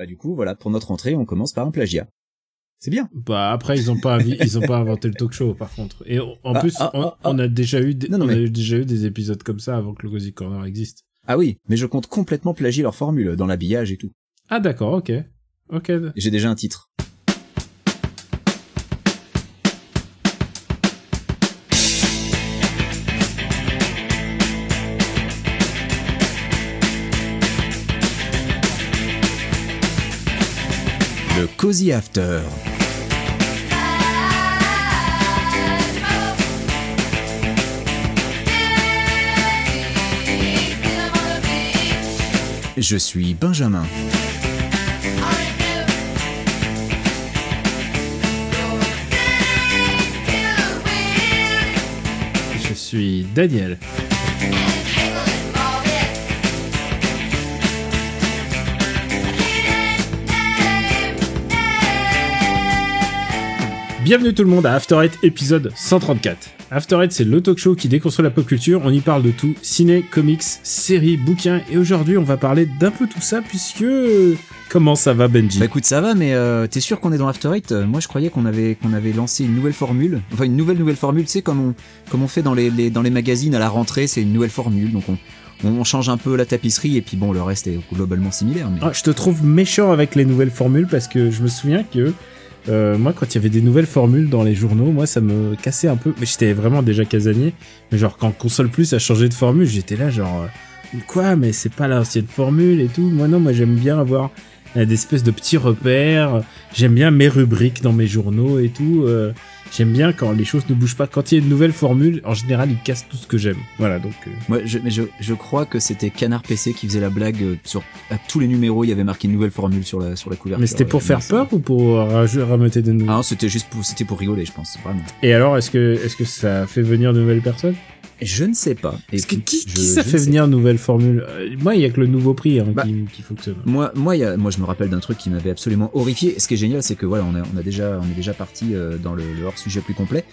Bah du coup, voilà, pour notre entrée, on commence par un plagiat. C'est bien. Bah après ils ont pas ils ont pas inventé le talk show par contre. Et en ah, plus ah, ah, on, a déjà eu des, on a déjà eu des épisodes comme ça avant que le Cozy Corner existe. Ah oui, mais je compte complètement plagier leur formule dans l'habillage et tout. Ah d'accord, OK. OK. J'ai déjà un titre. Je suis Benjamin. Je suis Daniel. Bienvenue tout le monde à After Eight épisode 134. After Eight, c'est le talk show qui déconstruit la pop culture. On y parle de tout ciné, comics, séries, bouquins. Et aujourd'hui, on va parler d'un peu tout ça puisque comment ça va, Benji Bah écoute, ça va, mais euh, t'es sûr qu'on est dans After Eight? Moi, je croyais qu'on avait qu'on avait lancé une nouvelle formule. Enfin, une nouvelle nouvelle formule. Tu sais, comme on comme on fait dans les, dans les magazines à la rentrée, c'est une nouvelle formule. Donc on on change un peu la tapisserie et puis bon, le reste est globalement similaire. Ah, je te trouve méchant avec les nouvelles formules parce que je me souviens que euh, moi, quand il y avait des nouvelles formules dans les journaux, moi, ça me cassait un peu. Mais j'étais vraiment déjà casanier. Mais genre, quand Console Plus a changé de formule, j'étais là, genre, euh, quoi Mais c'est pas l'ancienne formule et tout. Moi, non, moi, j'aime bien avoir euh, des espèces de petits repères. J'aime bien mes rubriques dans mes journaux et tout. J'aime bien quand les choses ne bougent pas. Quand il y a une nouvelle formule, en général, ils cassent tout ce que j'aime. Voilà, donc. Euh... je, mais je, je crois que c'était Canard PC qui faisait la blague euh, sur à tous les numéros. Il y avait marqué une nouvelle formule sur la sur la couverture. Mais c'était pour faire peur ou pour rameuter de nouveaux? Ah, c'était juste pour c'était pour rigoler, je pense. Vraiment. Et alors, est-ce que est-ce que ça fait venir de nouvelles personnes? Je ne sais pas. Que qui, qui ça fait venir une nouvelle formule? Euh, Moi, il y a que le nouveau prix hein, bah, qui, qui, fonctionne. Moi, moi, y a, moi, je me rappelle d'un truc qui m'avait absolument horrifié. Ce qui est génial, c'est que voilà, on a, on a déjà, on est déjà parti euh, dans le, le hors sujet plus complet.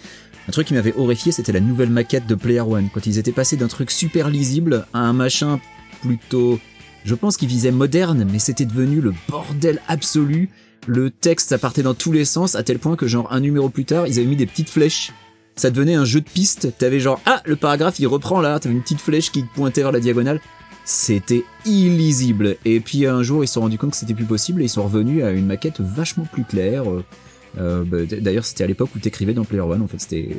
Un truc qui m'avait horrifié, c'était la nouvelle maquette de Player One quand ils étaient passés d'un truc super lisible à un machin plutôt, je pense qu'ils visaient moderne, mais c'était devenu le bordel absolu. Le texte, ça partait dans tous les sens, à tel point que genre un numéro plus tard, ils avaient mis des petites flèches ça devenait un jeu de piste. T'avais genre, ah, le paragraphe il reprend là, t'avais une petite flèche qui pointait vers la diagonale. C'était illisible. Et puis un jour, ils se sont rendus compte que c'était plus possible et ils sont revenus à une maquette vachement plus claire. Euh, bah, D'ailleurs, c'était à l'époque où t'écrivais dans Player One. En fait, c'était.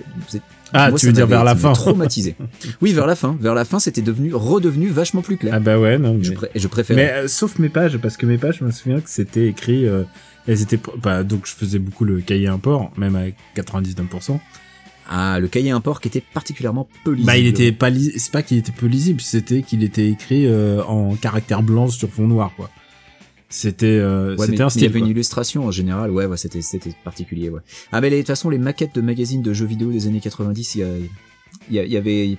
Ah, tu veux dire vers la fin Traumatisé. oui, vers la fin. Vers la fin, c'était devenu redevenu vachement plus clair. Ah bah ouais, non. Mais... Je, je préfère. Mais euh, sauf mes pages, parce que mes pages, je me souviens que c'était écrit. Euh, elles étaient. Bah, donc je faisais beaucoup le cahier import, même à 99%. Ah, le cahier import qui était particulièrement peu lisible. Bah, il était pas lisible. C'est pas qu'il était peu lisible, c'était qu'il était écrit euh, en caractère blanc sur fond noir, quoi. C'était, euh, c'était un style. Il y avait une illustration en général, ouais, ouais, c'était, c'était particulier, ouais. Ah, mais de toute façon, les maquettes de magazines de jeux vidéo des années 90, il y, a, il y, avait, il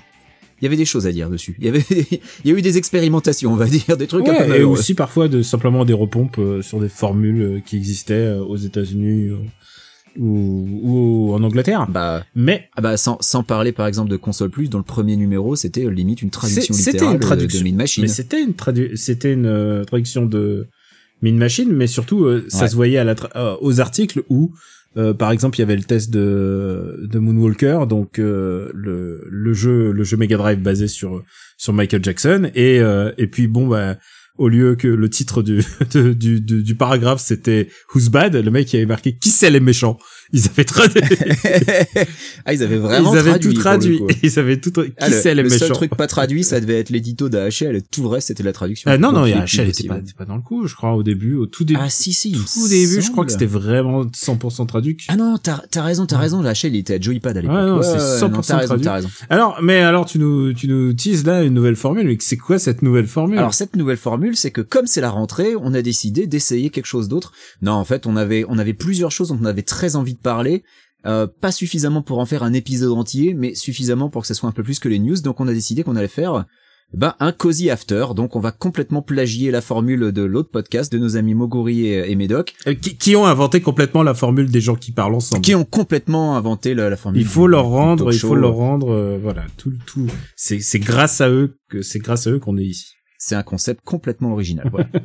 y avait des choses à dire dessus. Il y avait, il y a eu des expérimentations, on va dire, des trucs un peu Et aussi parfois de simplement des repompes euh, sur des formules qui existaient aux États-Unis ou, ou en Angleterre. Bah, mais ah bah sans, sans parler par exemple de console plus, dans le premier numéro, c'était euh, limite une traduction littérale une traduction, de Mean Machine. Mais c'était une tradu c'était une euh, traduction de Mean Machine, mais surtout euh, ça se voyait à la aux articles où par exemple, il y avait le test de, de Moonwalker, donc le, le jeu le jeu Mega Drive basé sur sur Michael Jackson, et et puis bon bah au lieu que le titre du, du, du, paragraphe c'était Who's Bad, le mec qui avait marqué Qui c'est les méchants? ils avaient traduit. ah, ils avaient vraiment ils avaient traduit, tout traduit. Ils avaient tout. Qui ah, c'est les méchants Le seul truc pas traduit, ça devait être l'édito d'AHL. Tout le reste, c'était la traduction. Ah, non, non, AHL était pas, pas dans le coup, je crois, au début, au tout début. Ah, si, si. Tout début, je crois que c'était vraiment 100% traduit. Ah non, t'as, t'as raison, t'as raison. AHL, il était à Joypad à l'époque. Ouais, non, c'est 100% traduit. Raison, alors, mais alors, tu nous, tu nous teases là une nouvelle formule. Mais c'est quoi cette nouvelle formule? Alors, cette nouvelle formule, c'est que comme c'est la rentrée, on a décidé d'essayer quelque chose d'autre. Non, en fait, on avait, on avait plusieurs choses dont on avait très envie de parler. Euh, pas suffisamment pour en faire un épisode entier, mais suffisamment pour que ce soit un peu plus que les news. Donc on a décidé qu'on allait faire ben, un cozy after. Donc on va complètement plagier la formule de l'autre podcast de nos amis Moguri et, Médoc. Euh, qui, ont inventé complètement la formule des gens qui parlent ensemble. Qui ont complètement inventé la, formule. Il faut leur rendre, il faut leur rendre, euh, voilà, tout, tout. C'est, c'est grâce à eux que c'est grâce à eux qu'on est ici. C'est un concept complètement original. Voilà.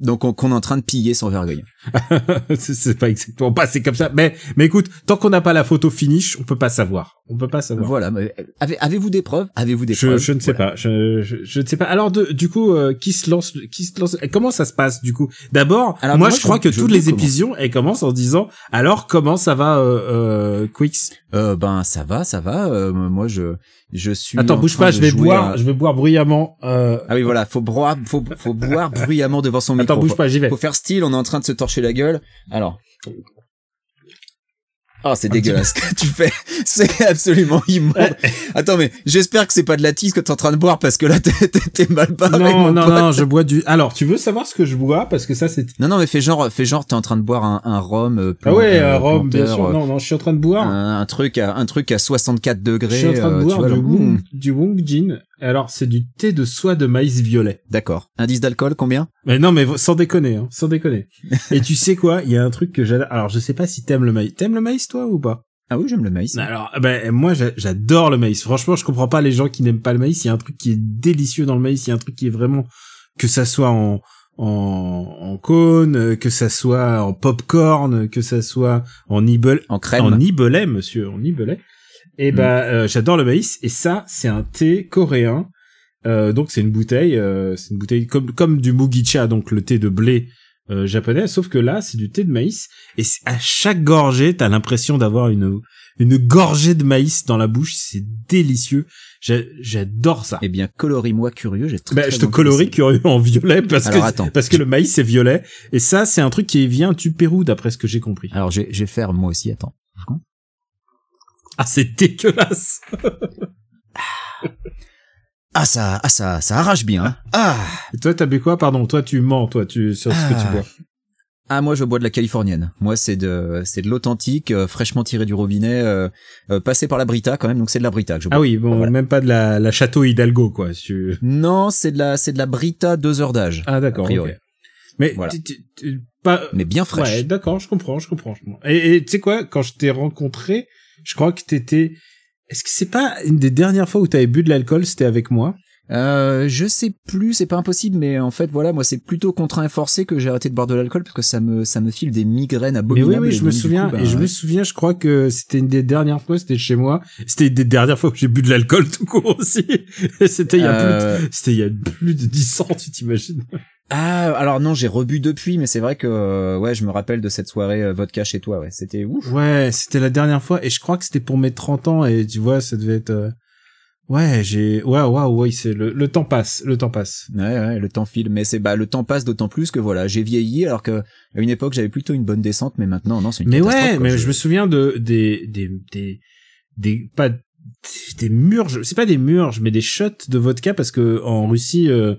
Donc on- qu'on est en train de piller sans vergogne. c'est pas exactement pas c'est comme ça. Mais mais écoute tant qu'on n'a pas la photo finish on peut pas savoir. On peut pas savoir. Voilà. mais, avez- Avez-vous des preuves? Avez-vous des je, preuves? je ne sais Voilà. pas. Je, je, je ne sais pas. Alors de, du coup euh, qui se lance qui se lance comment ça se passe du coup? D'abord moi, moi, je crois que toutes les épisodes elles commencent en disant alors comment ça va euh, euh, Quix? Euh, ben ça va, ça va. euh, moi je je suis. attends en bouge pas je vais boire à- je vais boire bruyamment euh... Ah oui voilà, faut boire, faut, faut boire bruyamment devant son micro. attends bouge Faut- pas j'y vais Faut faire style, on est en train de se torcher la gueule. Alors. Ah, c'est dégueulasse ce que tu fais. C'est absolument immonde. Attends, mais j'espère que c'est pas de la tisse que t'es en train de boire parce que là, t'es- mal barré. non mon non pote. non je bois du alors tu veux savoir ce que je bois? Parce que ça c'est Non, non, mais fais genre, fais genre, t'es en train de boire un, un rhum. euh, ah plan- ouais euh, Rome bien sûr non non je suis en train de boire Un, un truc à, un truc à 64 degrés. Je suis en train de euh, boire vois, du, genre, Wong, hmm, du Wong Jin. Alors, c'est du thé de soie de maïs violet. D'accord. Indice d'alcool, combien? Mais non, mais sans déconner, hein, sans déconner. Et tu sais quoi? Il y a un truc que j'adore. Alors, je sais pas si t'aimes le maïs. T'aimes le maïs, toi, ou pas? Ah oui, j'aime le maïs. Alors, ben moi, j'a- j'adore le maïs. Franchement, je comprends pas les gens qui n'aiment pas le maïs. Il y a un truc qui est délicieux dans le maïs. Il y a un truc qui est vraiment que ça soit en en, en cône, euh, que ça soit en popcorn, que ça soit en nibel, En crème. en nibelet, monsieur, en nibelet. Et Mm. bah, euh, j'adore le maïs. Et ça, c'est un thé coréen. Euh, donc c'est une bouteille, euh, c'est une bouteille comme comme du mugicha, donc le thé de blé euh, japonais. Sauf que là, c'est du thé de maïs. Et à chaque gorgée, t'as l'impression d'avoir une une gorgée de maïs dans la bouche. C'est délicieux. J'a- J'adore ça. Eh bien, colorie-moi curieux, j'ai Bah, je te colorie curieux en violet parce Alors, que attends. parce que le maïs c'est violet et ça c'est un truc qui vient du Pérou d'après ce que j'ai compris. Alors, je vais faire moi aussi, attends. Ah c'est dégueulasse. Ah, ça, ah, ça, ça arrache bien, hein. Ah! Et toi t'as bu quoi? Pardon, toi tu mens toi tu sur ce que tu Ah. bois. Ah moi je bois de la californienne. Moi c'est de c'est de l'authentique, euh, fraîchement tiré du robinet, euh, euh, passé par la Brita quand même. Donc c'est de la Brita que je bois. Ah oui bon Voilà. même pas de la, la château Hidalgo quoi. si Tu... Non, c'est de la c'est de la Brita deux heures d'âge, Ah d'accord. A priori. ok. Mais Voilà. pas. mais bien fraîche. Ouais d'accord je comprends je comprends. et tu sais quoi? Quand je t'ai rencontré je crois que t'étais est-ce que c'est pas une des dernières fois où t'avais bu de l'alcool c'était avec moi? Euh, je sais plus, c'est pas impossible, mais en fait voilà, moi c'est plutôt contraint et forcé que j'ai arrêté de boire de l'alcool parce que ça me ça me file des migraines Mais abominables. oui, oui, et je me souviens. coup, bah, et je me souviens, je crois que c'était une des dernières fois, c'était chez moi. C'était une des dernières fois que j'ai bu de l'alcool tout court aussi. C'était il y a Euh, plus de, c'était il y a plus de 10 ans, tu t'imagines? Ah, alors non, j'ai rebu depuis, mais c'est vrai que euh, ouais, je me rappelle de cette soirée euh, vodka chez toi. Ouais, c'était ouf. Ouais, c'était la dernière fois et je crois que c'était pour mes 30 ans et tu vois, ça devait être, euh, ouais, j'ai, ouais, ouais, ouais, c'est le, le temps passe, le temps passe. Ouais, ouais, le temps file, mais c'est bah le temps passe d'autant plus que voilà, j'ai vieilli alors que à une époque j'avais plutôt une bonne descente, mais maintenant non, c'est une Mais catastrophe, ouais, quoi. mais je... me souviens de, des, des, des, des, pas, des murges, c'est pas des murges, mais des shots de vodka parce que en Russie, euh,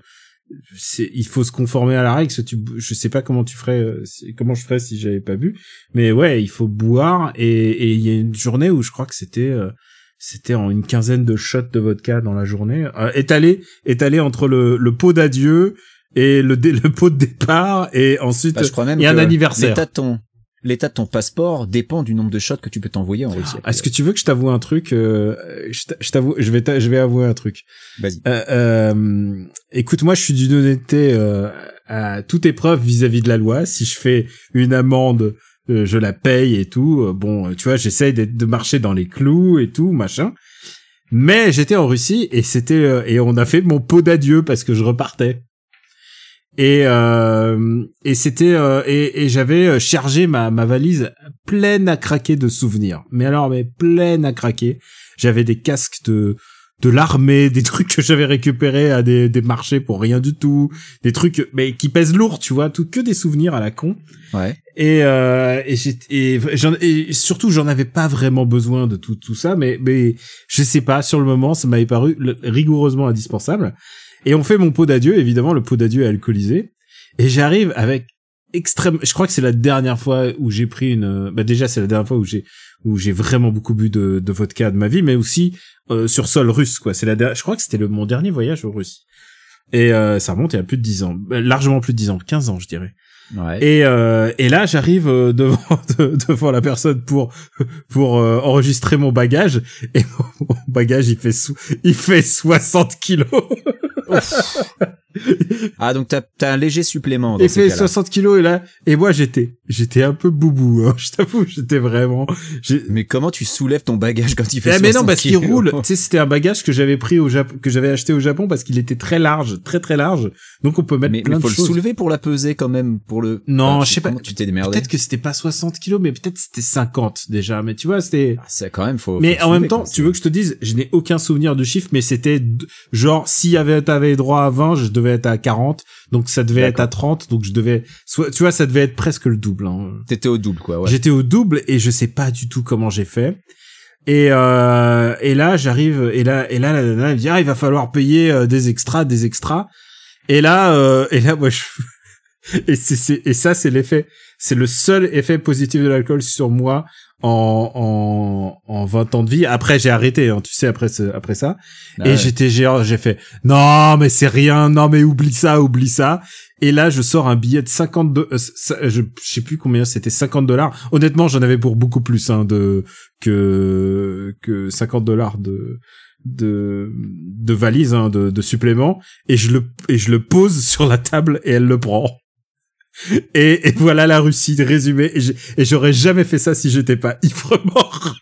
il faut se conformer à la règle. Tu, je sais pas comment tu ferais, euh, si- comment je ferais si j'avais pas bu, mais ouais, il faut boire et et il y a une journée où je crois que c'était, euh, c'était en une quinzaine de shots de vodka dans la journée, euh, étalé, étalé entre le, le pot d'adieu et le, le pot de départ et ensuite Bah, je crois même il y a un anniversaire. Ton l'état de ton passeport dépend du nombre de shots que tu peux t'envoyer en Russie. Est-ce que tu veux que je t'avoue un truc euh, Je t'a- je t'avoue, je vais, je vais avouer un truc. Vas-y. Euh, euh, écoute, moi, je suis d'une honnêteté euh, à toute épreuve vis-à-vis de la loi. Si je fais une amende, euh, je la paye et tout. Bon, tu vois, j'essaye de marcher dans les clous et tout, machin. Mais j'étais en Russie et c'était euh, et on a fait mon pot d'adieu parce que je repartais. Et euh, et c'était euh, et, et j'avais euh, chargé ma ma valise pleine à craquer de souvenirs. Mais alors mais pleine à craquer. J'avais des casques de de l'armée, des trucs que j'avais récupérés à des, des marchés pour rien du tout, des trucs mais qui pèsent lourd, tu vois, tout que des souvenirs à la con. Ouais. Et euh, et, j'ai- et, j'en- et surtout j'en avais pas vraiment besoin de tout tout ça, mais mais je sais pas sur le moment ça m'avait paru rigoureusement indispensable. Et on fait mon pot d'adieu, évidemment le pot d'adieu est alcoolisé, et j'arrive avec extrême. Je crois que c'est la dernière fois où j'ai pris une. Bah déjà c'est la dernière fois où j'ai où j'ai vraiment beaucoup bu de, de vodka de ma vie, mais aussi euh, sur sol russe quoi. C'est la je crois que c'était le mon dernier voyage en Russie. Et euh, ça remonte il y a plus de 10 ans, Euh, largement plus de 10 ans, 15 ans je dirais. Ouais. Et, euh, et là, j'arrive euh, devant de- devant la personne pour pour euh, enregistrer mon bagage et mon bagage il fait sou- il fait 60 kilos. Ah, donc t'as as un léger supplément. Dans ces fait cas-là. 60 kilos et là, et moi j'étais, j'étais un peu boubou. Hein, je t'avoue, j'étais vraiment. Mais comment tu soulèves ton bagage quand il fait Eh mais non 60 parce qu'il roule. Tu sais, c'était un bagage que j'avais pris au Japon, que j'avais acheté au Japon parce qu'il était très large, très très large. Donc on peut mettre Mais plein il faut de le choses. soulever pour la peser quand même, pour le. Non, Ah, je sais pas. Tu t'es démerdé. Peut-être que c'était pas 60 kilos, mais peut-être c'était 50 déjà. Mais tu vois, c'était. Ah, C'est quand même faut. Mais faut en soulever, même temps, tu veux que je te dise, je n'ai aucun souvenir de chiffre, mais c'était genre s'il y avait t'avais droit à 20, je devais être à 40, donc ça devait être à 30, donc je devais, soit, tu vois, ça devait être presque le double. Hein. T'étais au double, quoi. Ouais. J'étais au double et je sais pas du tout comment j'ai fait. Et euh, et là j'arrive et là et là la nana me dit ah il va falloir payer euh, des extras des extras et là euh, et là moi je et c'est et ça c'est l'effet c'est le seul effet positif de l'alcool sur moi en en en 20 ans de vie après j'ai arrêté hein, tu sais après ce, après ça Ah et ouais. j'étais géant, j'ai fait non mais c'est rien, non mais oublie ça, oublie ça. Et là je sors un billet de 52, euh, ça- je, je sais plus combien c'était 50 dollars. Honnêtement j'en avais pour beaucoup plus hein, de que que 50 dollars de de de valise hein, de, de supplément et je le et je le pose sur la table et elle le prend. Et, et voilà la Russie résumé et j'aurais jamais fait ça si j'étais pas ivre mort.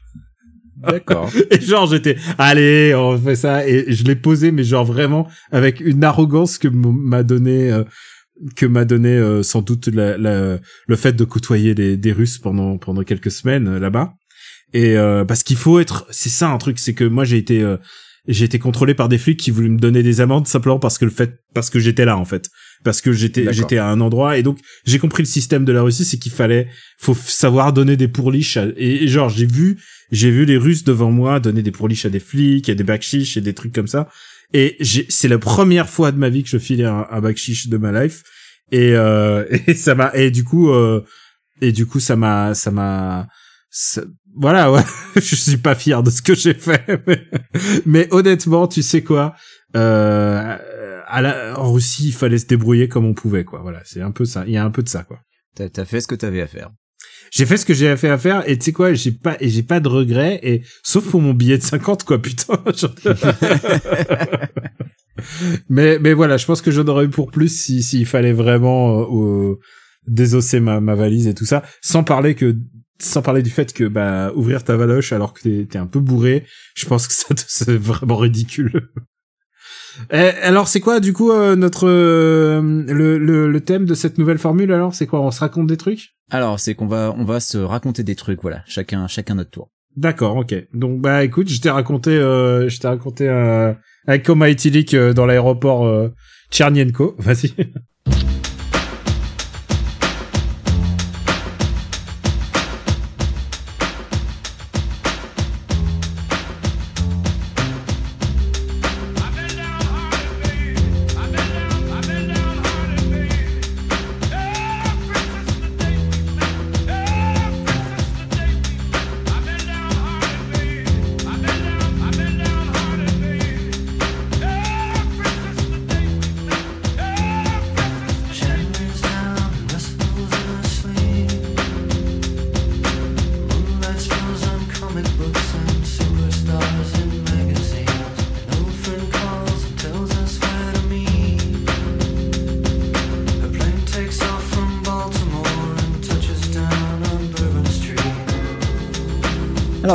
D'accord. Et genre j'étais allez on fait ça et je l'ai posé mais genre vraiment avec une arrogance que m'a donné euh, que m'a donné euh, sans doute la, la- le fait de côtoyer des, des Russes pendant pendant quelques semaines euh, là-bas et euh, parce qu'il faut être c'est ça un truc c'est que moi j'ai été euh, j'ai été contrôlé par des flics qui voulaient me donner des amendes simplement parce que le fait parce que j'étais là en fait parce que j'étais j'étais à un endroit et donc j'ai compris le système de la Russie c'est qu'il fallait faut savoir donner des pourliches à- et, et genre j'ai vu j'ai vu les Russes devant moi donner des pourliches à des flics, à des bakshish et des trucs comme ça. Et c'est la première fois de ma vie que je filais un, un de ma life. Et, euh, et ça m'a, et du coup, euh, et du coup, ça m'a, ça m'a, voilà, ouais. je suis pas fier de ce que j'ai fait. Mais, mais honnêtement, tu sais quoi, euh, à la, en Russie, il fallait se débrouiller comme on pouvait, quoi. Voilà. C'est un peu ça. Il y a un peu de ça, quoi. T'as t'as fait ce que t'avais à faire. J'ai fait ce que j'ai fait à faire et tu sais quoi, j'ai pas et j'ai pas de regrets et sauf pour mon billet de 50 quoi putain. Mais mais voilà, je pense que j'en aurais eu pour plus si s'il fallait vraiment euh, euh, désosser ma ma valise et tout ça, sans parler que sans parler du fait que bah ouvrir ta valoche alors que t'es t'es un peu bourré, je pense que ça c'est vraiment ridicule. Eh, alors c'est quoi du coup euh, notre euh, le, le le thème de cette nouvelle formule alors? C'est quoi on se raconte des trucs? Alors, c'est qu'on va, on va se raconter des trucs, voilà. Chacun, chacun notre tour. D'accord, ok. Donc bah écoute, je t'ai raconté, euh, je t'ai raconté euh, avec Koma Itilik euh, dans l'aéroport euh, Tchernienko. Vas-y.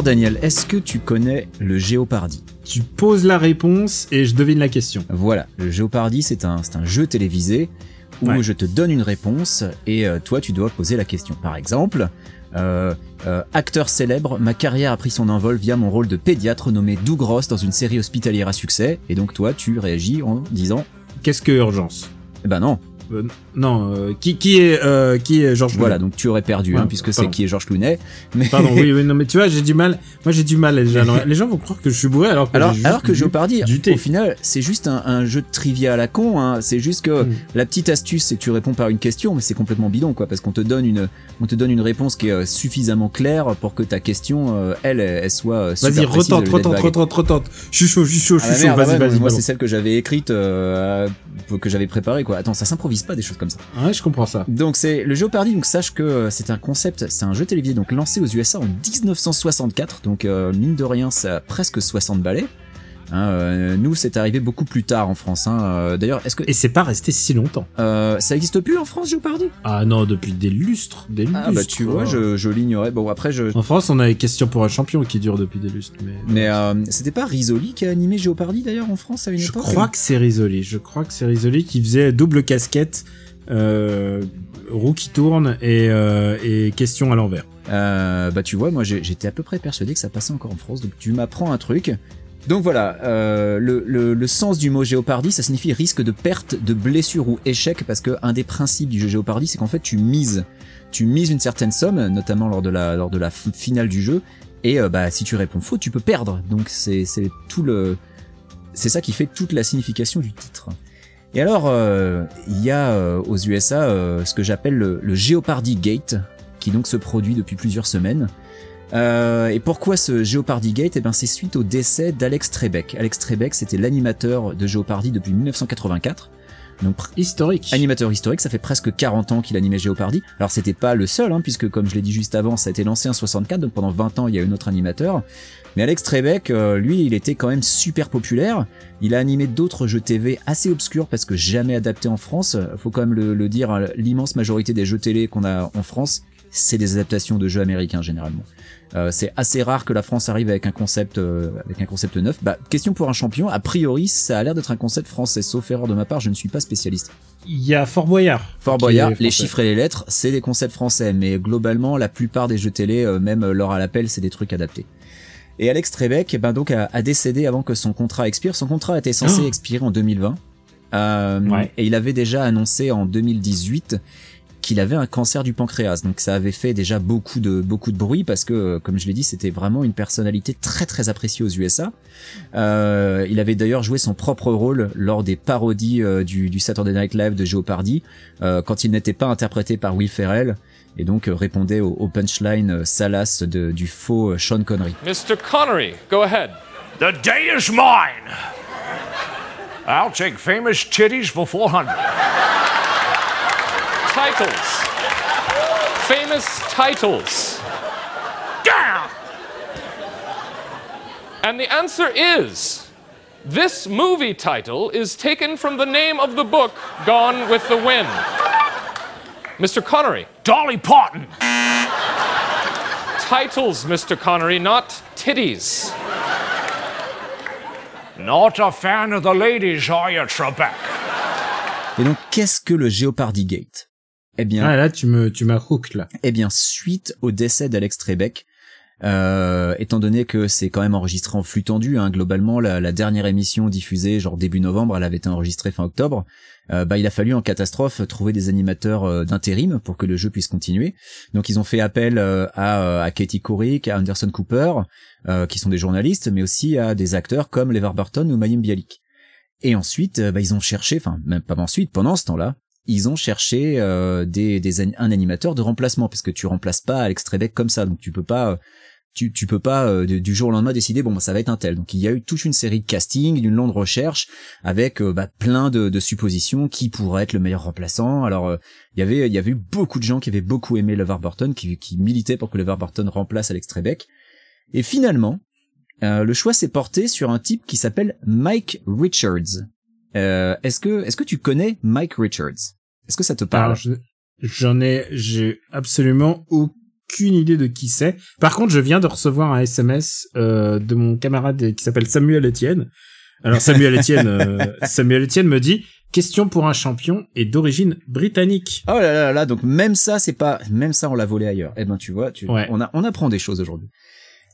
Alors, Daniel, est-ce que tu connais le Géopardy Tu poses la réponse et je devine la question. Voilà, le Géopardy, c'est un, un jeu télévisé où Ouais. je te donne une réponse et euh, toi, tu dois poser la question. Par exemple, euh, euh, acteur célèbre, ma carrière a pris son envol via mon rôle de pédiatre nommé Doug Ross dans une série hospitalière à succès. Et donc, toi, tu réagis en disant, Qu'est-ce que urgence? Eh ben non, Euh, Non, euh, qui qui est euh, qui est Georges voilà, Clooney donc tu aurais perdu, Ouais, hein, puisque c'est pardon. qui est Georges Clooney. Mais Pardon, oui, oui, non, mais tu vois, j'ai du mal. Moi, j'ai du mal. Les gens, les gens vont croire que je suis bourré alors que Alors, j'ai juste alors que bu du thé. au final, c'est juste un, un jeu de trivia à la con. Hein. C'est juste que Mm. la petite astuce, c'est que tu réponds par une question, mais c'est complètement bidon, quoi, parce qu'on te donne une, on te donne une réponse qui est euh, suffisamment claire pour que ta question, euh, elle, elle soit euh, super Vas-y, précise, retente, retente, vague. retente, retente. Je suis chaud, je suis chaud, je Ah bah suis chaud. merde, ah Vas-y, ouais, vas-y, moi balance. c'est celle que j'avais écrite, euh, que j'avais préparée quoi. Attends, ça s'improvise pas des choses comme ça. Ouais, je comprends ça. Donc c'est le Jeopardy, donc sache que euh, c'est un concept, c'est un jeu télévisé donc lancé aux USA en 1964, donc euh, mine de rien ça a presque 60 balais. Hein, euh, nous, c'est arrivé beaucoup plus tard en France. Hein. Euh, D'ailleurs, est-ce que Et c'est pas resté si longtemps. euh, ça existe plus en France, Jeopardy? Ah non, depuis des lustres, des lustres. Ah bah tu vois, je, je l'ignorais. Bon après, je, En France, on a les questions pour un champion qui durent depuis des lustres, mais. mais c'était pas Risoli qui a animé Jeopardy d'ailleurs en France à une Je époque crois que c'est Risoli. Je crois que c'est Risoli qui faisait double casquette, roue qui tourne et, et question à l'envers. Bah tu vois, moi j'étais à peu près persuadé que ça passait encore en France, donc tu m'apprends un truc. Donc voilà, euh, le, sens du mot Géopardy, ça signifie risque de perte, de blessure ou échec, parce que un des principes du jeu Géopardy, c'est qu'en fait tu mises, tu mises une certaine somme, notamment lors de la lors de la finale du jeu, et euh, bah si tu réponds faux, tu peux perdre. Donc c'est tout le, c'est ça qui fait toute la signification du titre. Et alors, euh, il y a aux USA ce que j'appelle le, le Gate, qui donc se produit depuis plusieurs semaines. Euh, et pourquoi ce Jeopardy Gate? Eh ben, c'est suite au décès d'Alex Trebek. Alex Trebek, c'était l'animateur de Jeopardy depuis 1984. Donc Historique. animateur historique, ça fait presque 40 ans qu'il animait Jeopardy. Alors c'était pas le seul, hein, puisque comme je l'ai dit juste avant, ça a été lancé en 64, donc pendant 20 ans il y a eu un autre animateur. Mais Alex Trebek, euh, lui, il était quand même super populaire. Il a animé d'autres jeux TV assez obscurs parce que jamais adaptés en France. Faut quand même le, le dire, hein, l'immense majorité des jeux télé qu'on a en France, c'est des adaptations de jeux américains généralement. Euh, c'est assez rare que la France arrive avec un concept euh, avec un concept neuf. Bah, question pour un champion. A priori, ça a l'air d'être un concept français. Sauf erreur de ma part, je ne suis pas spécialiste. Il y a Fort Boyard. Fort Boyard, les chiffres et les lettres, c'est des concepts français, mais globalement, la plupart des jeux télé, euh, même l'heure à l'appel, c'est des trucs adaptés. Et Alex Trebek, eh ben donc a, a décédé avant que son contrat expire. Son contrat était censé Oh. expirer en 2020, Euh, Ouais. et il avait déjà annoncé en 2018 qu'il avait un cancer du pancréas. Donc ça avait fait déjà beaucoup de beaucoup de bruit parce que, euh, comme je l'ai dit, c'était vraiment une personnalité très très appréciée aux USA. Euh, il avait d'ailleurs joué son propre rôle lors des parodies euh, du, du Saturday Night Live de Jeopardy, euh, quand il n'était pas interprété par Will Ferrell, et donc euh, répondait au, au punchline euh, salace de- du faux Sean Connery. Mr. Connery, go ahead. The day is mine. I'll take famous titties for 400. Titles. Famous titles. Damn! And the answer is this movie title is taken from the name of the book Gone with the Wind. Mr. Connery, Dolly Parton. titles, Mr. Connery, not titties. Not a fan of the ladies, are you, Trebek? Et donc, qu'est-ce que le Jeopardy Gate Eh bien, Ah là, tu me, tu m'as hook là. Eh bien, suite au décès d'Alex Trebek, euh, étant donné que c'est quand même enregistré en flux tendu, hein, globalement, la, la dernière émission diffusée, genre début novembre, elle avait été enregistrée fin octobre, euh, bah, il a fallu en catastrophe trouver des animateurs euh, d'intérim pour que le jeu puisse continuer. Donc ils ont fait appel euh, à, à Katie Couric, à Anderson Cooper, euh, qui sont des journalistes, mais aussi à des acteurs comme Levar Burton ou Mayim Bialik. Et ensuite, bah, ils ont cherché, enfin même pas ensuite, pendant ce temps-là, ils ont cherché euh, des, des un animateur de remplacement parce que tu remplaces pas Alex Trebek comme ça, donc tu peux pas, euh, tu, tu peux pas euh, du du jour au lendemain décider bon bah, ça va être un tel. Donc il y a eu toute une série de castings, d'une longue recherche avec euh, bah, plein de, de suppositions qui pourrait être le meilleur remplaçant. Alors euh, il y avait il y avait eu beaucoup de gens qui avaient beaucoup aimé LeVar Burton, qui, qui militaient pour que LeVar Burton remplace Alex Trebek. Et finalement, euh, le choix s'est porté sur un type qui s'appelle Mike Richards. Euh, est-ce que est-ce que tu connais Mike Richards? Est-ce que ça te parle? Je- j'en ai, j'ai absolument aucune idée de qui c'est. Par contre, je viens de recevoir un SMS euh, de mon camarade qui s'appelle Samuel Etienne. Alors Samuel Etienne, euh, Samuel Etienne me dit question pour un champion et d'origine britannique. Oh là là là là, donc même ça, c'est pas, même ça, on l'a volé ailleurs. Eh ben, tu vois, tu, Ouais. on a, on apprend des choses aujourd'hui.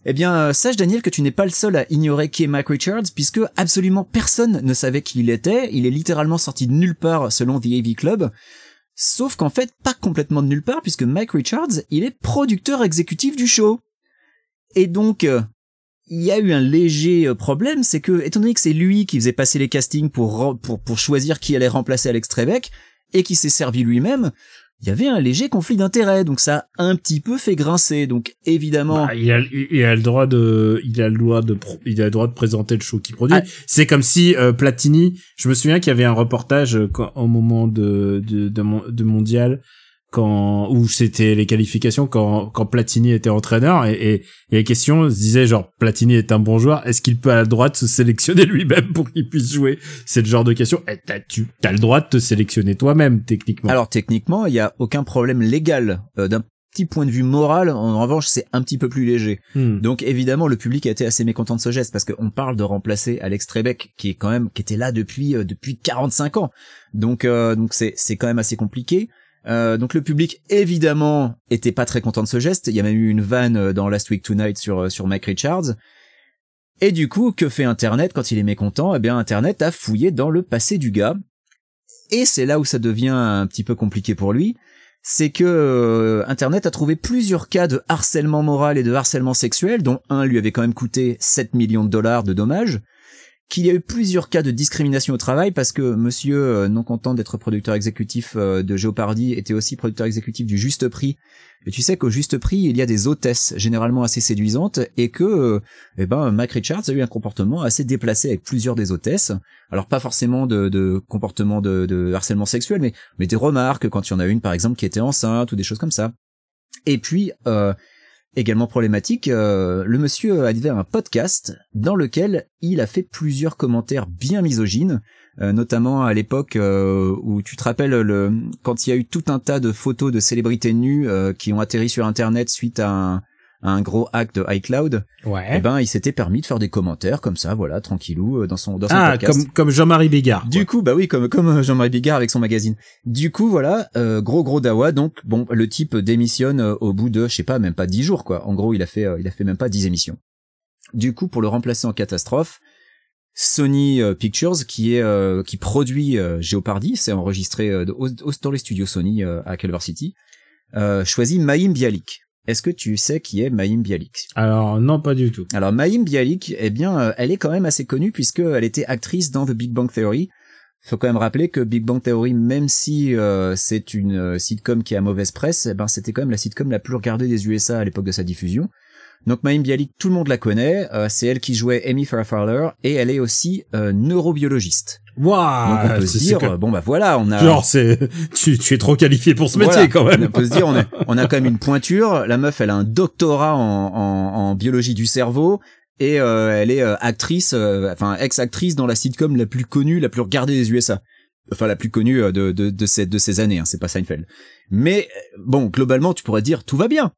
Eh bien, euh, sache Daniel que tu n'es pas le seul à ignorer qui est Mike Richards, puisque absolument personne ne savait qui il était. Il est littéralement sorti de nulle part selon The AV Club. Sauf qu'en fait, pas complètement de nulle part, puisque Mike Richards, il est producteur exécutif du show. Et donc, euh, il y a eu un léger euh, problème, c'est que, étant donné que c'est lui qui faisait passer les castings pour, choisir qui allait remplacer Alex Trebek, et qui s'est servi lui-même, il y avait un léger conflit d'intérêts, donc ça a un petit peu fait grincer. Donc évidemment, Bah, il, a, il a le droit de, il a le droit de, il a le droit de présenter le show qu'il produit. Ah. C'est comme si euh, Platini, je me souviens qu'il y avait un reportage euh, quand, au moment de de, de mondial quand où c'était les qualifications quand quand Platini était entraîneur et, et, et la question se disait genre Platini est un bon joueur est-ce qu'il peut à le droit de se sélectionner lui-même pour qu'il puisse jouer? C'est le genre de question Eh, t'as tu as le droit de te sélectionner toi-même techniquement Alors techniquement, il y a aucun problème légal. Euh, D'un petit point de vue moral, en revanche, c'est un petit peu plus léger. Hmm. Donc évidemment, le public a été assez mécontent de ce geste parce qu'on parle de remplacer Alex Trebek, qui est quand même qui était là depuis euh, depuis 45 ans. Donc euh, donc c'est c'est quand même assez compliqué. Euh, donc le public évidemment était pas très content de ce geste. Il y a même eu une vanne euh, dans Last Week Tonight sur euh, sur Mike Richards. Et du coup, que fait Internet quand il est mécontent? Eh bien, Internet a fouillé dans le passé du gars. Et c'est là où ça devient un petit peu compliqué pour lui. C'est que euh, Internet a trouvé plusieurs cas de harcèlement moral et de harcèlement sexuel, dont un lui avait quand même coûté 7 millions de dollars de dommages. Qu'il y a eu plusieurs cas de discrimination au travail parce que monsieur, euh, non content d'être producteur exécutif euh, de Jeopardy, était aussi producteur exécutif du Juste Prix. Et tu sais qu'au Juste Prix, il y a des hôtesses généralement assez séduisantes et que, euh, eh ben, Mike Richards a eu un comportement assez déplacé avec plusieurs des hôtesses. Alors pas forcément de, comportement de, de harcèlement sexuel, mais, mais des remarques quand il y en a une par exemple qui était enceinte ou des choses comme ça. Et puis, euh, également problématique, euh, le monsieur a un podcast dans lequel il a fait plusieurs commentaires bien misogynes, euh, notamment à l'époque euh, où tu te rappelles le quand il y a eu tout un tas de photos de célébrités nues qui ont atterri sur internet suite à un, un gros hack de iCloud, ouais eh ben il s'était permis de faire des commentaires comme ça, voilà, tranquillou euh, dans son dans son ah podcast. comme comme Jean-Marie Bigard Du coup, bah oui, comme comme Jean-Marie Bigard avec son magazine. Du coup, voilà, euh, gros gros dawa. Donc bon, le type démissionne euh, au bout de, je sais pas, même pas dix jours quoi. En gros, il a fait, euh, il a fait même pas dix émissions. Du coup, pour le remplacer en catastrophe, Sony euh, Pictures, qui est euh, qui produit euh, Jeopardy, c'est enregistré euh, au, au- dans les studios Sony euh, à Culver City, euh, choisit Maïm Bialik. Est-ce que tu sais qui est Maïm Bialik? Alors non pas du tout alors Maïm Bialik, eh bien, euh, elle est quand même assez connue puisqu'elle était actrice dans The Big Bang Theory. Faut quand même rappeler que Big Bang Theory, même si euh, c'est une euh, sitcom qui a mauvaise presse, eh ben c'était quand même la sitcom la plus regardée des USA à l'époque de sa diffusion. Donc Maïm Bialik, tout le monde la connaît. euh, c'est elle qui jouait Amy Farrah Fowler et elle est aussi euh, neurobiologiste. Waouh Donc on peut se dire, que- bon bah voilà, on a genre c'est tu tu es trop qualifié pour ce métier Voilà. quand même On peut se dire, on a, on a quand même une pointure. La meuf, elle a un doctorat en, en, en biologie du cerveau et euh, elle est euh, actrice, euh, enfin ex-actrice dans la sitcom la plus connue, la plus regardée des USA. Enfin, la plus connue euh, de, de, de, ces, de ces années, hein, c'est pas Seinfeld. Mais bon, globalement, tu pourrais dire tout va bien.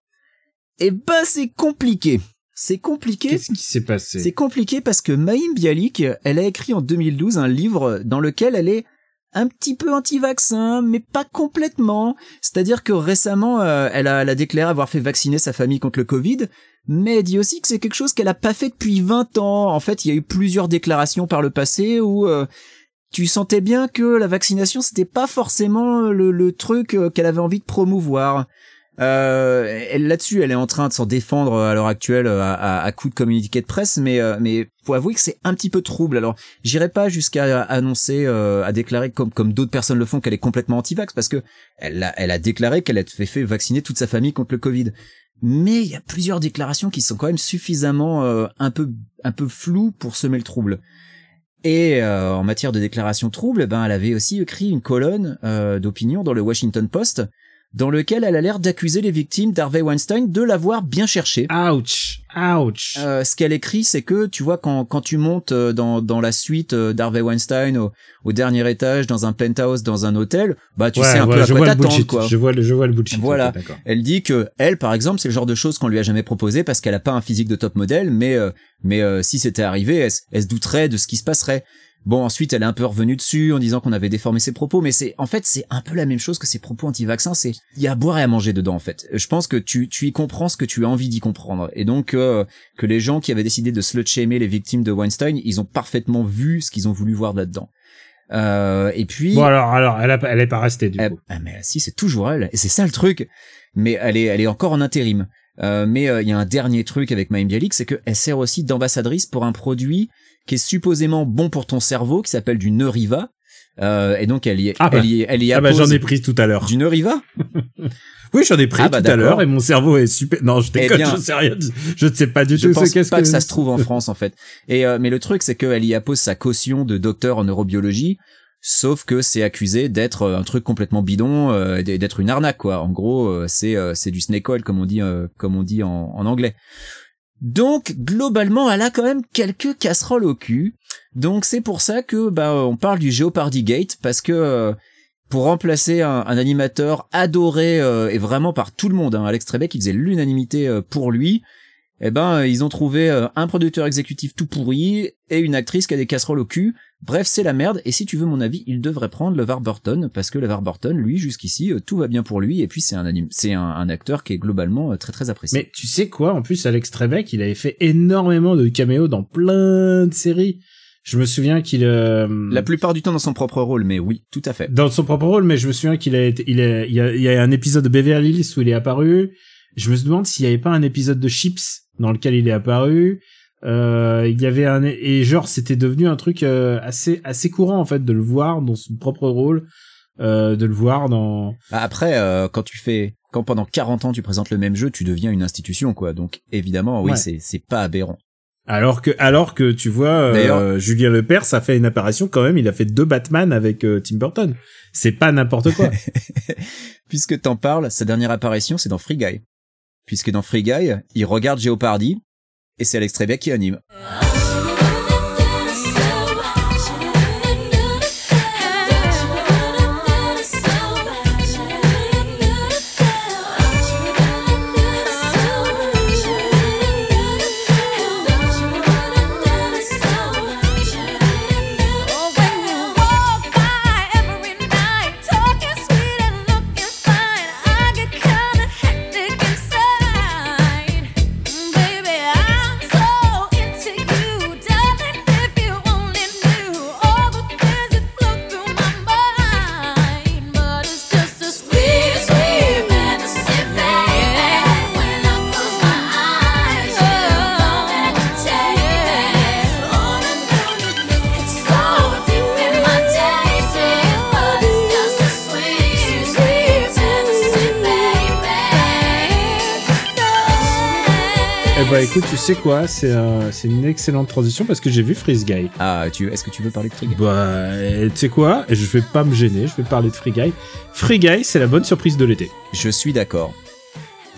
Eh ben, c'est compliqué. C'est compliqué. qu'est-ce qui s'est passé? C'est compliqué parce que Maïm Bialik, elle a écrit en 2012 un livre dans lequel elle est un petit peu anti-vaccin, mais pas complètement. C'est-à-dire que récemment, euh, elle, a, elle a déclaré avoir fait vacciner sa famille contre le Covid, mais elle dit aussi que c'est quelque chose qu'elle a pas fait depuis 20 ans. En fait, il y a eu plusieurs déclarations par le passé où euh, tu sentais bien que la vaccination, c'était pas forcément le, le truc euh, qu'elle avait envie de promouvoir. Euh, là-dessus, elle est en train de s'en défendre à l'heure actuelle euh, à, à, à coup de communiqué de presse, mais euh, mais faut avouer que c'est un petit peu trouble. Alors, j'irai pas jusqu'à annoncer, euh, à déclarer comme d'autres personnes le font qu'elle est complètement anti-vax, parce que elle a déclaré qu'elle a fait, vacciner toute sa famille contre le Covid. Mais il y a plusieurs déclarations qui sont quand même suffisamment euh, un peu floues pour semer le trouble. Et euh, en matière de déclaration trouble, ben elle avait aussi écrit une colonne euh, d'opinion dans le Washington Post dans lequel elle a l'air d'accuser les victimes d'Harvey Weinstein de l'avoir bien cherché. ouch ouch Euh, ce qu'elle écrit, c'est que tu vois quand quand tu montes euh, dans dans la suite euh, d'Harvey Weinstein au, au dernier étage dans un penthouse dans un hôtel, bah tu Ouais, sais un ouais, peu à quoi t'attendre quoi. je vois le je vois le bullshit Voilà. Elle dit que elle, par exemple, c'est le genre de choses qu'on lui a jamais proposé parce qu'elle a pas un physique de top modèle, mais euh, mais euh, si c'était arrivé, elle, elle se douterait de ce qui se passerait. Bon, ensuite, elle est un peu revenue dessus en disant qu'on avait déformé ses propos, mais c'est en fait c'est un peu la même chose que ses propos anti-vaccins. C'est il y a à boire et à manger dedans en fait. Je pense que tu tu y comprends ce que tu as envie d'y comprendre, et donc euh, que les gens qui avaient décidé de slut shamer les victimes de Weinstein, ils ont parfaitement vu ce qu'ils ont voulu voir là-dedans. Euh, et puis bon alors alors elle a, elle est pas restée du eh, coup ah, mais si, c'est toujours elle. Et c'est ça le truc. Mais elle est, elle est encore en intérim. Euh, mais euh, il y a un dernier truc avec Maïm Bialik, c'est qu'elle sert aussi d'ambassadrice pour un produit qui est supposément bon pour ton cerveau, qui s'appelle du Neuriva. Euh, et donc elle y, Ah bah. elle y, elle y ah bah j'en ai pris tout à l'heure du Neuriva? oui j'en ai pris Ah bah, tout à l'heure et mon cerveau est super non je Eh déconne bien, je sais rien je ne sais pas du Je tout pense c'est qu'est-ce pas que... ça se trouve en France en fait. Et euh, mais le truc c'est qu'elle y appose sa caution de docteur en neurobiologie, Sauf que c'est accusé d'être euh, un truc complètement bidon, euh, d'être une arnaque quoi. En gros, euh, c'est euh, c'est du snake oil comme on dit euh, comme on dit en, en anglais. Donc globalement, elle a quand même quelques casseroles au cul. Donc c'est pour ça que bah on parle du Jeopardy Gate parce que euh, pour remplacer un, animateur adoré euh, et vraiment par tout le monde, hein, Alex Trebek, il faisait l'unanimité euh, pour lui. Eh ben, ils ont trouvé un producteur exécutif tout pourri et une actrice qui a des casseroles au cul. Bref, c'est la merde. Et si tu veux mon avis, il devrait prendre LeVar Burton parce que LeVar Burton, lui, jusqu'ici, euh, tout va bien pour lui. Et puis c'est un anim- c'est un, un acteur qui est globalement euh, très très apprécié. Mais tu sais quoi, en plus, Alex Trebek, il avait fait énormément de caméos dans plein de séries. Je me souviens qu'il... euh, La plupart du temps dans son propre rôle, mais oui, tout à fait. dans son propre rôle, mais je me souviens qu'il a été, il, a, il, y a, il y a un épisode de Beverly Hills où il est apparu. Je me demande s'il y avait pas un épisode de Chips dans lequel il est apparu. Euh, il y avait un et genre c'était devenu un truc euh, assez assez courant en fait de le voir dans son propre rôle, euh, de le voir dans. Bah, Après, euh, quand tu fais, quand pendant 40 ans tu présentes le même jeu, tu deviens une institution, quoi. Donc évidemment, oui, Ouais. c'est c'est pas aberrant. Alors que alors que tu vois euh, Julien Lepers ça fait une apparition quand même. Il a fait deux Batman avec euh, Tim Burton. C'est pas n'importe quoi. Puisque t'en parles, sa dernière apparition, c'est dans Free Guy. Puisque dans Free Guy, il regarde Jeopardy et c'est Alex Trebek qui anime. Bah écoute, tu sais quoi, c'est un- c'est une excellente transition parce que j'ai vu Freeze Guy. Ah, tu, est-ce que tu veux parler de Free Guy? Bah, et tu sais quoi, je vais pas me gêner, je vais parler de Free Guy. Free Guy, c'est la bonne surprise de l'été. Je suis d'accord.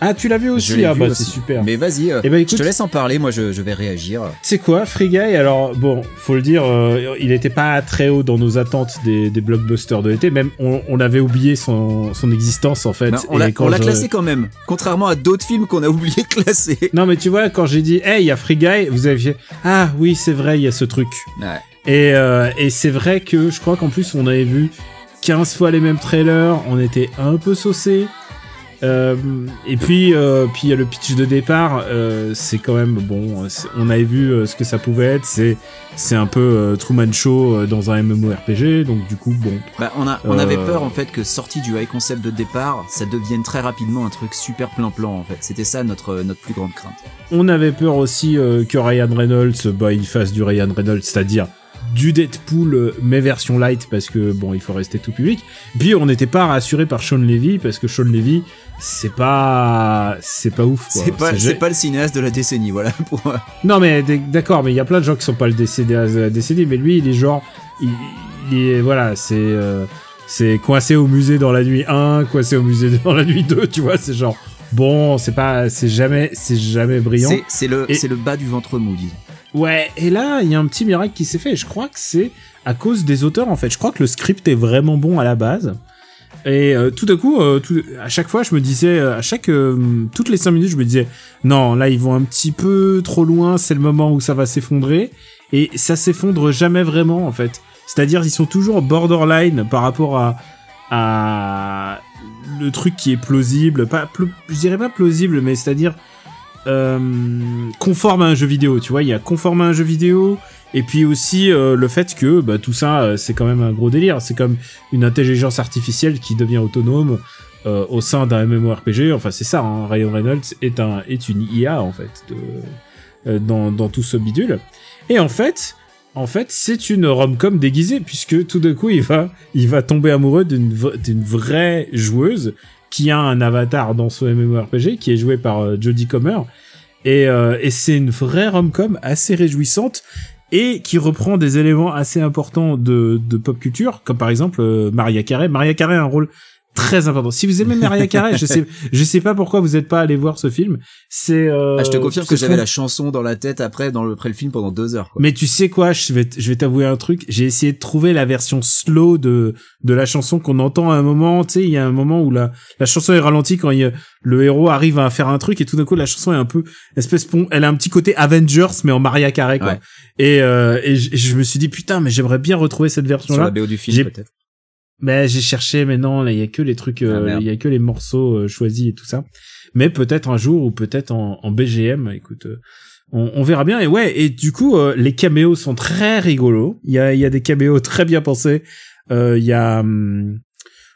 Ah, tu l'as vu Je aussi l'ai Ah vu bah aussi. c'est super. Mais vas-y, euh, Eh ben, écoute- je te laisse en parler, moi je, je vais réagir. Sais quoi, Free Guy, alors bon, faut le dire, euh, il était pas très haut dans nos attentes des, des blockbusters de l'été, même on, on avait oublié son, son existence en fait. On Et l'a quand on l'a je- classé quand même, contrairement à d'autres films qu'on a oublié de classer. Non mais tu vois, quand j'ai dit, hey, il y a Free Guy, vous avez fait, ah oui, c'est vrai, il y a ce truc. Ouais. Et, euh, et c'est vrai que je crois qu'en plus on avait vu 15 fois les mêmes trailers, on était un peu saucé. Euh, et puis, euh, puis il y a le pitch de départ, euh, c'est quand même bon. On avait vu ce que ça pouvait être. C'est c'est un peu Truman Show dans un MMORPG, donc du coup bon. Bah, on, a, on avait peur en fait que sorti du high concept de départ, ça devienne très rapidement un truc super plan-plan en fait. C'était ça notre, notre plus grande crainte. On avait peur aussi que Ryan Reynolds, bah, il fasse du Ryan Reynolds, c'est-à-dire du Deadpool, mais version light, parce que bon, il faut rester tout public. Puis on n'était pas rassuré par Sean Levy, parce que Sean Levy, c'est pas, c'est pas ouf. C'est pas, C'est pas le cinéaste de la décennie, voilà. Pour... Non mais d'accord, mais il y a plein de gens qui sont pas le décédé, euh, décédé, mais lui, il est genre, il, il est, voilà, c'est, euh, c'est coincé au musée dans la nuit 1, coincé au musée dans la nuit 2, tu vois, c'est genre, bon, c'est pas, c'est jamais, c'est jamais brillant. C'est, le, Et- c'est le bas du ventre mou, disons. Ouais, et là, il y a un petit miracle qui s'est fait. Je crois que c'est à cause des auteurs, en fait. Je crois que le script est vraiment bon à la base. Et euh, tout à coup, euh, tout- à chaque fois, je me disais, euh, à chaque, euh, toutes les cinq minutes, je me disais, non, là, ils vont un petit peu trop loin. C'est le moment où ça va s'effondrer. Et ça s'effondre jamais vraiment, en fait. C'est-à-dire, ils sont toujours borderline par rapport à, à le truc qui est plausible. Pas, pl- je dirais pas plausible, mais c'est-à-dire euh, conforme à un jeu vidéo. Tu vois, il y a conforme à un jeu vidéo. Et puis aussi euh, le fait que bah, tout ça, euh, c'est quand même un gros délire. C'est comme une intelligence artificielle qui devient autonome euh, au sein d'un MMORPG. Enfin, c'est ça. Hein. Ryan Reynolds est un est une IA en fait de, euh, dans dans tout ce bidule. Et en fait, en fait, c'est une rom-com déguisée puisque tout d'un coup, il va il va tomber amoureux d'une d'une vraie joueuse qui a un avatar dans ce MMORPG qui est joué par euh, Jodie Comer. Et, euh, et c'est une vraie rom-com assez réjouissante. Et qui reprend des éléments assez importants de, pop culture, comme par exemple euh, Maria Carey. Maria Carey a un rôle très important. Si vous aimez Maria Carey, je sais, je sais pas pourquoi vous n'êtes pas allé voir ce film. C'est. Euh, Ah, je te confirme que j'avais la chanson dans la tête après, dans le, après le film pendant deux heures. Quoi. Mais tu sais quoi, je vais, je vais t'avouer un truc. J'ai essayé de trouver la version slow de de la chanson qu'on entend à un moment. Tu sais, il y a un moment où la la chanson est ralentie quand il le héros arrive à faire un truc et tout d'un coup la chanson est un peu espèce pon- elle a un petit côté Avengers mais en Maria Carey quoi. Ouais. Et euh, et je, me suis dit putain mais j'aimerais bien retrouver cette version Sur là. la BO du film, peut-être. Mais j'ai cherché, mais non, il y a que les trucs, euh, Ah, il y a que les morceaux euh, choisis et tout ça. Mais peut-être un jour ou peut-être en, en BGM. Écoute, euh, on, on verra bien. Et ouais, et du coup, les caméos sont très rigolos. Il y a, il y a des caméos très bien pensés. Euh, Il y a hum,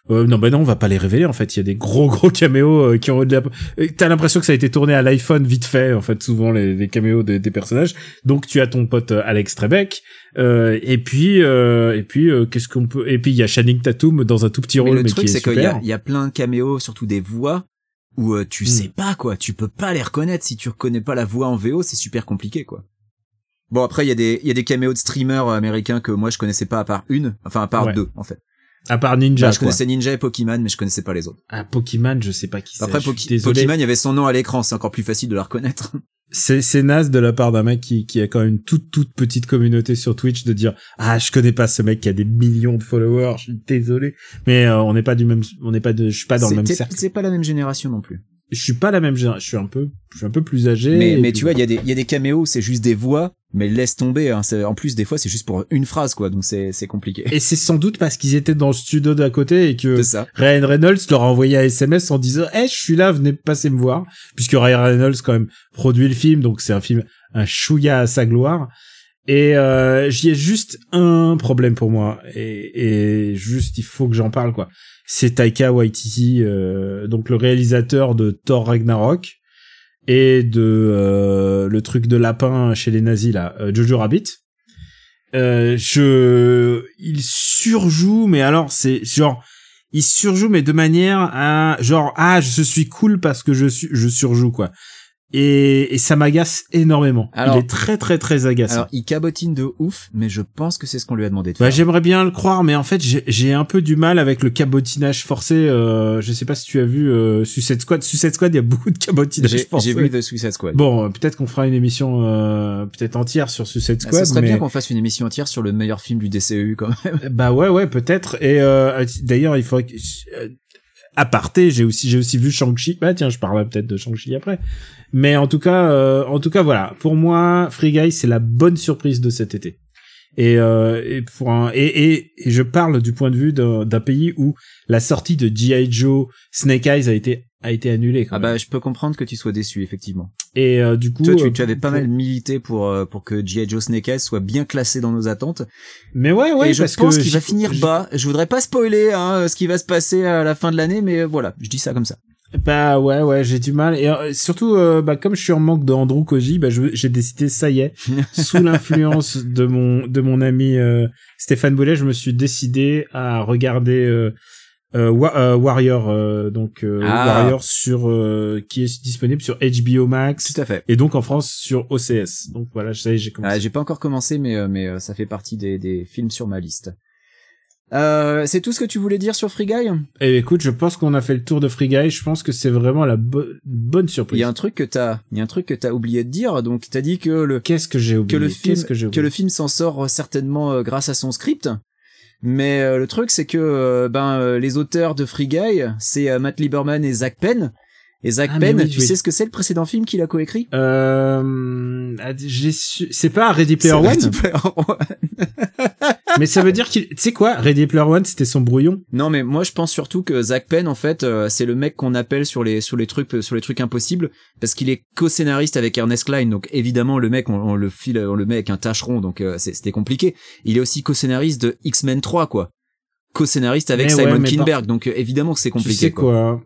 euh, non, ben non, on va pas les révéler. En fait, il y a des gros gros caméos euh, qui ont. de la- T'as l'impression que ça a été tourné à l'iPhone vite fait. En fait, souvent les, les caméos des, des personnages. Donc, tu as ton pote Alex Trebek. Euh, et puis, euh, et puis, euh, qu'est-ce qu'on peut Et puis, il y a Channing Tatum dans un tout petit Mais rôle, le mais truc, qui est c'est qu'il y a, il y a plein de caméos, surtout des voix, où euh, tu Hmm. sais pas, quoi. Tu peux pas les reconnaître. Si tu reconnais pas la voix en VO, c'est super compliqué, quoi. Bon, après, il y a des, il y a des caméos de streamers américains que moi, je connaissais pas à part une. Enfin, à part Ouais. deux, en fait. À part Ninja, Bah, je quoi. connaissais Ninja et Pokémon, mais je connaissais pas les autres. Ah, Pokémon, je sais pas qui c'est. Après. Pokémon, il y avait son nom à l'écran. C'est encore plus facile de la reconnaître. C'est, c'est naze de la part d'un mec qui, qui a quand même une toute, toute petite communauté sur Twitch de dire, ah, je connais pas ce mec qui a des millions de followers, je suis désolé. Mais, euh, on n'est pas du même, on n'est pas de, je suis pas dans le même cercle. C'est pas la même génération non plus. Je suis pas la même je suis un peu, je suis un peu plus âgé. Mais, mais tu vois, il y a des, il y a des caméos, c'est juste des voix, mais laisse tomber. Hein. C'est- En plus, des fois, c'est juste pour une phrase, quoi. Donc c'est, c'est compliqué. Et c'est sans doute parce qu'ils étaient dans le studio d'à côté et que ça. Ryan Reynolds leur a envoyé un SMS en disant Eh, je suis là, venez passer me voir », puisque Ryan Reynolds quand même produit le film, donc c'est un film un chouïa à sa gloire. Et euh, j'y ai juste un problème pour moi, et, et juste il faut que j'en parle quoi. C'est Taika Waititi, euh, donc le réalisateur de Thor Ragnarok et de euh, le truc de lapin chez les nazis là, euh, Jojo Rabbit. Euh, je, il surjoue, mais alors c'est genre, il surjoue mais de manière à genre ah je suis cool parce que je suis je surjoue quoi. Et, et ça m'agace énormément. Alors- il est très très très agaçant. Alors, il cabotine de ouf, mais je pense que c'est ce qu'on lui a demandé de Bah, j'aimerais bien le croire, mais en fait, j'ai- un peu du mal avec le cabotinage forcé. Euh, je sais pas si tu as vu euh, Suicide Squad. Suicide Squad, il y a beaucoup de cabotinage J'ai forcé. j'ai vu The Suicide Squad. Bon, euh, peut-être qu'on fera une émission euh, peut-être entière sur Suicide Ah, Squad. ça serait mais... bien qu'on fasse une émission entière sur le meilleur film du DCEU quand même. Bah ouais, ouais, peut-être. Et euh, d'ailleurs, il faudrait que... aparté, j'ai aussi j'ai aussi vu Shang-Chi. Bah tiens, je parlerai peut-être de Shang-Chi après. Mais en tout cas, euh, en tout cas, voilà. Pour moi, Free Guy, c'est la bonne surprise de cet été. Et, euh, et pour un et, et, et je parle du point de vue d'un pays où la sortie de GI Joe Snake Eyes a été a été annulée. quand Ah même. bah, je peux comprendre que tu sois déçu, effectivement. Et euh, du coup, Toi, tu, euh, tu avais pas mal milité pour euh, pour que G.I. Joe Snake Eyes soit bien classé dans nos attentes. Mais ouais, ouais, et je parce pense qu'il va finir bas. Je voudrais pas spoiler hein, ce qui va se passer à la fin de l'année, mais voilà, je dis ça comme ça. Bah ouais ouais j'ai du mal et euh, surtout euh, bah comme je suis en manque de Andrew Koji bah j'ai décidé ça y est sous l'influence de mon de mon ami euh, Stéphane Boulet je me suis décidé à regarder euh, Wa- Warrior euh, donc Ah. Warrior sur euh, qui est disponible sur HBO Max Tout à fait. et donc en France sur OCS donc voilà j'ai commencé Ah, j'ai pas encore commencé, mais mais ça fait partie des, des films sur ma liste. Euh, c'est tout ce que tu voulais dire sur Free Guy? Et écoute je pense qu'on a fait le tour de Free Guy je pense que c'est vraiment la bo- bonne Il surprise y a un truc que t'as, il y a un truc que t'as oublié de dire. Donc t'as dit que le qu'est-ce que j'ai oublié que le film que le film s'en sort euh, certainement euh, grâce à son script. Mais euh, le truc c'est que euh, ben les auteurs de Free Guy, c'est Matt Lieberman et Zach Penn. Et Zach Ah, Penn, oui, tu oui. sais ce que c'est le précédent film qu'il a coécrit? Euh, ah, su... c'est pas Ready Player One, Ready Player One. mais ça veut dire qu'il, tu sais quoi, Ready Player One, c'était son brouillon. Non mais moi je pense surtout que Zach Penn en fait euh, c'est le mec qu'on appelle sur les sur les trucs sur les trucs impossibles parce qu'il est co-scénariste avec Ernest Klein donc évidemment le mec on, on le file on le met avec un tâcheron donc euh, c'était compliqué. Il est aussi co-scénariste de X-Men 3 quoi. Co-scénariste avec Mais ouais, Simon par- Kinberg donc euh, évidemment que c'est compliqué tu sais quoi,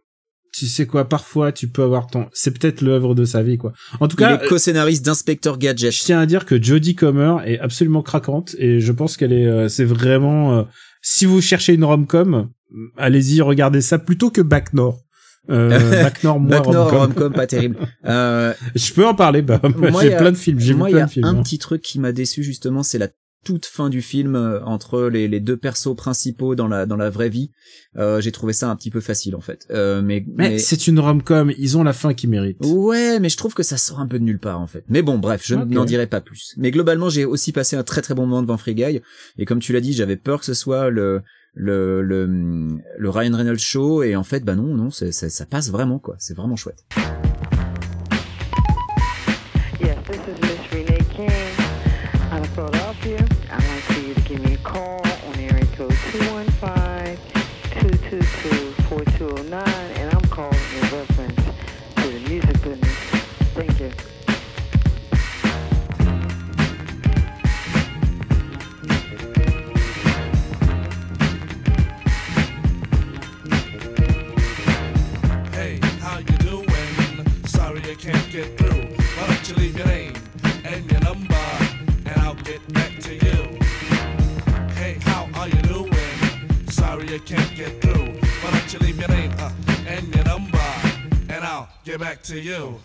tu sais quoi, parfois tu peux avoir ton, c'est peut-être l'œuvre de sa vie quoi. En tout Il cas, est co-scénariste d'Inspector Gadget. je tiens à dire que Jodie Comer est absolument craquante et je pense qu'elle est, euh, c'est vraiment, euh, si vous cherchez une rom-com, allez-y, regardez ça plutôt que Back North. Euh, Bac Nord, moi, Bac Nord, rom-com. rom-com, pas terrible. Euh, Je peux en parler, bah, Moi, j'ai a- plein de films, j'ai vu moi, il y plein a de films. un hein. petit truc qui m'a déçu justement, c'est la toute fin du film euh, entre les, les deux persos principaux dans la dans la vraie vie. Euh, J'ai trouvé ça un petit peu facile en fait. Euh, mais Mais, c'est une rom-com, ils ont la fin qu'ils méritent. Ouais, mais je trouve que ça sort un peu de nulle part en fait. Mais bon, bref, je n'en dirai pas plus. Mais globalement, j'ai aussi passé un très très bon moment devant Free Guy. Et comme tu l'as dit, j'avais peur que ce soit le le le, le Ryan Reynolds show. Et en fait, bah non, non, c'est- ça passe vraiment quoi. C'est vraiment chouette.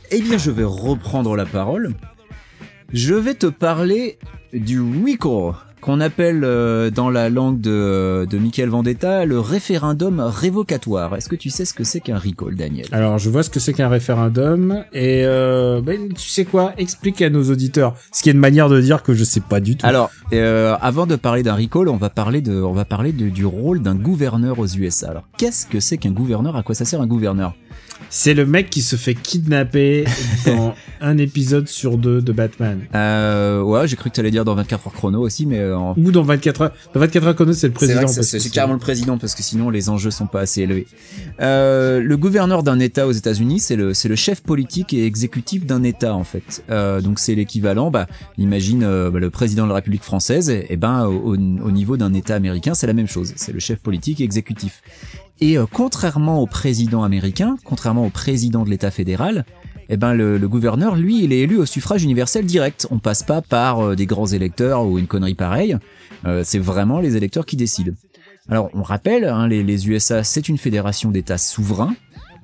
Eh bien, je vais reprendre la parole. Je vais te parler du RICO, qu'on appelle euh, dans la langue de, de Michael Vendetta le référendum révocatoire. Est-ce que tu sais ce que c'est qu'un recall, Daniel? Alors, je vois ce que c'est qu'un référendum, et euh, ben, tu sais quoi? Explique à nos auditeurs, ce qui est une manière de dire que je sais pas du tout. Alors, euh, avant de parler d'un recall, on va parler de, on va parler de- du rôle d'un gouverneur aux USA. Alors, qu'est-ce que c'est qu'un gouverneur? À quoi ça sert un gouverneur? C'est le mec qui se fait kidnapper dans un épisode sur deux de Batman. euh, Ouais, j'ai cru que tu allais dire dans 24 heures chrono aussi, mais euh, en Ou dans 24 heures. Dans 24 heures chrono, c'est le président. c'est carrément le président parce que sinon les enjeux sont pas assez élevés. Euh, le gouverneur d'un État aux États-Unis, c'est le c'est le chef politique et exécutif d'un État en fait. Euh, donc c'est l'équivalent. Bah, imagine euh, bah, le président de la République française. Et, et ben au, au niveau d'un État américain, c'est la même chose. C'est le chef politique et exécutif. Et euh, contrairement au président américain, contrairement au président de l'État fédéral, eh ben le, gouverneur, lui, il est élu au suffrage universel direct. On passe pas par euh, des grands électeurs ou une connerie pareille. Euh, c'est vraiment les électeurs qui décident. Alors, on rappelle, hein, les, les USA, c'est une fédération d'États souverains.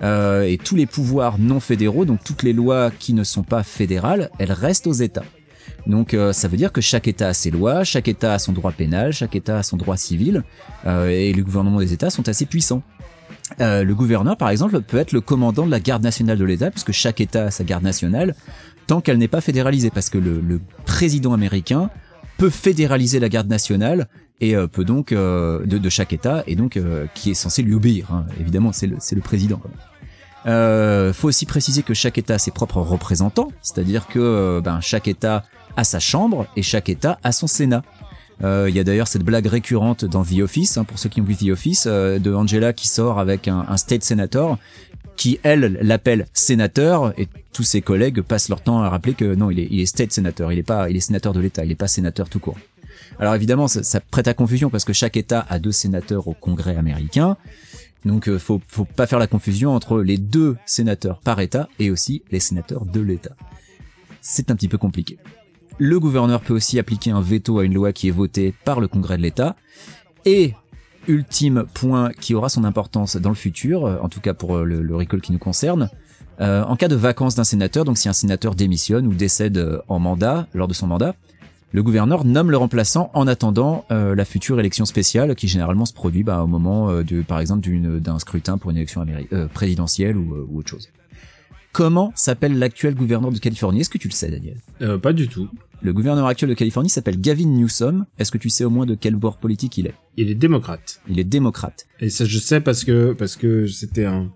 et tous les pouvoirs non fédéraux, donc toutes les lois qui ne sont pas fédérales, elles restent aux États. Donc euh, ça veut dire que chaque État a ses lois, chaque État a son droit pénal, chaque État a son droit civil, euh, et les gouvernements des États sont assez puissants. Euh, le gouverneur, par exemple, peut être le commandant de la garde nationale de l'État, puisque chaque État a sa garde nationale, tant qu'elle n'est pas fédéralisée, parce que le, le président américain peut fédéraliser la garde nationale et euh, peut donc euh, de, chaque État et donc qui est censé lui obéir. hein. Évidemment, c'est le, le président. quoi. Euh, faut aussi préciser que chaque État a ses propres représentants, c'est-à-dire que euh, ben, chaque État a sa chambre et chaque État a son Sénat. Euh, Il y a d'ailleurs cette blague récurrente dans The Office, hein, pour ceux qui ont vu The Office, euh, de Angela qui sort avec un, un state senator qui elle l'appelle sénateur et tous ses collègues passent leur temps à rappeler que non il est, il est state senator, il est pas il est sénateur de l'État, il est pas sénateur tout court. Alors évidemment ça, ça prête à confusion parce que chaque État a deux sénateurs au Congrès américain, donc euh, faut faut pas faire la confusion entre les deux sénateurs par État et aussi les sénateurs de l'État. C'est un petit peu compliqué. Le gouverneur peut aussi appliquer un veto à une loi qui est votée par le Congrès de l'État et ultime point qui aura son importance dans le futur, euh, en tout cas pour euh, le, le recall qui nous concerne, euh, en cas de vacances d'un sénateur, donc si un sénateur démissionne ou décède en mandat, lors de son mandat, le gouverneur nomme le remplaçant en attendant euh, la future élection spéciale qui généralement se produit bah, au moment euh, de, par exemple d'une- d'un scrutin pour une élection euh, présidentielle ou, euh, ou autre chose. Comment s'appelle l'actuel gouverneur de Californie? Est-ce que tu le sais, Daniel? Euh, pas du tout. Le gouverneur actuel de Californie s'appelle Gavin Newsom. Est-ce que tu sais au moins de quel bord politique il est? Il est démocrate. Il est démocrate. Et ça, je sais parce que parce que c'était un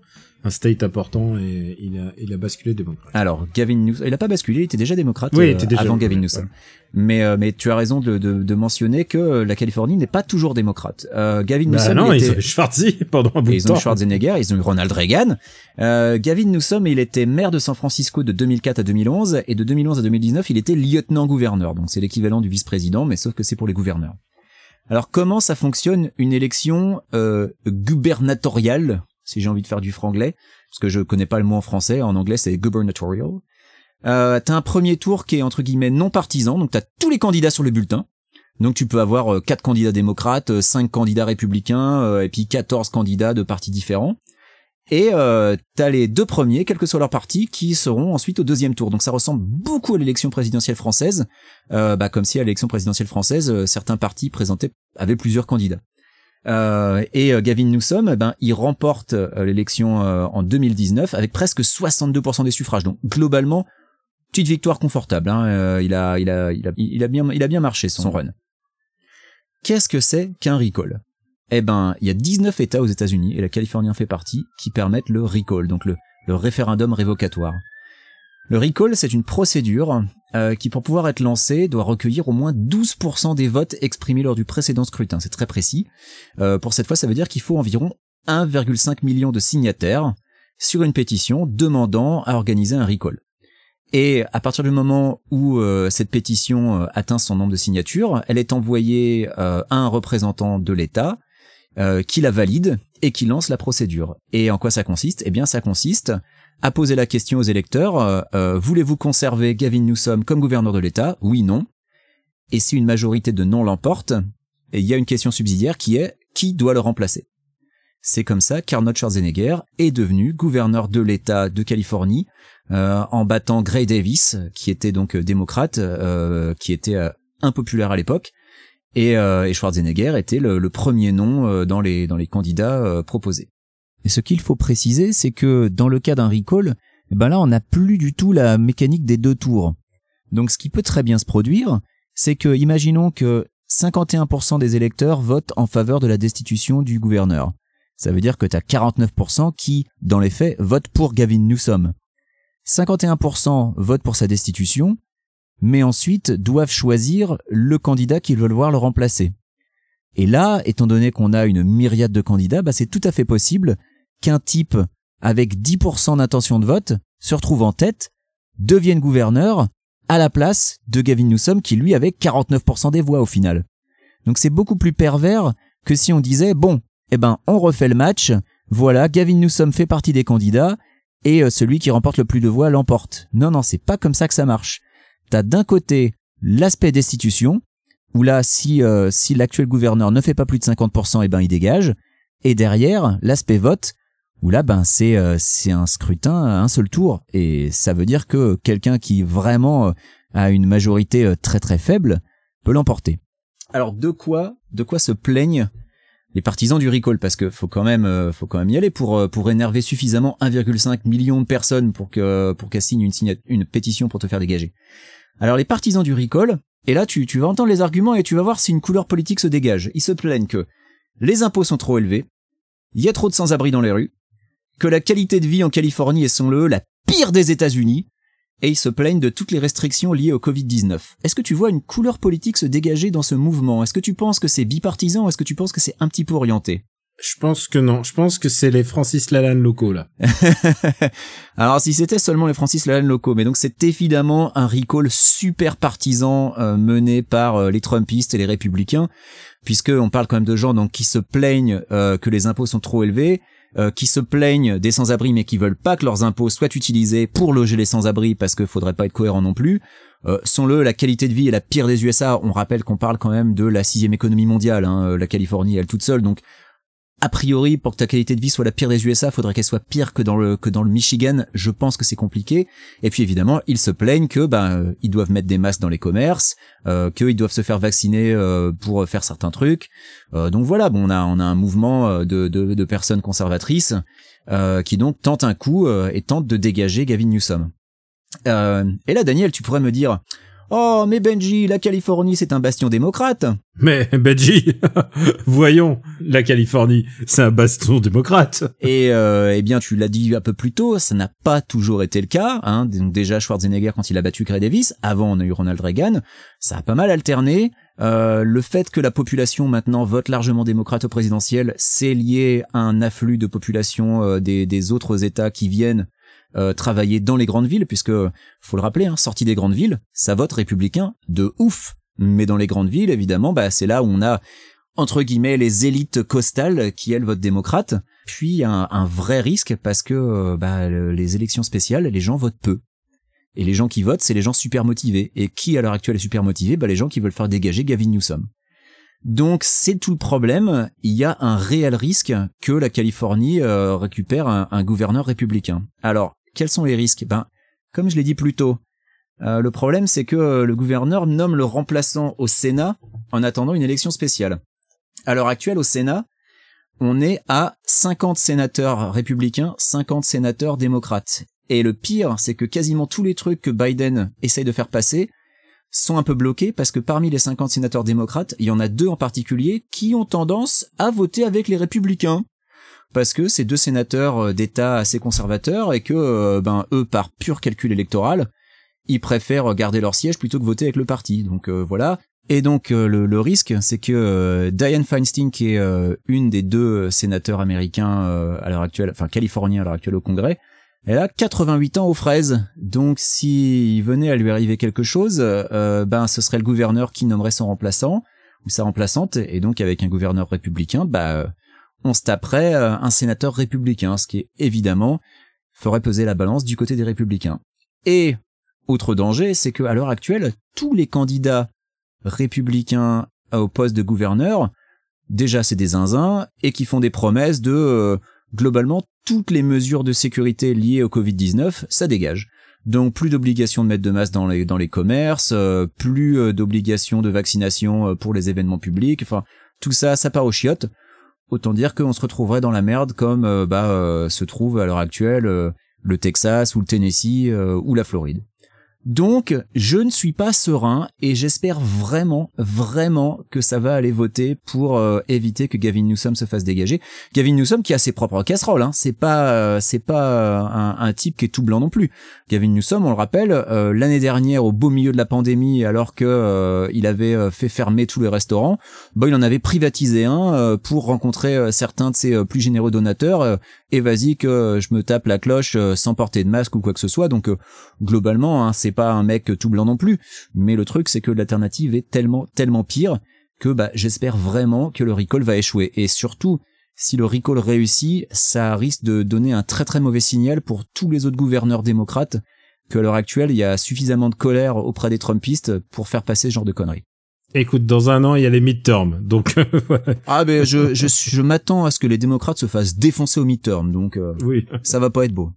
un state important et il a il a basculé démocrate. Alors, Gavin Newsom, il a pas basculé, il était déjà démocrate Oui, il euh, était déjà- avant Gavin Newsom. ouais. Mais, euh, mais tu as raison de, de, de mentionner que la Californie n'est pas toujours démocrate. Euh, Gavin Bah Newsom, non, il ils ont était... eu Schwarzy pendant un bout de ils ont temps. eu Schwarzenegger, ils ont eu Ronald Reagan. Euh, Gavin Newsom, il était maire de San Francisco de 2004 à 2011, et de 2011 à 2019, il était lieutenant-gouverneur. Donc c'est l'équivalent du vice-président, mais sauf que c'est pour les gouverneurs. Alors comment ça fonctionne une élection euh, gubernatoriale, si j'ai envie de faire du franglais, parce que je connais pas le mot en français, en anglais c'est gubernatorial. Euh, t'as un premier tour qui est entre guillemets non partisan, donc t'as tous les candidats sur le bulletin. Donc tu peux avoir euh, quatre candidats démocrates, euh, cinq candidats républicains, euh, et puis 14 candidats de partis différents. Et euh, t'as les deux premiers, quel que soit leur parti, qui seront ensuite au deuxième tour. Donc ça ressemble beaucoup à l'élection présidentielle française, euh, bah, comme si à l'élection présidentielle française, euh, certains partis présentés avaient plusieurs candidats. Euh, et euh, Gavin Newsom, eh ben, il remporte euh, l'élection euh, en 2019 avec presque 62% des suffrages. Donc globalement, petite victoire confortable. Hein. Il a, il a, il a, il a bien, il a bien marché son run. Qu'est-ce que c'est qu'un recall? Eh ben, il y a 19 États aux États-Unis et la Californie en fait partie qui permettent le recall, donc le, le référendum révocatoire. Le recall, c'est une procédure euh, qui, pour pouvoir être lancée, doit recueillir au moins 12% des votes exprimés lors du précédent scrutin. C'est très précis. Euh, pour cette fois, ça veut dire qu'il faut environ 1,5 million de signataires sur une pétition demandant à organiser un recall. Et à partir du moment où euh, cette pétition euh, atteint son nombre de signatures, elle est envoyée euh, à un représentant de l'État qui la valide et qui lance la procédure. Et en quoi ça consiste? Eh bien, ça consiste à poser la question aux électeurs euh, euh, voulez-vous conserver Gavin Newsom comme gouverneur de l'État? Oui, non. Et si une majorité de non l'emporte, il y a une question subsidiaire qui est qui doit le remplacer? C'est comme ça qu'Arnold Schwarzenegger est devenu gouverneur de l'État de Californie euh, en battant Gray Davis, qui était donc démocrate, qui était impopulaire à l'époque. Et, Schwarzenegger était le, premier nom dans les candidats proposés. Et ce qu'il faut préciser, c'est que dans le cas d'un recall, eh ben là, on n'a plus du tout la mécanique des deux tours. Donc, ce qui peut très bien se produire, c'est que, imaginons que 51% des électeurs votent en faveur de la destitution du gouverneur. Ça veut dire que tu as 49% qui, dans les faits, votent pour Gavin Newsom. 51% votent pour sa destitution, mais ensuite doivent choisir le candidat qu'ils veulent voir le remplacer. Et là, étant donné qu'on a une myriade de candidats, bah c'est tout à fait possible qu'un type avec 10% d'intention de vote se retrouve en tête, devienne gouverneur à la place de Gavin Newsom qui lui avait 49% des voix au final. Donc c'est beaucoup plus pervers que si on disait bon, eh ben on refait le match, voilà, Gavin Newsom fait partie des candidats et euh, celui qui remporte le plus de voix l'emporte. Non non, c'est pas comme ça que ça marche. T'as d'un côté l'aspect destitution où là si euh, si l'actuel gouverneur ne fait pas plus de 50%, eh ben il dégage et derrière l'aspect vote où là ben c'est euh, c'est un scrutin à un seul tour et ça veut dire que quelqu'un qui vraiment euh, a une majorité euh, très très faible peut l'emporter. Alors de quoi de quoi se plaignent les partisans du recall? Parce que faut quand même euh, faut quand même y aller pour euh, pour énerver suffisamment 1,5 million de personnes pour que pour qu'elles signent une une pétition pour te faire dégager. Alors les partisans du recall et là tu tu vas entendre les arguments et tu vas voir si une couleur politique se dégage. Ils se plaignent que les impôts sont trop élevés, il y a trop de sans-abri dans les rues, que la qualité de vie en Californie est son le la pire des États-Unis, et ils se plaignent de toutes les restrictions liées au Covid-19. Est-ce que tu vois une couleur politique se dégager dans ce mouvement? Est-ce que tu penses que c'est bipartisan ou est-ce que tu penses que c'est un petit peu orienté? Je pense que non. Je pense que c'est les Francis Lalanne locaux, là. Alors si c'était seulement les Francis Lalanne locaux, mais donc c'est évidemment un recall super partisan euh, mené par euh, les Trumpistes et les républicains, puisque on parle quand même de gens donc qui se plaignent euh, que les impôts sont trop élevés, euh, qui se plaignent des sans-abri mais qui veulent pas que leurs impôts soient utilisés pour loger les sans-abri parce qu'il faudrait pas être cohérent non plus. Euh, sont le la qualité de vie est la pire des USA. On rappelle qu'on parle quand même de la sixième économie mondiale, hein, la Californie elle toute seule, donc a priori, pour que ta qualité de vie soit la pire des USA, faudrait qu'elle soit pire que dans le que dans le Michigan. Je pense que c'est compliqué. Et puis évidemment, ils se plaignent que ben euh, ils doivent mettre des masques dans les commerces, euh, qu'ils doivent se faire vacciner euh, pour faire certains trucs. Euh, donc voilà, bon, on a on a un mouvement euh, de de, de personnes conservatrices qui donc tentent un coup et tentent de dégager Gavin Newsom. Et là, Daniel, tu pourrais me dire. Oh, mais Benji, la Californie, c'est un bastion démocrate. Mais Benji, voyons, la Californie, c'est un baston démocrate. Et euh, eh bien, tu l'as dit un peu plus tôt, ça n'a pas toujours été le cas. Hein. Donc déjà Schwarzenegger quand il a battu Gray Davis, avant on a eu Ronald Reagan, ça a pas mal alterné. Euh, le fait que la population maintenant vote largement démocrate au présidentiel, c'est lié à un afflux de population euh, des, des autres États qui viennent euh, travailler dans les grandes villes, puisque faut le rappeler, hein, sortie des grandes villes, ça vote républicain de ouf. Mais dans les grandes villes, évidemment, bah, c'est là où on a entre guillemets les élites costales qui elles votent démocrate. Puis un, un vrai risque parce que euh, bah, le- les élections spéciales, les gens votent peu. Et les gens qui votent, c'est les gens super motivés. Et qui à l'heure actuelle est super motivé? Bah, Les gens qui veulent faire dégager Gavin Newsom. Donc c'est tout le problème. Il y a un réel risque que la Californie euh, récupère un, un gouverneur républicain. Alors quels sont les risques? Ben comme je l'ai dit plus tôt, euh, le problème c'est que euh, le gouverneur nomme le remplaçant au Sénat en attendant une élection spéciale. À l'heure actuelle au Sénat, on est à 50 sénateurs républicains, 50 sénateurs démocrates. Et le pire, c'est que quasiment tous les trucs que Biden essaye de faire passer sont un peu bloqués parce que parmi les 50 sénateurs démocrates, il y en a deux en particulier qui ont tendance à voter avec les républicains. Parce que c'est deux sénateurs euh, d'État assez conservateurs et que, euh, ben, eux, par pur calcul électoral, ils préfèrent garder leur siège plutôt que voter avec le parti. Donc euh, voilà. Et donc euh, le, le risque, c'est que euh, Feinstein, qui est une des deux sénateurs américains à l'heure actuelle, enfin californiens à l'heure actuelle au Congrès, elle a 88 ans aux fraises. Donc s'il venait à lui arriver quelque chose, ben ce serait le gouverneur qui nommerait son remplaçant ou sa remplaçante. Et donc avec un gouverneur républicain, bah on se taperait euh, un sénateur républicain, ce qui évidemment ferait peser la balance du côté des républicains. Et autre danger, c'est que à l'heure actuelle, tous les candidats républicains au poste de gouverneur, déjà c'est des zinzins et qui font des promesses de euh, globalement toutes les mesures de sécurité liées au Covid-19, ça dégage. Donc plus d'obligation de mettre de masque dans les commerces, euh, plus euh, d'obligation de vaccination euh, pour les événements publics, enfin tout ça ça part aux chiottes. Autant dire qu'on se retrouverait dans la merde comme euh, bah euh, se trouve à l'heure actuelle euh, le Texas ou le Tennessee ou la Floride. Donc, je ne suis pas serein et j'espère vraiment, vraiment que ça va aller voter pour euh, éviter que Gavin Newsom se fasse dégager. Gavin Newsom qui a ses propres casseroles, hein. c'est pas, euh, c'est pas euh, un, type qui est tout blanc non plus. Gavin Newsom, on le rappelle, euh, l'année dernière, au beau milieu de la pandémie, alors que il avait fait fermer tous les restaurants, bah, il en avait privatisé un pour rencontrer certains de ses plus généreux donateurs. et vas-y que je me tape la cloche sans porter de masque ou quoi que ce soit. Donc globalement, hein, c'est pas un mec tout blanc non plus. Mais le truc, c'est que l'alternative est tellement, tellement pire que bah, j'espère vraiment que le recall va échouer. Et surtout, si le recall réussit, ça risque de donner un très très mauvais signal pour tous les autres gouverneurs démocrates qu'à l'heure actuelle, il y a suffisamment de colère auprès des Trumpistes pour faire passer ce genre de conneries. Écoute, dans un an, il y a les midterms. Donc. Ah ben je, je, je m'attends à ce que les démocrates se fassent défoncer au midterm, donc euh, oui. ça va pas être beau.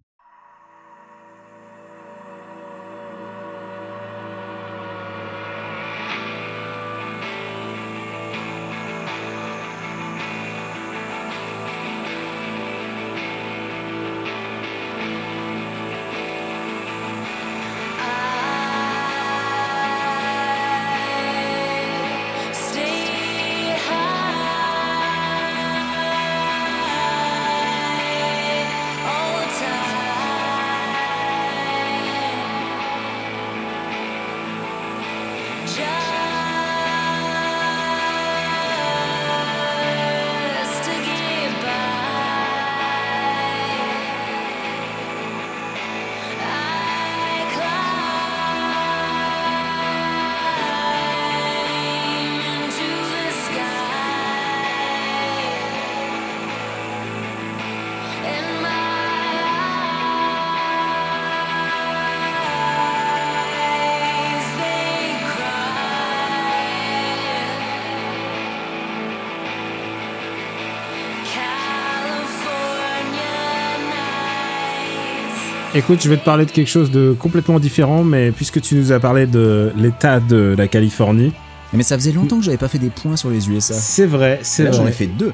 Écoute, je vais te parler de quelque chose de complètement différent, mais puisque tu nous as parlé de l'état de la Californie, Mais ça faisait longtemps que j'avais pas fait des points sur les USA. c'est vrai, c'est Là, vrai. j'en ai fait deux.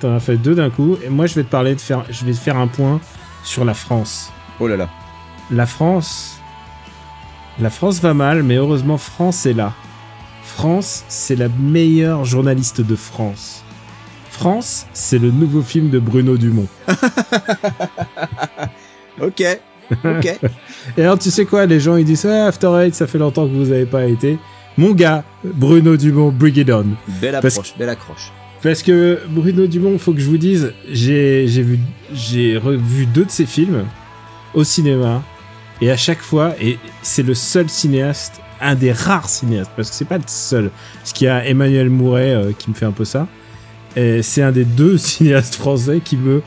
T'en as fait deux d'un coup, et moi je vais te parler de faire, je vais te faire un point sur la France. Oh là là. La France, la France va mal, mais heureusement France est là. France, c'est la meilleure journaliste de France. France, c'est le nouveau film de Bruno Dumont. Ok. Ok. Et alors, tu sais quoi, les gens ils disent ah, After Eight, ça fait longtemps que vous avez pas été. Mon gars, Bruno Dumont, bring it on. belle Parce- approche, belle accroche. Parce que Bruno Dumont, faut que je vous dise, j'ai vu j'ai revu deux de ses films au cinéma et à chaque fois et c'est le seul cinéaste, un des rares cinéastes parce que c'est pas le seul. Parce qu'il y a Emmanuel Mouret euh, qui me fait un peu ça. C'est un des deux cinéastes français qui me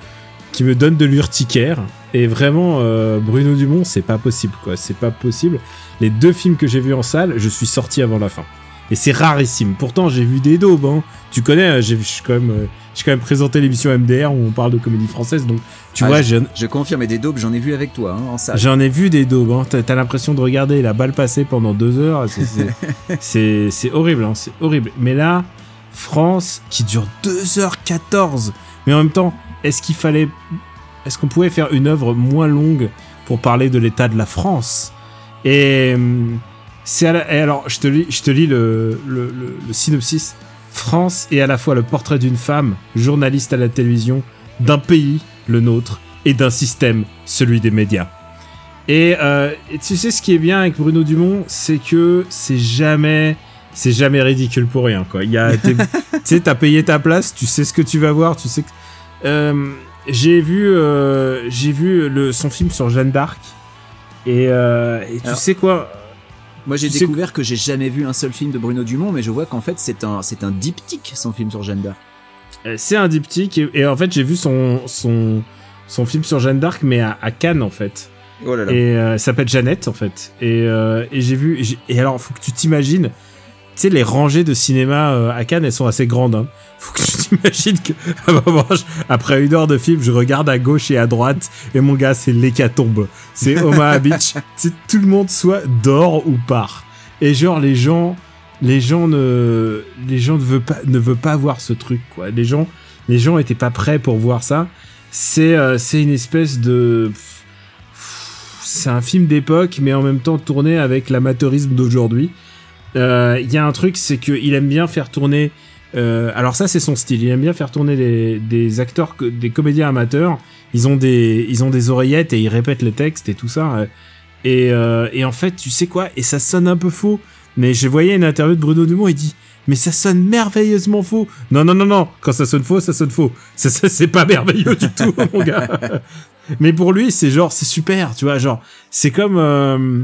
qui me donne de l'urticaire et vraiment euh, Bruno Dumont, c'est pas possible quoi, c'est pas possible. Les deux films que j'ai vus en salle, je suis sorti avant la fin. Et c'est rarissime. Pourtant, j'ai vu des daubes. Hein. Tu connais, euh, j'ai quand même, euh, j'ai quand même présenté l'émission MDR où on parle de comédie française. Donc, tu Ah, vois, je, je confirme, et des daubes, j'en ai vu avec toi, hein, en salle. J'en ai vu des daubes. Hein. T'as, l'impression de regarder la balle passer pendant deux heures. C'est horrible. Hein. C'est horrible. Mais là, France qui dure 2h14. Mais en même temps, est-ce qu'il fallait. Est-ce qu'on pouvait faire une œuvre moins longue pour parler de l'état de la France? Et. hum, C'est alors, je te lis, je te lis le, le, le- le synopsis. France est à la fois le portrait d'une femme, journaliste à la télévision, d'un pays, le nôtre, et d'un système, celui des médias. Et, euh, et tu sais ce qui est bien avec Bruno Dumont, c'est que c'est jamais, c'est jamais ridicule pour rien quoi. Il y a, t'es- tu sais, t'as payé ta place, tu sais ce que tu vas voir, tu sais. Que... Euh, j'ai vu, euh, j'ai vu le son film sur Jeanne d'Arc. Et, euh, et tu Alors- sais quoi? Moi, j'ai Tu sais découvert que j'ai jamais vu un seul film de Bruno Dumont, mais je vois qu'en fait, c'est un, c'est un diptyque, son film sur Jeanne d'Arc. Euh, C'est un diptyque et, et en fait j'ai vu son son son film sur Jeanne d'Arc mais à, à Cannes en fait. Oh là là. Et euh, elle s'appelle Jeannette en fait. Et, euh, et j'ai vu. Et alors, faut que tu t'imagines. Tu sais, les rangées de cinéma euh, à Cannes, elles sont assez grandes. Hein. Faut que tu t'imagines que à un moment, je- après une heure de film, je regarde à gauche et à droite, et mon gars, c'est l'hécatombe. C'est Omaha Beach. C'est tout le monde soit dort ou part. Et genre les gens, les gens ne, les gens ne veulent pas, ne veulent pas voir ce truc quoi. Les gens, les gens étaient pas prêts pour voir ça. C'est, euh, c'est une espèce de c'est un film d'époque, mais en même temps tourné avec l'amateurisme d'aujourd'hui. Euh, Il y a un truc, c'est qu'il aime bien faire tourner. euh, alors ça, c'est son style. Il aime bien faire tourner des, des acteurs, des comédiens amateurs. Ils ont des, ils ont des oreillettes et ils répètent les textes et tout ça. euh. Et, euh, et en fait, tu sais quoi? Et ça sonne un peu faux. Mais je voyais une interview de Bruno Dumont. Il dit mais ça sonne merveilleusement faux. Non, non, non, non. Quand ça sonne faux, ça sonne faux. Ça, ça c'est pas merveilleux du tout, mon gars. Mais pour lui, c'est genre, c'est super, tu vois, genre, c'est comme. euh,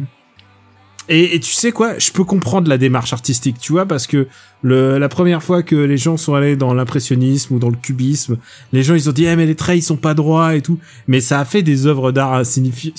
Et, et tu sais quoi, je peux comprendre la démarche artistique, tu vois, parce que le, la première fois que les gens sont allés dans l'impressionnisme ou dans le cubisme, les gens ils ont dit, eh, mais les traits ils sont pas droits et tout, mais ça a fait des œuvres d'art signifi-.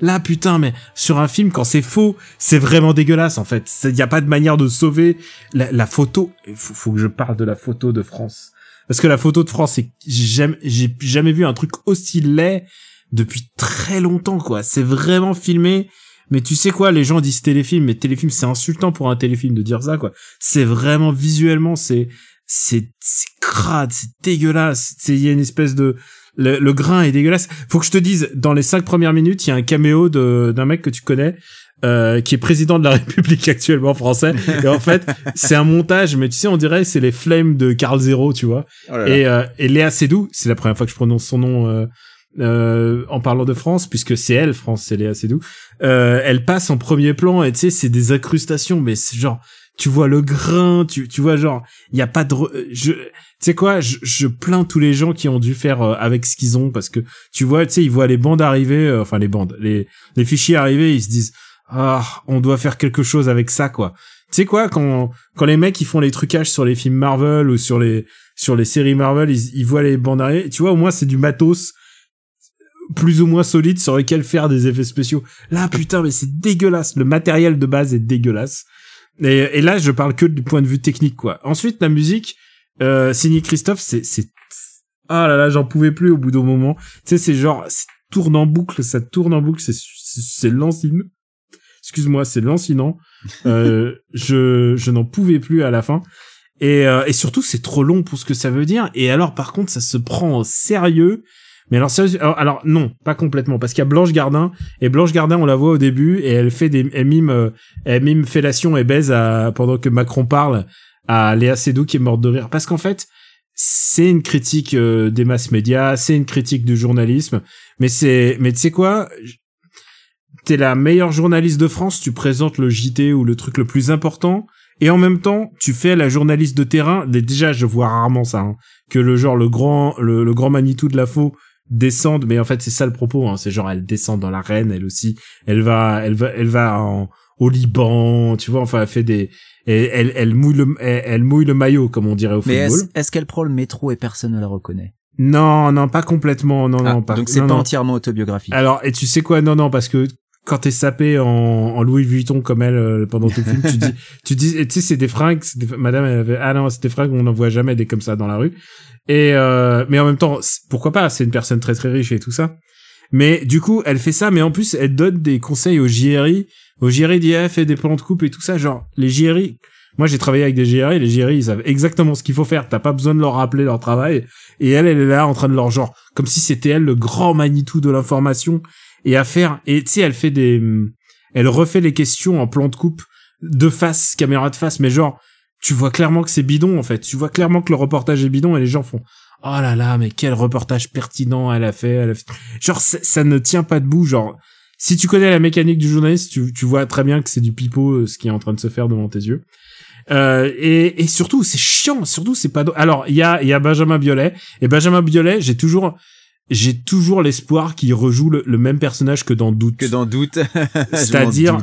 Là, putain, mais sur un film, quand c'est faux, c'est vraiment dégueulasse en fait. Il y a pas de manière de sauver la, la photo. Il faut, faut que je parle de la photo de France. Parce que la photo de France, j'ai jamais vu un truc aussi laid depuis très longtemps, quoi. C'est vraiment filmé. Mais tu sais quoi, les gens disent téléfilm, mais téléfilm, c'est insultant pour un téléfilm de dire ça, quoi. C'est vraiment visuellement, c'est, c'est, c'est crade, c'est dégueulasse. C'est, il y a une espèce de, le, le grain est dégueulasse. Faut que je te dise, dans les cinq premières minutes, il y a un caméo de, d'un mec que tu connais, euh, qui est président de la République actuellement français. Et en fait, c'est un montage, mais tu sais, on dirait c'est les flammes de Carl Zero, tu vois. Oh là là. Et, euh, et Léa Seydoux, c'est la première fois que je prononce son nom euh, euh, en parlant de France, puisque c'est elle, France, c'est Léa Seydoux. Euh, elle passe en premier plan et tu sais, c'est des incrustations, mais c'est genre, tu vois le grain, tu, tu vois genre, il y a pas de, euh, je, tu sais quoi, je, je plains tous les gens qui ont dû faire euh, avec ce qu'ils ont, parce que tu vois, tu sais, ils voient les bandes arriver, euh, enfin les bandes, les, les fichiers arriver, ils se disent, ah, on doit faire quelque chose avec ça, quoi. Tu sais quoi, quand, quand les mecs ils font les trucages sur les films Marvel ou sur les, sur les séries Marvel, ils, ils voient les bandes arriver, tu vois, au moins c'est du matos plus ou moins solide sur lequel faire des effets spéciaux. Là, putain, mais c'est dégueulasse. Le matériel de base est dégueulasse. Et, et là, je parle que du point de vue technique, quoi. Ensuite, la musique, euh, signé Christophe, c'est, c'est, ah là là, j'en pouvais plus au bout d'un moment. Tu sais, c'est genre, ça tourne en boucle, ça tourne en boucle, c'est, c'est, c'est lancinant. Excuse-moi, c'est lancinant. Euh, je, je n'en pouvais plus à la fin. Et, euh, et surtout, c'est trop long pour ce que ça veut dire. Et alors, par contre, ça se prend au sérieux. Mais alors, sérieux, alors, non, pas complètement, parce qu'il y a Blanche Gardin, et Blanche Gardin, on la voit au début, et elle fait des, elle mime, euh, elle mime fellation et baise à, pendant que Macron parle à Léa Seydoux qui est morte de rire. Parce qu'en fait, c'est une critique euh, des masses médias, c'est une critique du journalisme, mais c'est, mais tu sais quoi, t'es la meilleure journaliste de France, tu présentes le JT ou le truc le plus important, et en même temps, tu fais la journaliste de terrain. Dé- Déjà, je vois rarement ça, hein, que le genre le grand, le, le grand Manitou de la faux descende, mais en fait c'est ça le propos. Hein, c'est genre elle descend dans l'arène, elle aussi, elle va, elle va, elle va en, au Liban, tu vois. Enfin, elle fait des, elle, elle, elle mouille le, elle, elle mouille le maillot comme on dirait au Mais football. est-ce qu'elle prend le métro et personne ne la reconnaît? Non, non, pas complètement. Non, Ah, non, pas. Donc c'est pas non. entièrement autobiographique. Alors, et tu sais quoi? Non, non, parce que quand t'es sapé en, en Louis Vuitton comme elle euh, pendant tout le film, tu dis, tu dis, et tu sais, c'est des fringues. des- madame, elle avait, ah non, c'est des fringues, on n'en voit jamais des comme ça dans la rue. Et euh, mais en même temps, pourquoi pas C'est une personne très très riche et tout ça. Mais du coup, elle fait ça, mais en plus, elle donne des conseils aux JRI. Aux JRI d'IA, fait des plans de coupe et tout ça. Genre, les JRI, moi j'ai travaillé avec des JRI, les JRI, ils savent exactement ce qu'il faut faire. T'as pas besoin de leur rappeler leur travail. Et elle, elle est là en train de leur genre, comme si c'était elle le grand Manitou de l'information. Et à faire, et tu sais, elle fait des, elle refait les questions en plan de coupe, de face, caméra de face, mais genre, tu vois clairement que c'est bidon en fait. Tu vois clairement que le reportage est bidon et les gens font oh là là mais quel reportage pertinent elle a fait. Elle a fait... Genre ça, ne tient pas debout. Genre si tu connais la mécanique du journaliste, tu, tu vois très bien que c'est du pipeau euh, ce qui est en train de se faire devant tes yeux. Euh, et, et surtout c'est chiant. Surtout c'est pas. Alors il y a il y a Benjamin Biolay et Benjamin Biolay j'ai toujours j'ai toujours l'espoir qu'il rejoue le, le même personnage que dans Doute. Que dans doute. C'est-à-dire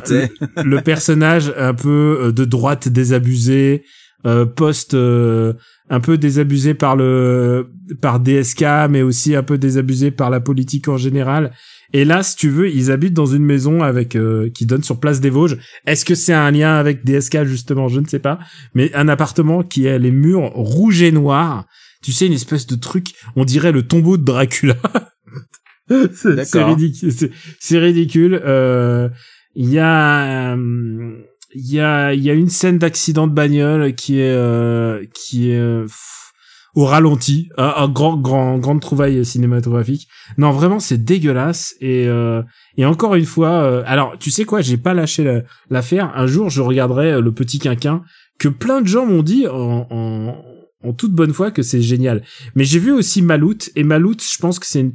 le personnage un peu euh, de droite désabusé, euh, post euh, un peu désabusé par le par DSK, mais aussi un peu désabusé par la politique en général. Et là, si tu veux, ils habitent dans une maison avec euh, qui donne sur Place des Vosges. Est-ce que c'est un lien avec DSK justement? Je ne sais pas. Mais un appartement qui a les murs rouges et noirs. Tu sais, une espèce de truc, on dirait le tombeau de Dracula. c'est ridicule. C'est- ridicule. Euh, Il y a, euh, il y a, il y a une scène d'accident de bagnole qui est, euh, qui est euh, pff, au ralenti, un, un grand, grand, grande trouvaille cinématographique. Non, vraiment, c'est dégueulasse. Et, euh, et encore une fois, euh, alors, tu sais quoi, j'ai pas lâché la- l'affaire. Un jour, je regarderai euh, le petit quinquin que plein de gens m'ont dit en, en, en toute bonne foi que c'est génial. Mais j'ai vu aussi Malout et Malout, je pense que c'est une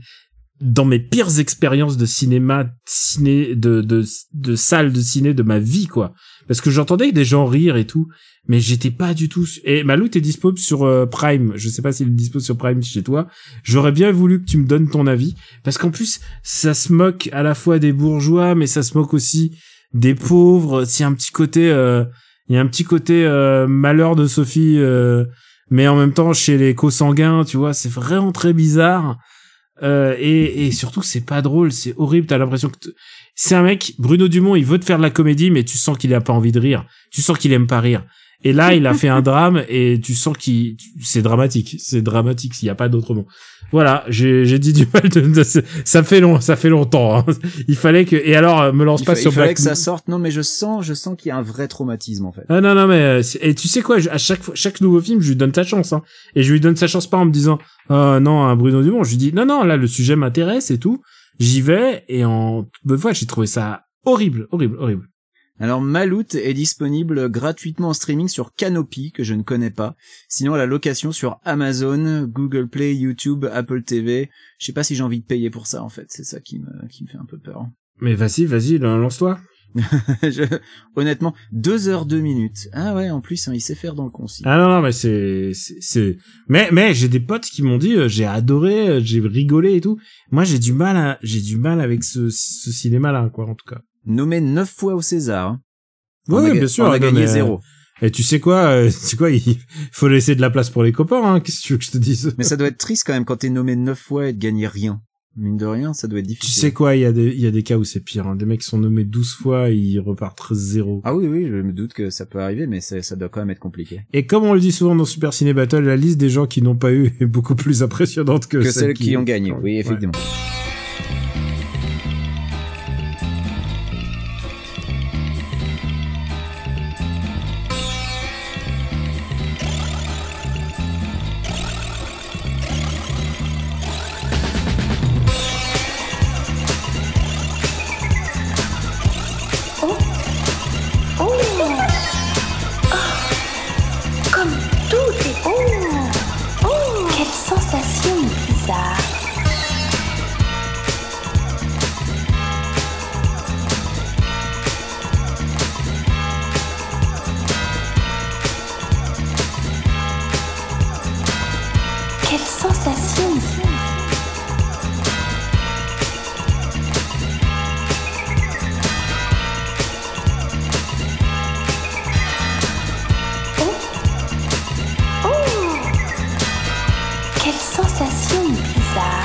dans mes pires expériences de cinéma, ciné, de, de, de salle de ciné de ma vie, quoi. Parce que j'entendais des gens rire et tout, mais j'étais pas du tout, et Malou est dispo sur euh, Prime. Je sais pas s'il est dispo sur Prime chez toi. J'aurais bien voulu que tu me donnes ton avis. Parce qu'en plus, ça se moque à la fois des bourgeois, mais ça se moque aussi des pauvres. C'est un petit côté, euh, il y a un petit côté, euh, malheur de Sophie, euh, mais en même temps, chez les co-sanguins, tu vois, c'est vraiment très bizarre. Euh, et, et surtout, c'est pas drôle, c'est horrible. T'as l'impression que c'est un mec, Bruno Dumont, il veut te faire de la comédie, mais tu sens qu'il a pas envie de rire. Tu sens qu'il aime pas rire. Et là, il a fait un drame et tu sens qu'il, c'est dramatique. C'est dramatique s'il y a pas d'autre mot. Voilà, j'ai, j'ai dit du mal de, de- ça fait long, ça fait longtemps. hein. Il fallait que, et alors, euh, me lance Il, pas fa- sur il fallait Black que ça sorte. Non, mais je sens, je sens qu'il y a un vrai traumatisme en fait. ah non non mais euh, et tu sais quoi je- à chaque fois chaque nouveau film je lui donne sa chance hein et je lui donne sa chance pas en me disant ah non un Bruno Dumont je lui dis non non là le sujet m'intéresse et tout j'y vais et en bonne fois j'ai trouvé ça horrible horrible horrible Alors Malout est disponible gratuitement en streaming sur Canopy que je ne connais pas. Sinon à la location sur Amazon, Google Play, YouTube, Apple TV. Je sais pas si j'ai envie de payer pour ça en fait. C'est ça qui me qui me fait un peu peur. mais vas-y vas-y lance-toi Je- Honnêtement, deux heures deux minutes. Ah ouais, en plus hein, il sait faire dans le concis. ah non non mais c'est c'est- mais mais j'ai des potes qui m'ont dit euh, j'ai adoré euh, j'ai rigolé et tout moi j'ai du mal à j'ai du mal avec ce ce cinéma là quoi en tout cas Nommé neuf fois au César. hein. ouais, a ga- bien sûr On a gagné mais, zéro. et tu sais quoi euh, c'est quoi il faut laisser de la place pour les copains hein qu'est-ce que tu veux que je te dise? Mais ça doit être triste quand même quand t'es nommé neuf fois et de gagner rien. Mine de rien, ça doit être Tu difficile. sais quoi, il y a des, il y a des cas où c'est pire. Hein. Des mecs qui sont nommés 12 fois, ils repartent zéro. Ah oui, oui, je me doute que ça peut arriver, mais ça doit quand même être compliqué. Et comme on le dit souvent dans Super Ciné Battle, la liste des gens qui n'ont pas eu est beaucoup plus impressionnante que, Que celles qui ont gagné, oui, effectivement. Sensation Oh Quelle sensation bizarre.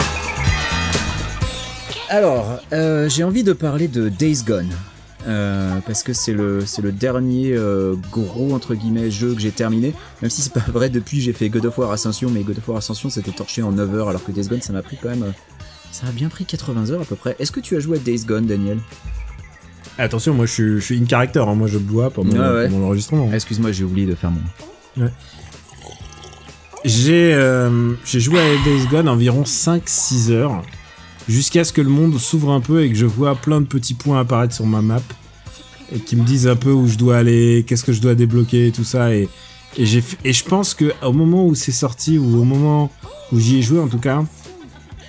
Alors, Euh, j'ai envie de parler de Days Gone. Euh, parce que c'est le c'est le dernier euh, gros entre guillemets jeu que j'ai terminé. Même si c'est pas vrai depuis j'ai fait God of War Ascension mais God of War Ascension c'était torché en 9 heures alors que Days Gone ça m'a pris quand même euh, ça a bien pris 80 heures à peu près. Est-ce que tu as joué à Days Gone Daniel? Attention, moi je suis, je suis in character, hein, moi je bois pendant, Ouais, ouais. pendant l'enregistrement. Ah, excuse-moi j'ai oublié de faire mon J'ai euh, j'ai joué à Days Gone environ 5-6 heures, jusqu'à ce que le monde s'ouvre un peu et que je vois plein de petits points apparaître sur ma map, et qui me disent un peu où je dois aller, qu'est-ce que je dois débloquer et tout ça. Et, je pense que au moment où c'est sorti, ou au moment où j'y ai joué en tout cas,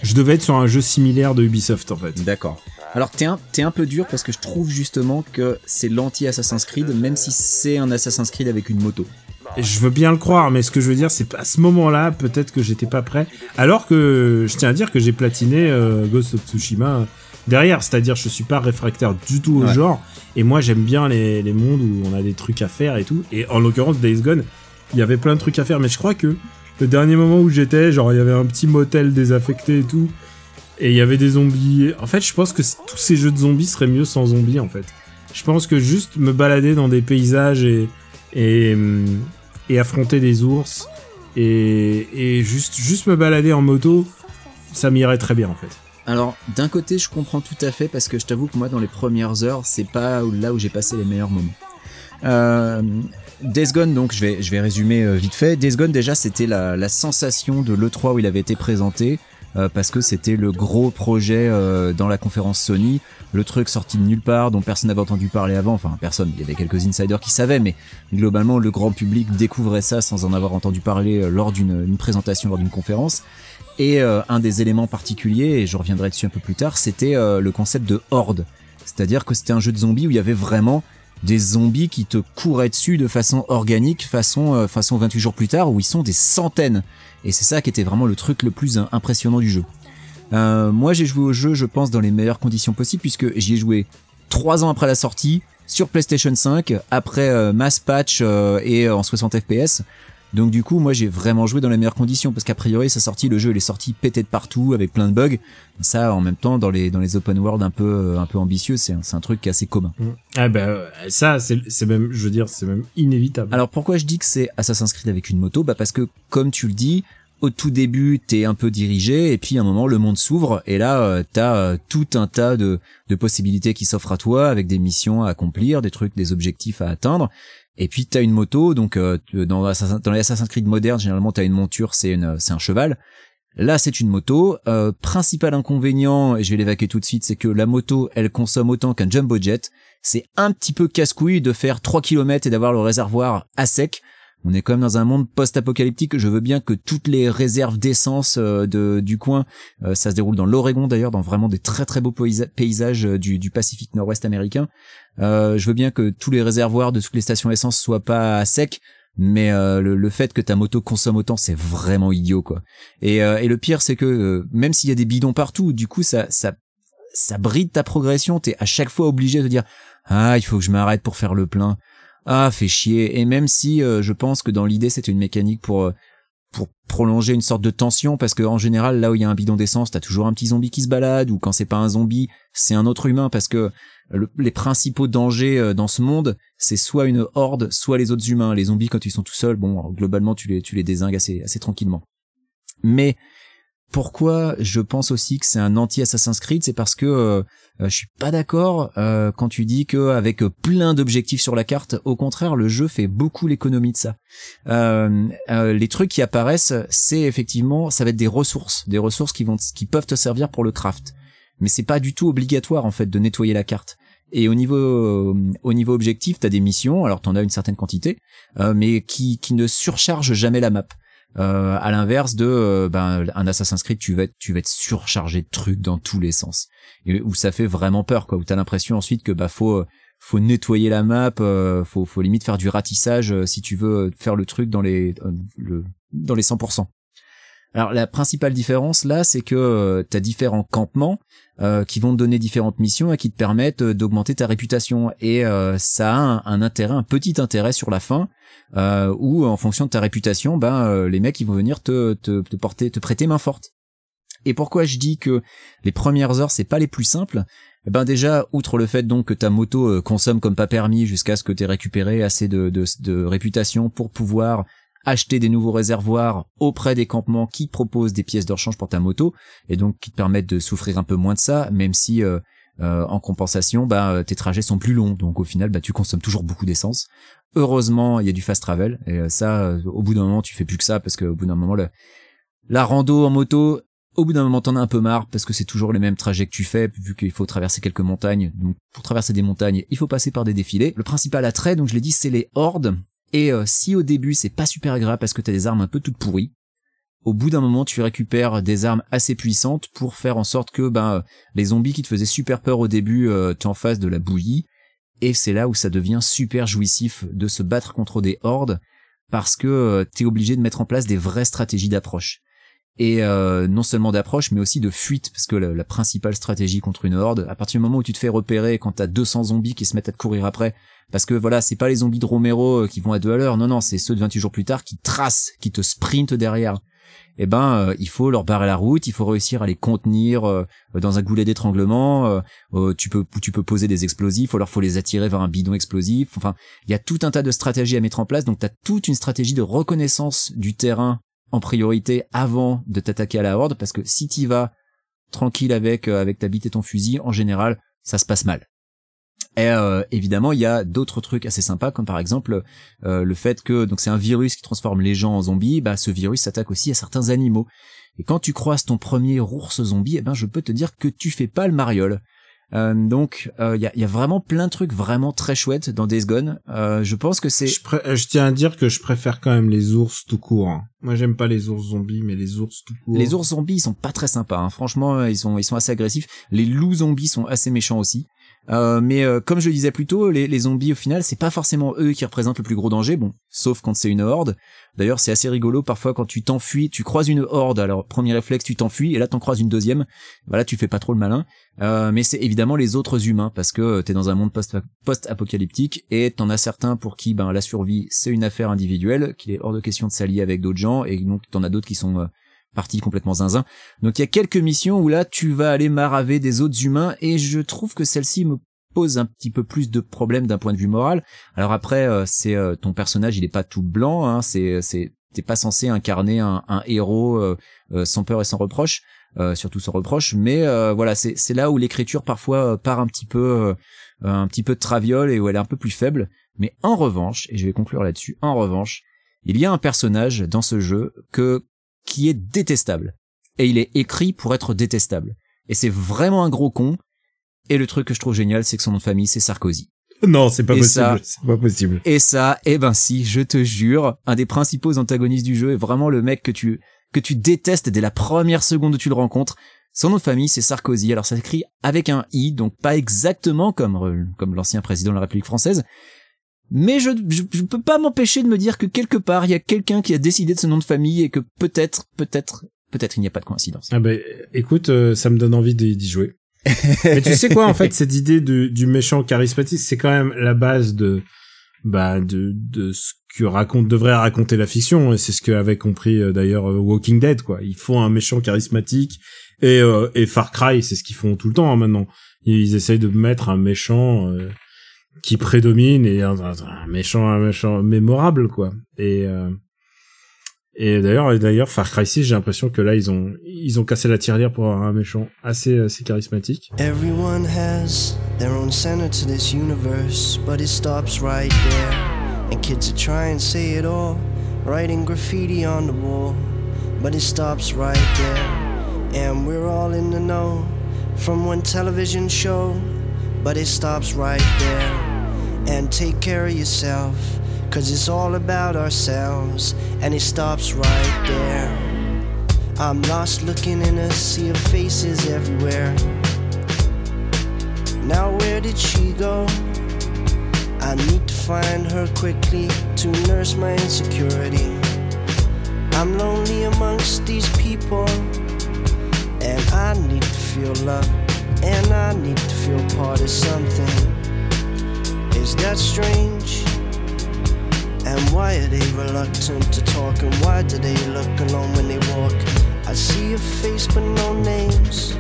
je devais être sur un jeu similaire de Ubisoft en fait. D'accord. Alors t'es un, t'es un peu dur parce que je trouve justement que c'est l'anti-Assassin's Creed, même si c'est un Assassin's Creed avec une moto. Je veux bien le croire, mais ce que je veux dire, c'est qu'à ce moment-là, peut-être que j'étais pas prêt. Alors que je tiens à dire que j'ai platiné euh, Ghost of Tsushima derrière, c'est-à-dire je suis pas réfractaire du tout au Ouais. genre. Et moi, j'aime bien les, les mondes où on a des trucs à faire et tout. Et en l'occurrence, Days Gone, il y avait plein de trucs à faire, mais je crois que le dernier moment où j'étais, genre il y avait un petit motel désaffecté et tout, et il y avait des zombies. En fait, je pense que tous ces jeux de zombies seraient mieux sans zombies en fait. Je pense que juste me balader dans des paysages et et, hum, et affronter des ours et, et juste juste me balader en moto, ça m'irait très bien en fait. Alors d'un côté je comprends tout à fait parce que je t'avoue que moi dans les premières heures c'est pas là où j'ai passé les meilleurs moments. Euh, Days Gone, donc je vais, je vais résumer euh, vite fait. Days Gone déjà c'était la, sensation de l'E3 où il avait été présenté euh, parce que c'était le gros projet euh, dans la conférence Sony, le truc sorti de nulle part dont personne n'avait entendu parler avant, enfin personne, il y avait quelques insiders qui savaient mais globalement le grand public découvrait ça sans en avoir entendu parler lors d'une une présentation, lors d'une conférence. Et euh, un des éléments particuliers, et je reviendrai dessus un peu plus tard, c'était euh, le concept de horde. C'est-à-dire que c'était un jeu de zombies où il y avait vraiment des zombies qui te couraient dessus de façon organique, façon, euh, façon 28 jours plus tard, où ils sont des centaines. Et c'est ça qui était vraiment le truc le plus euh, impressionnant du jeu. Moi j'ai joué au jeu, je pense, dans les meilleures conditions possibles, puisque j'y ai joué trois ans après la sortie, sur PlayStation 5, après euh, mass patch et en 60 FPS. Donc du coup, moi j'ai vraiment joué dans les meilleures conditions parce qu'a priori sa sortie, le jeu il est sorti pété de partout avec plein de bugs. Ça, en même temps, dans les dans les open world un peu euh, un peu ambitieux, c'est un, c'est un truc qui est assez commun. Ah ben euh, ça c'est c'est même je veux dire c'est même inévitable. Alors pourquoi je dis que c'est Assassin's Creed avec une moto? Bah parce que comme tu le dis, au tout début t'es un peu dirigé et puis à un moment le monde s'ouvre et là euh, t'as euh, tout un tas de, possibilités qui s'offrent à toi avec des missions à accomplir, des trucs, des objectifs à atteindre. Et puis t'as une moto, donc euh, dans, les Assassin's Creed modernes, généralement t'as une monture, c'est un cheval. Là, c'est une moto. Principal inconvénient, et je vais l'évacuer tout de suite, c'est que la moto, elle consomme autant qu'un jumbo jet. C'est un petit peu casse-couille de faire 3 km et d'avoir le réservoir à sec. On est quand même dans un monde post-apocalyptique. Je veux bien que toutes les réserves d'essence euh, de, du coin, euh, ça se déroule dans l'Oregon d'ailleurs, dans vraiment des très très beaux paysa- paysages euh, du, Pacifique Nord-Ouest américain. Je veux bien que tous les réservoirs de toutes les stations essence soient pas à sec, mais le, fait que ta moto consomme autant, c'est vraiment idiot quoi. Et, le pire, c'est que même s'il y a des bidons partout, du coup ça ça ça bride ta progression. T'es à chaque fois obligé de dire ah il faut que je m'arrête pour faire le plein. Ah fait chier. Et même si euh, je pense que dans l'idée c'était une mécanique pour euh, pour prolonger une sorte de tension parce que en général là où il y a un bidon d'essence t'as toujours un petit zombie qui se balade ou quand c'est pas un zombie c'est un autre humain parce que le- les principaux dangers euh, dans ce monde c'est soit une horde soit les autres humains les zombies quand ils sont tout seuls bon globalement tu les tu les désingues assez assez tranquillement mais pourquoi je pense aussi que c'est un anti Assassin's Creed, c'est parce que euh, euh, je suis pas d'accord euh, quand tu dis que avec euh, plein d'objectifs sur la carte, au contraire, le jeu fait beaucoup l'économie de ça. Les trucs qui apparaissent, c'est effectivement, ça va être des ressources, des ressources qui vont, qui peuvent te servir pour le craft. Mais c'est pas du tout obligatoire en fait de nettoyer la carte. Et au niveau au niveau objectif, t'as des missions, alors t'en as une certaine quantité, mais qui qui ne surchargent jamais la map. Euh, à l'inverse de euh, ben, un Assassin's Creed, tu vas être, tu vas être surchargé de trucs dans tous les sens, et où ça fait vraiment peur, quoi. Où t'as l'impression ensuite que bah faut euh, faut nettoyer la map, euh, faut faut limite faire du ratissage euh, si tu veux faire le truc dans les le, dans les 100%. Alors la principale différence là, c'est que euh, t'as différents campements euh, qui vont te donner différentes missions et qui te permettent euh, d'augmenter ta réputation. Et euh, ça a un, intérêt, un petit intérêt sur la fin, où en fonction de ta réputation, ben les mecs ils vont venir te, te, te porter, te prêter main forte. Et pourquoi je dis que les premières heures c'est pas les plus simples? Eh ben déjà, outre le fait donc que ta moto consomme comme pas permis jusqu'à ce que tu aies récupéré assez de, de réputation pour pouvoir acheter des nouveaux réservoirs auprès des campements qui proposent des pièces de rechange pour ta moto et donc qui te permettent de souffrir un peu moins de ça, même si euh, euh, en compensation, bah, euh, tes trajets sont plus longs, donc au final, bah, tu consommes toujours beaucoup d'essence. Heureusement, il y a du fast travel et ça, au bout d'un moment, tu fais plus que ça parce qu'au bout d'un moment, la rando en moto, au bout d'un moment, t'en as un peu marre parce que c'est toujours les mêmes trajets que tu fais vu qu'il faut traverser quelques montagnes. Donc, pour traverser des montagnes, il faut passer par des défilés. Le principal attrait, donc je l'ai dit, c'est les hordes. Et euh, si au début c'est pas super agréable parce que t'as des armes un peu toutes pourries, au bout d'un moment tu récupères des armes assez puissantes pour faire en sorte que ben euh, les zombies qui te faisaient super peur au début euh, t'es en face de la bouillie. Et c'est là où ça devient super jouissif de se battre contre des hordes parce que euh, t'es obligé de mettre en place des vraies stratégies d'approche et euh, non seulement d'approche mais aussi de fuite parce que la, la principale stratégie contre une horde à partir du moment où tu te fais repérer quand t'as 200 zombies qui se mettent à te courir après parce que voilà c'est pas les zombies de Romero euh, qui vont à deux à l'heure non non c'est ceux de 28 jours plus tard qui tracent qui te sprintent derrière. Eh ben euh, il faut leur barrer la route il faut réussir à les contenir euh, dans un goulet d'étranglement euh, euh, tu peux tu peux poser des explosifs ou alors faut les attirer vers un bidon explosif enfin il y a tout un tas de stratégies à mettre en place donc t'as toute une stratégie de reconnaissance du terrain en priorité avant de t'attaquer à la horde parce que si t'y vas tranquille avec euh, avec ta bite et ton fusil en général ça se passe mal. Et euh, évidemment il y a d'autres trucs assez sympas comme par exemple euh, le fait que donc c'est un virus qui transforme les gens en zombies bah ce virus s'attaque aussi à certains animaux. Et quand tu croises ton premier ours zombie eh ben je peux te dire que tu fais pas le mariole Euh, donc il y, a, y a vraiment plein de trucs vraiment très chouettes dans Days Gone Euh, je pense que c'est Je, euh, je tiens à dire que je préfère quand même les ours tout court. hein. Moi, j'aime pas les ours zombies, mais les ours tout court. Les ours zombies ils sont pas très sympas. hein. Franchement, euh, ils sont ils sont assez agressifs. Les loups zombies sont assez méchants aussi. Euh, mais euh, comme je le disais plus tôt, les, zombies au final, c'est pas forcément eux qui représentent le plus gros danger. Bon, sauf quand c'est une horde. D'ailleurs, c'est assez rigolo parfois quand tu t'enfuis, tu croises une horde. Alors premier réflexe, tu t'enfuis et là t'en croises une deuxième. Voilà, tu fais pas trop le malin. Euh, mais c'est évidemment les autres humains parce que t'es dans un monde post- post-apocalyptique et t'en as certains pour qui ben la survie c'est une affaire individuelle, qu'il est hors de question de s'allier avec d'autres gens et donc t'en as d'autres qui sont partis complètement zinzin. Donc il y a quelques missions où là tu vas aller maraver des autres humains et je trouve que celle-ci me pose un petit peu plus de problèmes d'un point de vue moral. Alors après euh, c'est euh, ton personnage il est pas tout blanc, hein, c'est c'est t'es pas censé incarner un, héros euh, euh, sans peur et sans reproche, surtout sans reproche. Mais voilà c'est c'est là où l'écriture parfois part un petit peu un petit peu de traviole et où elle est un peu plus faible. Mais en revanche et je vais conclure là-dessus, en revanche il y a un personnage dans ce jeu que qui est détestable. Et il est écrit pour être détestable. Et c'est vraiment un gros con. Et le truc que je trouve génial, c'est que son nom de famille, c'est Sarkozy. Non, c'est pas Et possible. C'est pas possible. Et ça, eh ben si, je te jure, un des principaux antagonistes du jeu est vraiment le mec que tu, que tu détestes dès la première seconde où tu le rencontres. Son nom de famille, c'est Sarkozy. Alors ça s'écrit avec un i, donc pas exactement comme, euh, comme l'ancien président de la République française. Mais je, je peux pas m'empêcher de me dire que quelque part, il y a quelqu'un qui a décidé de ce nom de famille et que peut-être, peut-être, peut-être il n'y a pas de coïncidence. Ah ben, écoute, euh, ça me donne envie d'y jouer. Mais tu sais quoi, en fait, cette idée de, du méchant charismatique, c'est quand même la base de, bah, de, de ce que raconte, devrait raconter la fiction. Et c'est ce que avait compris euh, d'ailleurs euh, Walking Dead, quoi. Ils font un méchant charismatique. Et, euh, et Far Cry, c'est ce qu'ils font tout le temps hein, maintenant. Ils essayent de mettre un méchant qui prédomine et un, un- un méchant, un méchant mémorable, quoi. Et euh, et d'ailleurs, d'ailleurs, Far Cry 6, j'ai l'impression que là, ils ont, ils ont cassé la tirelire pour avoir un méchant assez, assez charismatique. Everyone has their own center to this universe, but it stops right there. And kids are trying to say it all, writing graffiti on the wall, but it stops right there. And we're all in the know from one television show, but it stops right there. And take care of yourself, cause it's all about ourselves, and it stops right there. I'm lost looking in a sea of faces everywhere. Now where did she go? I need to find her quickly to nurse my insecurity. I'm lonely amongst these people, and I need to feel love, and I need to feel part of something. Is that strange? And why are they reluctant to talk? And why do they look alone when they walk? I see a face but no names.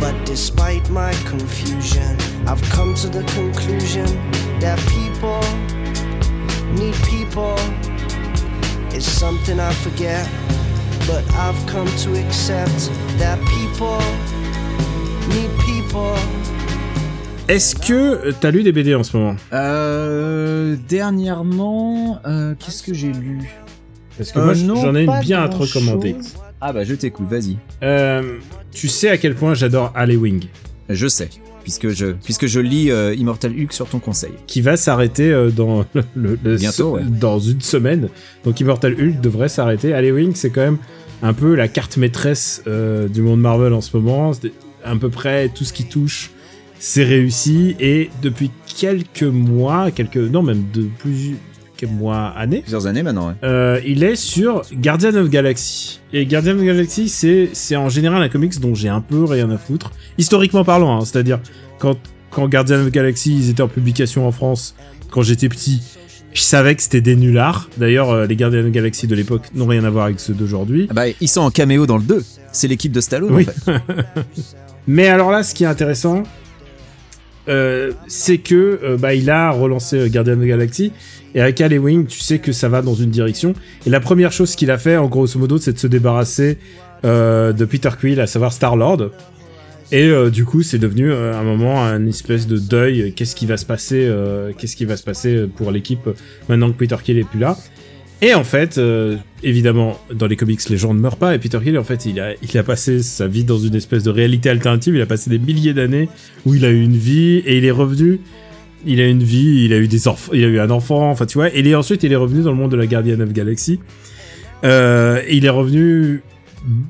But despite my confusion, I've come to the conclusion that people need people. It's something I forget, but I've come to accept that people need people. Est-ce que euh, t'as lu des BD en ce moment? Euh, dernièrement, euh, qu'est-ce que j'ai lu? Parce que moi, j'en ai une bien à te recommander. Ah bah je t'écoute, vas-y. Tu sais à quel point j'adore Wing, Je sais, puisque je, puisque je lis euh, Immortal Hulk sur ton conseil. qui va s'arrêter euh, dans le, le- le- Bientôt, ouais. dans une semaine. Donc Immortal Hulk devrait s'arrêter. Wing, c'est quand même un peu la carte maîtresse euh, du monde Marvel en ce moment. C'est à peu près tout ce qui touche, c'est réussi. Et depuis quelques mois, quelques non même de plusieurs mois, années, Plusieurs années maintenant, ouais. Euh, il est sur Guardian of Galaxy. Et Guardian of Galaxy, c'est, c'est en général un comics dont j'ai un peu rien à foutre. Historiquement parlant, hein, c'est-à-dire, quand, quand Guardian of Galaxy, ils étaient en publication en France, quand j'étais petit, je savais que c'était des nullards. D'ailleurs, euh, les Guardians of Galaxy de l'époque n'ont rien à voir avec ceux d'aujourd'hui. Ah bah ils sont en caméo dans le 2. C'est l'équipe de Stallone Oui. en fait. Mais alors là, ce qui est intéressant, euh, c'est que euh, bah, il a relancé euh, Guardian of the Galaxy et avec Wing, tu sais que ça va dans une direction. Et la première chose qu'il a fait, en grosso modo, c'est de se débarrasser de Peter Quill, à savoir Star Lord. Et du coup, c'est devenu euh, un moment un espèce de deuil. Qu'est-ce qui va se passer Qu'est-ce qui va se passer pour l'équipe maintenant que Peter Quill est plus là? Et en fait, euh, évidemment, dans les comics, les gens ne meurent pas. Et Peter Quill, en fait, il a, passé sa vie dans une espèce de réalité alternative. Il a passé des milliers d'années où il a eu une vie et il est revenu. Il a une vie, il a eu des enfants, il a eu un enfant, enfin tu vois. Et ensuite, il est revenu dans le monde de la Guardian of Galaxy. Euh, il est revenu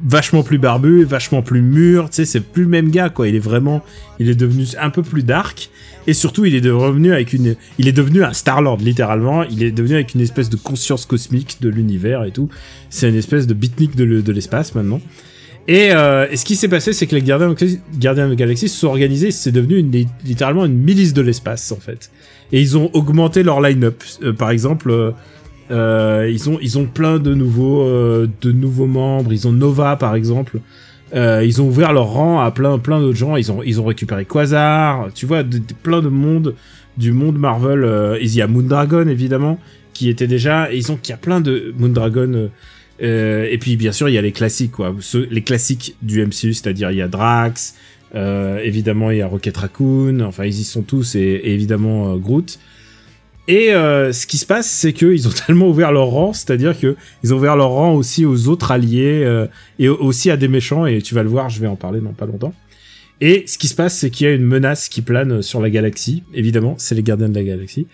vachement plus barbu, vachement plus mûr. Tu sais, c'est plus le même gars, quoi. Il est vraiment, il est devenu un peu plus dark. Et surtout, il est de- revenu avec une, il est devenu un Star Lord littéralement. Il est devenu avec une espèce de conscience cosmique de l'univers et tout. C'est une espèce de beatnik de le- de l'espace maintenant. Et, euh, et ce qui s'est passé, c'est que les Gardiens Gardiens of the Galaxy se sont organisés, c'est devenu une, littéralement une milice de l'espace en fait. Et ils ont augmenté leur line-up. Euh, par exemple, euh, ils ont ils ont plein de nouveaux euh, de nouveaux membres. Ils ont Nova par exemple. Euh, ils ont ouvert leur rang à plein plein d'autres gens. Ils ont ils ont récupéré Quasar. Tu vois, plein de monde du monde Marvel. Euh, il y a Moondragon évidemment qui était déjà. Ils ont qu'il y a plein de Moondragon. euh, euh, et puis bien sûr il y a les classiques quoi, Ceux- les classiques du MCU, c'est-à-dire il y a Drax, évidemment il y a Rocket Raccoon, enfin ils y sont tous et, évidemment Groot. Et euh, ce qui se passe, c'est qu'ils ont tellement ouvert leur rang, c'est-à-dire que ils ont ouvert leur rang aussi aux autres alliés euh, et au- aussi à des méchants. Et tu vas le voir, je vais en parler dans pas longtemps. Et ce qui se passe, c'est qu'il y a une menace qui plane sur la galaxie. Évidemment, c'est les gardiens de la galaxie.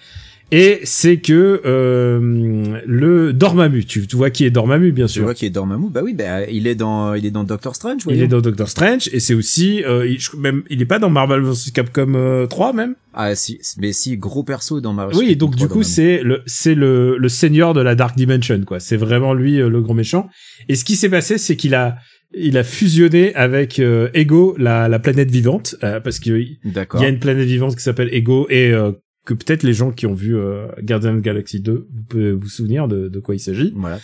Et c'est que euh, le Dormammu, tu, tu vois qui est Dormammu, bien Tu sûr. vois qu'il est Dormammu Bah oui, bah il est dans, il est dans Doctor Strange. Il voyons. est dans Doctor Strange et c'est aussi, euh, il, je- même, il est pas dans Marvel vs Capcom euh, 3 même? Ah si, mais si gros perso dans Marvel. Oui, donc du 3, coup c'est le c'est le le seigneur de la Dark Dimension quoi. C'est vraiment lui euh, le grand méchant. Et ce qui s'est passé, c'est qu'il a il a fusionné avec euh, Ego, la la planète vivante, euh, parce qu'il il y a une planète vivante qui s'appelle Ego et euh, que peut-être les gens qui ont vu euh, Guardian of the Galaxy 2 vous pouvez vous souvenir de, de quoi il s'agit. Voilà.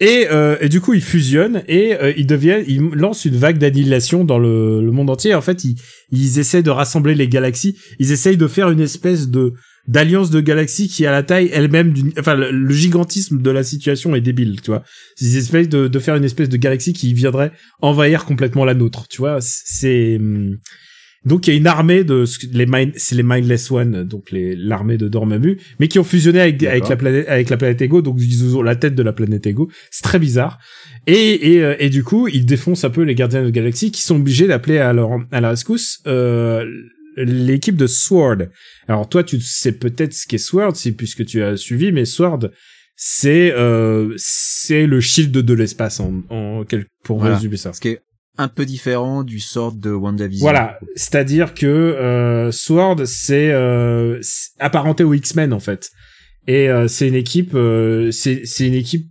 Et, euh, et du coup, ils fusionnent et euh, ils deviennent, ils lancent une vague d'annihilation dans le, le monde entier. En fait, ils, ils essaient de rassembler les galaxies. Ils essayent de faire une espèce de d'alliance de galaxies qui a la taille elle-même d'une, enfin, le, le gigantisme de la situation est débile, tu vois. Ils essayent de, de faire une espèce de galaxie qui viendrait envahir complètement la nôtre, tu vois. C'est hum, donc il y a une armée de les mind, c'est les mindless one, donc les l'armée de Dormammu, mais qui ont fusionné avec avec la planète avec la planète Ego, donc ils ont la tête de la planète Ego. C'est très bizarre. Et et euh, et du coup ils défoncent un peu les Gardiens de la Galaxie qui sont obligés d'appeler à leur à la rescousse euh, l'équipe de Sword. Alors toi tu sais peut-être ce qu'est Sword, c'est puisque tu as suivi, mais Sword c'est euh, c'est le shield de l'espace en, en quel- pour Voilà. résumer ça. Ce qui est un peu différent du sort de WandaVision. Voilà, c'est-à-dire que euh, Sword c'est euh, apparenté aux X-Men en fait, et euh, c'est une équipe, euh, c'est une équipe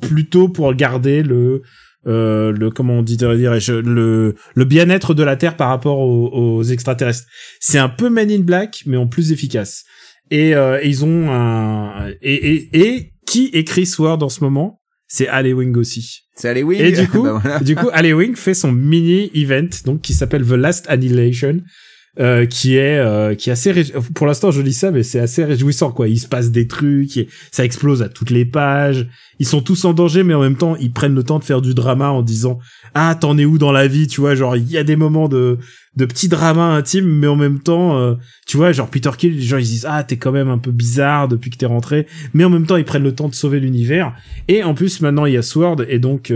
plutôt pour garder le euh, le comment on dit le le bien-être de la Terre par rapport aux, aux extraterrestres. C'est un peu Men in Black mais en plus efficace. Et, euh, ils ont un et, et et qui écrit Sword en ce moment? C'est Halloween aussi. C'est Halloween. Et du coup, Bah voilà. du coup, Halloween fait son mini event, donc qui s'appelle The Last Annihilation, euh, qui est euh, qui est assez pour l'instant je lis ça mais c'est assez réjouissant quoi. Il se passe des trucs et ça explose à toutes les pages. Ils sont tous en danger mais en même temps ils prennent le temps de faire du drama en disant ah t'en es où dans la vie? Tu vois genre il y a des moments de de petits dramas intimes mais en même temps euh, tu vois genre Peter Kill les gens ils disent ah t'es quand même un peu bizarre depuis que t'es rentré mais en même temps ils prennent le temps de sauver l'univers. Et en plus maintenant il y a Sword et donc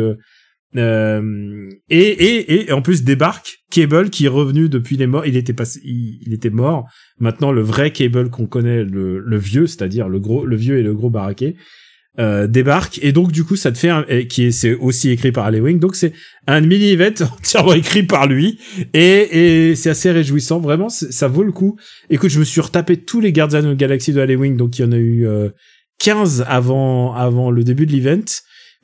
euh, et, et, et en plus débarque Cable qui est revenu depuis les morts. Il était passé, il, était mort. Maintenant le vrai Cable qu'on connaît, le, le vieux, c'est-à-dire le gros, le vieux et le gros baraquet, euh, débarque. Et donc du coup ça te fait un, et qui est c'est aussi écrit par Halloween. Donc c'est un mini event entièrement écrit par lui et, et c'est assez réjouissant. Vraiment ça vaut le coup. Écoute je me suis retapé tous les Guardians of the Galaxy de Halloween. Donc il y en a eu euh, 15 avant avant le début de l'event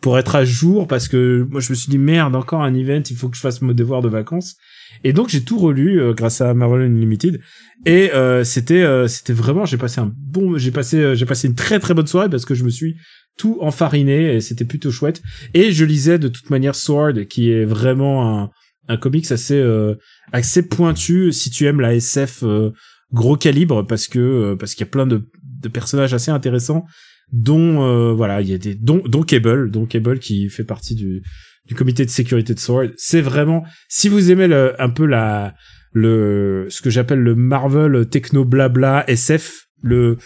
pour être à jour parce que moi je me suis dit merde encore un event il faut que je fasse mon devoir de vacances. Et donc j'ai tout relu euh, grâce à Marvel Unlimited. Et euh, c'était euh, c'était vraiment j'ai passé un bon j'ai passé euh, j'ai passé une très très bonne soirée parce que je me suis tout enfariné et c'était plutôt chouette. Et je lisais de toute manière Sword qui est vraiment un un comics assez euh, assez pointu si tu aimes la SF euh, gros calibre parce que parce qu'il y a plein de de personnages assez intéressants dont euh, voilà il y a des dont dont Cable dont Cable qui fait partie du du comité de sécurité de Sword. C'est vraiment si vous aimez le, un peu la le ce que j'appelle le Marvel techno blabla SF le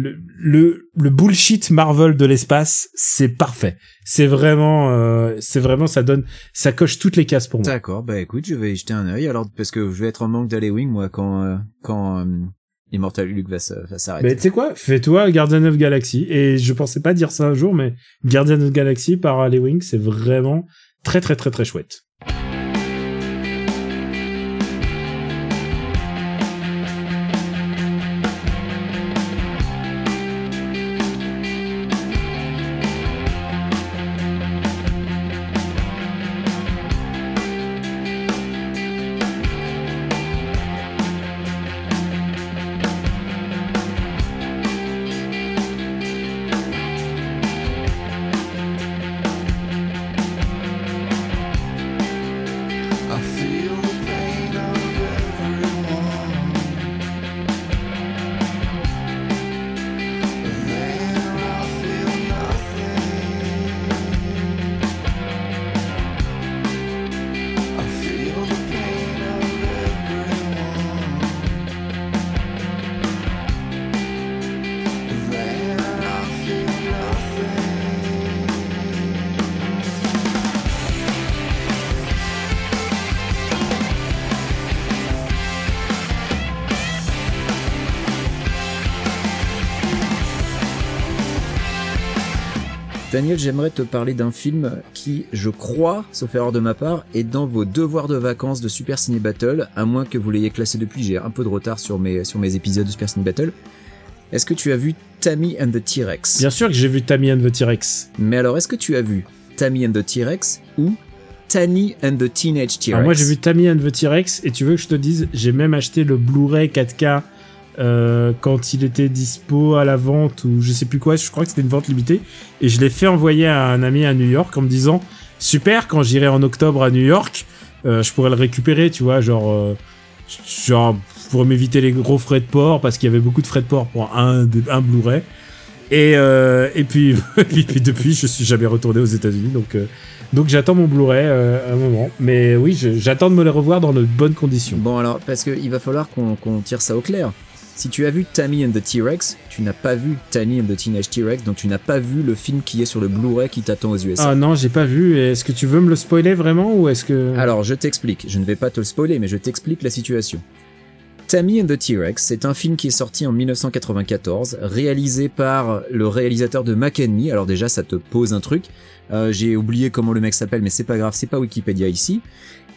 le, le bullshit Marvel de l'espace c'est parfait. C'est vraiment euh, c'est vraiment ça donne ça coche toutes les cases pour moi. D'accord, bah écoute, je vais jeter un œil. Alors parce que je vais être en manque d'Halloween moi quand euh, quand euh, Immortal Hulk va, s'arrêter. Mais tu sais quoi, fais-toi Guardian of Galaxy. Et je pensais pas dire ça un jour, mais Guardian of Galaxy par Halloween, c'est vraiment très très très très chouette. Daniel, j'aimerais te parler d'un film qui, je crois, sauf erreur de ma part, est dans vos devoirs de vacances de Super Ciné Battle, à moins que vous l'ayez classé depuis, j'ai un peu de retard sur mes, sur mes épisodes de Super Ciné Battle. Est-ce que tu as vu Tammy and the T-Rex? Bien sûr que j'ai vu Tammy and the T-Rex. Mais alors, est-ce que tu as vu Tammy and the T-Rex ou Tanny and the Teenage T-Rex? Moi j'ai vu Tammy and the T-Rex et tu veux que je te dise, j'ai même acheté le Blu-ray 4K euh, quand il était dispo à la vente ou je sais plus quoi, je crois que c'était une vente limitée et je l'ai fait envoyer à un ami à New York en me disant super quand j'irai en octobre à New York, euh, je pourrais le récupérer, tu vois, genre euh, genre pour m'éviter les gros frais de port parce qu'il y avait beaucoup de frais de port pour un un Blu-ray. Et, euh, et puis, et puis, puis depuis, je suis jamais retourné aux États-Unis, donc euh, donc j'attends mon Blu-ray euh, un moment. Mais oui, j'attends de me les revoir dans de bonnes conditions. Bon alors, parce qu'il va falloir qu'on qu'on tire ça au clair. Si tu as vu Tammy and the T-Rex, tu n'as pas vu Tanny and the Teenage T-Rex, donc tu n'as pas vu le film qui est sur le Blu-ray qui t'attend aux USA. Ah non, j'ai pas vu. Est-ce que tu veux me le spoiler vraiment ou est-ce que Alors, je t'explique. Je ne vais pas te le spoiler, mais je t'explique la situation. Tammy and the T-Rex, c'est un film qui est sorti en 1994, réalisé par le réalisateur de Me. Alors déjà, ça te pose un truc. Euh, J'ai oublié comment le mec s'appelle, mais c'est pas grave, c'est pas Wikipédia ici.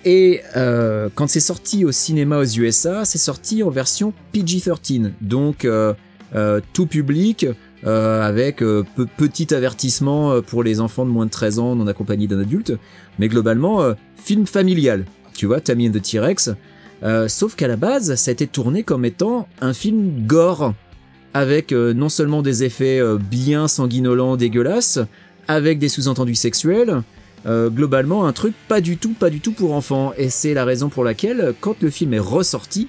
Et euh, quand c'est sorti au cinéma aux USA, c'est sorti en version PG-13, donc euh, euh, tout public, euh, avec euh, pe- petit avertissement euh, pour les enfants de moins de 13 ans non accompagnés d'un adulte, mais globalement film familial. Tu vois, Tammy and the T-Rex. Sauf qu'à la base, ça a été tourné comme étant un film gore, avec non seulement des effets bien sanguinolents, dégueulasses, avec des sous-entendus sexuels. Euh, globalement, un truc pas du tout, pas du tout pour enfants. Et c'est la raison pour laquelle, quand le film est ressorti,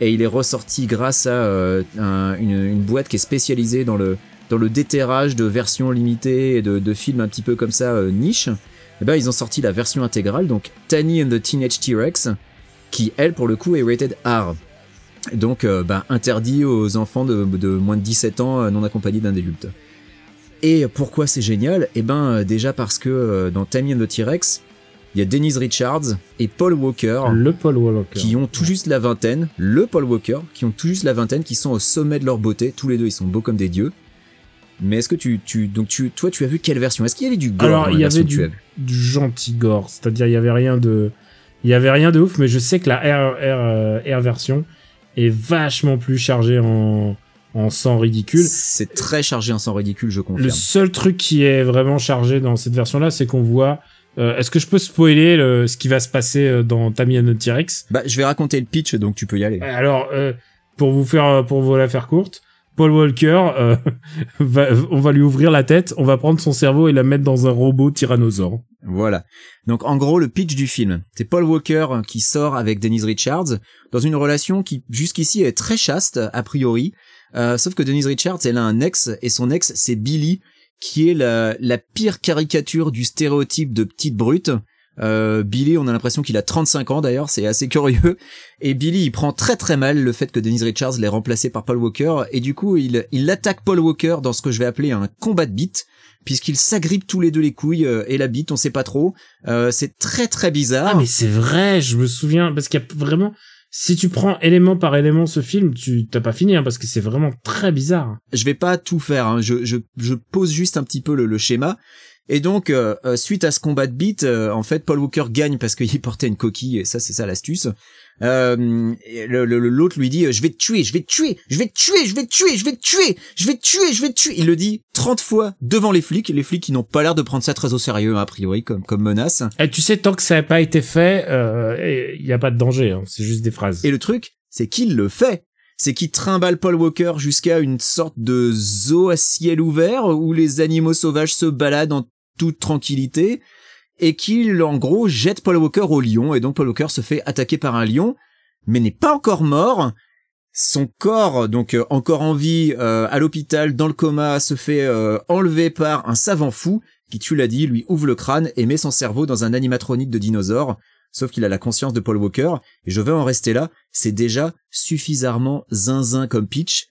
et il est ressorti grâce à euh, un- une, boîte qui est spécialisée dans le dans le déterrage de versions limitées et de, films un petit peu comme ça euh, niche, eh ben ils ont sorti la version intégrale, donc Tiny and the Teenage T-Rex, qui elle pour le coup est rated R. Donc euh, ben, interdit aux enfants de, de moins de 17 ans non accompagnés d'un adulte. Et pourquoi c'est génial? Eh ben euh, déjà parce que euh, dans Tammy and the T-Rex, il y a Denise Richards et Paul Walker Le Paul Walker. qui ont tout juste la vingtaine, le Paul Walker, qui ont tout juste la vingtaine, qui sont au sommet de leur beauté. Tous les deux, ils sont beaux comme des dieux. Mais est-ce que tu, tu, donc tu, toi, tu as vu quelle version? Est-ce qu'il y avait du gore Alors, il y avait du, du gentil gore. C'est-à-dire, il y avait rien de, il y avait rien de ouf, mais je sais que la R, R, euh, R version est vachement plus chargée en, en sang ridicule. C'est très chargé en sang ridicule, je confirme. Le seul truc qui est vraiment chargé dans cette version-là, c'est qu'on voit. euh, Est-ce que je peux spoiler le- ce qui va se passer euh, dans the T-Rex? Bah, je vais raconter le pitch, donc tu peux y aller. Alors, euh, pour vous faire, pour vous la faire courte, Paul Walker, euh, va, on va lui ouvrir la tête, on va prendre son cerveau et la mettre dans un robot tyrannosaure. Voilà. Donc en gros, le pitch du film, c'est Paul Walker qui sort avec Denise Richards dans une relation qui jusqu'ici est très chaste a priori, Euh, sauf que Denise Richards, elle a un ex et son ex c'est Billy qui est la, la pire caricature du stéréotype de petite brute. Euh, Billy, on a l'impression qu'il a 35 ans d'ailleurs, c'est assez curieux. Et Billy, il prend très très mal le fait que Denise Richards l'ait remplacé par Paul Walker, et du coup, il, il attaque Paul Walker dans ce que je vais appeler un combat de bite, puisqu'ils s'agrippent tous les deux les couilles euh, et la bite, on sait pas trop. Euh, c'est très très bizarre. Ah, mais c'est vrai, je me souviens, parce qu'il y a vraiment, si tu prends élément par élément ce film, tu t'as pas fini, hein, parce que c'est vraiment très bizarre. je vais pas tout faire, hein. je, je, je pose juste un petit peu le, le schéma. Et donc, euh, euh, suite à ce combat de beat, euh, en fait, Paul Walker gagne parce qu'il portait une coquille, et ça, c'est ça l'astuce. Euh, L'autre lui dit, euh, je vais te tuer, je vais te tuer, je vais te tuer, je vais te tuer, je vais te tuer, je vais te tuer, je vais te tuer. Il le dit 30 fois devant les flics, les flics qui n'ont pas l'air de prendre ça très au sérieux, a priori, comme, comme menace. Et tu sais, tant que ça n'a pas été fait, il y a pas de danger, hein, c'est juste des phrases. Et le truc, c'est qu'il le fait. C'est qu'il trimballe Paul Walker jusqu'à une sorte de zoo à ciel ouvert où les animaux sauvages se baladent en toute tranquillité et qu'il, en gros, jette Paul Walker au lion et donc Paul Walker se fait attaquer par un lion mais n'est pas encore mort. Son corps, donc euh, encore en vie, euh, à l'hôpital, dans le coma, se fait euh, enlever par un savant fou qui, tu l'as dit, lui ouvre le crâne et met son cerveau dans un animatronique de dinosaure. Sauf qu'il a la conscience de Paul Walker, et je vais en rester là, c'est déjà suffisamment zinzin comme pitch.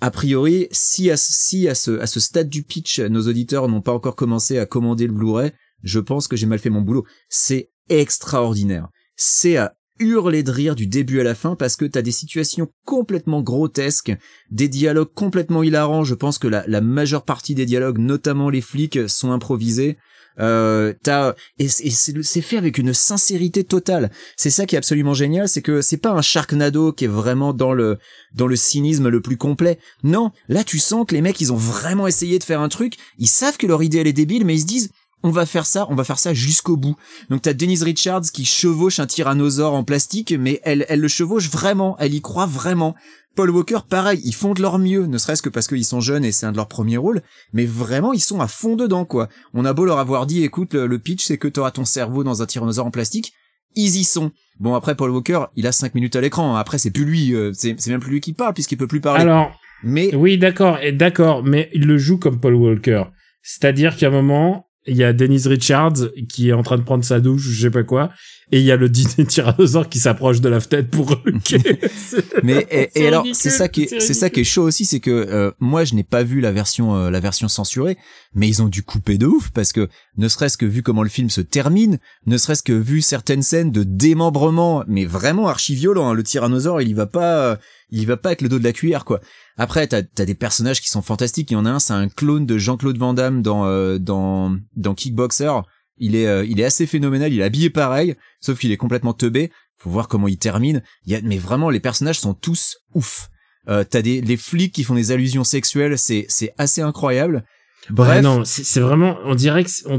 A priori, si à, si à ce, à ce stade du pitch, nos auditeurs n'ont pas encore commencé à commander le Blu-ray, je pense que j'ai mal fait mon boulot. C'est extraordinaire. C'est à hurler de rire du début à la fin parce que t'as des situations complètement grotesques, des dialogues complètement hilarants. Je pense que la, la majeure partie des dialogues, notamment les flics, sont improvisés. Euh, t'as et, c'est- fait avec une sincérité totale. C'est ça qui est absolument génial, c'est que c'est pas un Sharknado qui est vraiment dans le dans le cynisme le plus complet. Non, là tu sens que les mecs ils ont vraiment essayé de faire un truc. Ils savent que leur idée elle est débile, mais ils se disent on va faire ça, on va faire ça jusqu'au bout. Donc t'as Denise Richards qui chevauche un tyrannosaure en plastique, mais elle, elle le chevauche vraiment, elle y croit vraiment. Paul Walker, pareil, ils font de leur mieux, ne serait-ce que parce qu'ils sont jeunes et c'est un de leurs premiers rôles, mais vraiment ils sont à fond dedans quoi. On a beau leur avoir dit, écoute, le, le pitch c'est que t'auras ton cerveau dans un tyrannosaure en plastique, ils y sont. Bon après Paul Walker, il a 5 minutes à l'écran, après c'est plus lui, euh, c'est même plus lui qui parle puisqu'il peut plus parler. Alors, mais oui, d'accord, d'accord, mais il le joue comme Paul Walker. C'est-à-dire qu'à un moment, il y a Denise Richards qui est en train de prendre sa douche, je sais pas quoi, et il y a le dîner tyrannosaure qui s'approche de la fenêtre pour mais et, et alors c'est ça qui est c'est ça qui est chaud aussi c'est que euh, moi je n'ai pas vu la version euh, la version censurée mais ils ont dû couper de ouf parce que ne serait-ce que vu comment le film se termine ne serait-ce que vu certaines scènes de démembrement mais vraiment archi violent hein. le tyrannosaure il y va pas euh, il va pas avec le dos de la cuillère quoi. Après t'as as des personnages qui sont fantastiques. Il y en a un c'est un clone de Jean-Claude Van Damme dans euh, dans dans Kickboxer. Il est euh, il est assez phénoménal il est habillé pareil sauf qu'il est complètement teubé. Faut voir comment il termine. Il y a mais vraiment les personnages sont tous ouf. Euh, t'as des les flics qui font des allusions sexuelles c'est c'est assez incroyable. Bref. Ouais, non, c'est vraiment, on dirait que on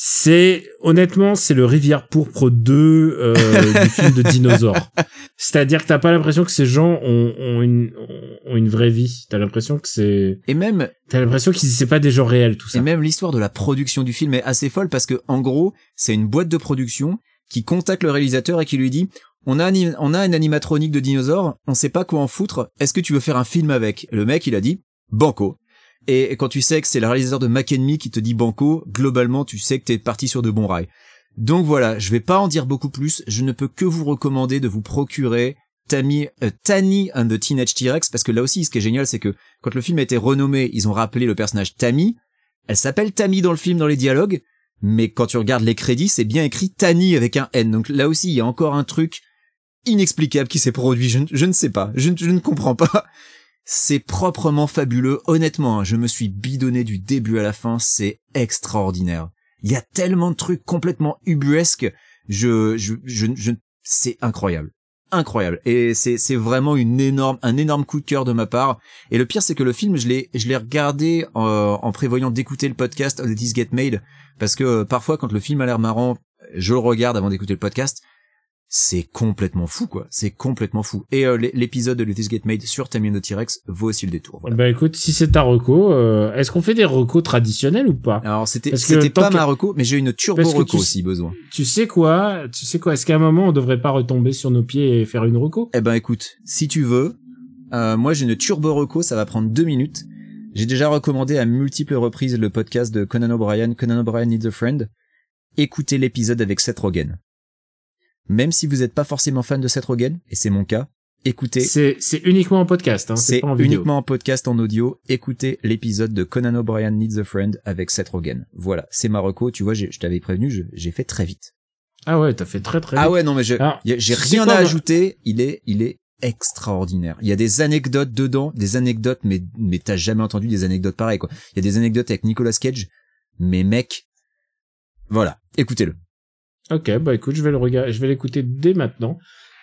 c'est honnêtement, c'est le Rivière pourpre 2 euh, du film de dinosaures. C'est-à-dire que t'as pas l'impression que ces gens ont, ont une ont- une vraie vie. T'as l'impression que c'est, Et même, t'as l'impression que c'est pas des gens réels tout ça. et même l'histoire de la production du film est assez folle parce que, en gros, c'est une boîte de production qui contacte le réalisateur et qui lui dit, on a, un, on a une animatronique de dinosaures, on sait pas quoi en foutre, est-ce que tu veux faire un film avec? Le mec, il a dit, banco. Et quand tu sais que c'est le réalisateur de Mac Enemy qui te dit banco, globalement, tu sais que t'es parti sur de bons rails. Donc voilà, je vais pas en dire beaucoup plus, je ne peux que vous recommander de vous procurer Tammy, euh, and the Teenage T-Rex, parce que là aussi, ce qui est génial, c'est que quand le film a été renommé, ils ont rappelé le personnage Tammy. Elle s'appelle Tammy dans le film, dans les dialogues, mais quand tu regardes les crédits, c'est bien écrit Tanny avec un N. Donc là aussi, il y a encore un truc inexplicable qui s'est produit. Je, ne- sais pas, je ne comprends pas. C'est proprement fabuleux. Honnêtement, hein, je me suis bidonné du début à la fin. C'est extraordinaire. Il y a tellement de trucs complètement ubuesques. Je, je, je, c'est incroyable. Incroyable. Et c'est, c'est vraiment une énorme, un énorme coup de cœur de ma part. Et le pire, c'est que le film, je l'ai, je regardé en, en prévoyant d'écouter le podcast de This Get Made. Parce que euh, parfois, quand le film a l'air marrant, je le regarde avant d'écouter le podcast. C'est complètement fou, quoi. C'est complètement fou. Et euh, l'é- l'épisode de This Get Made sur the T-Rex vaut aussi le détour. Voilà. Bah écoute, si c'est ta reco, euh, est-ce qu'on fait des recos traditionnels ou pas? Alors c'était, pas ma reco, mais j'ai une turbo reco tu- si besoin. Tu sais quoi? Tu sais quoi? Est-ce qu'à un moment on devrait pas retomber sur nos pieds et faire une reco? Eh ben écoute, si tu veux, euh, moi j'ai une turbo reco, ça va prendre deux minutes. J'ai déjà recommandé à multiples reprises le podcast de Conan O'Brien, Conan O'Brien Needs a Friend. Écoutez l'épisode avec Seth Rogen. Même si vous n'êtes pas forcément fan de Seth Rogen, et c'est mon cas, écoutez, C'est uniquement en podcast, hein, c'est vidéo. uniquement en podcast en audio, écoutez l'épisode de Conan O'Brien Needs a Friend avec Seth Rogen. Voilà, c'est ma reco, tu vois, je t'avais prévenu, j'ai fait très vite. Ah ouais, t'as fait très très Ah vite. ouais, non mais j'ai rien quoi, à ajouter. Il est, il est extraordinaire. Il y a des anecdotes dedans, des anecdotes, mais mais t'as jamais entendu des anecdotes pareilles quoi. Il y a des anecdotes avec Nicolas Cage, mais mec, voilà, écoutez-le. Ok, bah écoute, je vais le regarder, je vais l'écouter dès maintenant.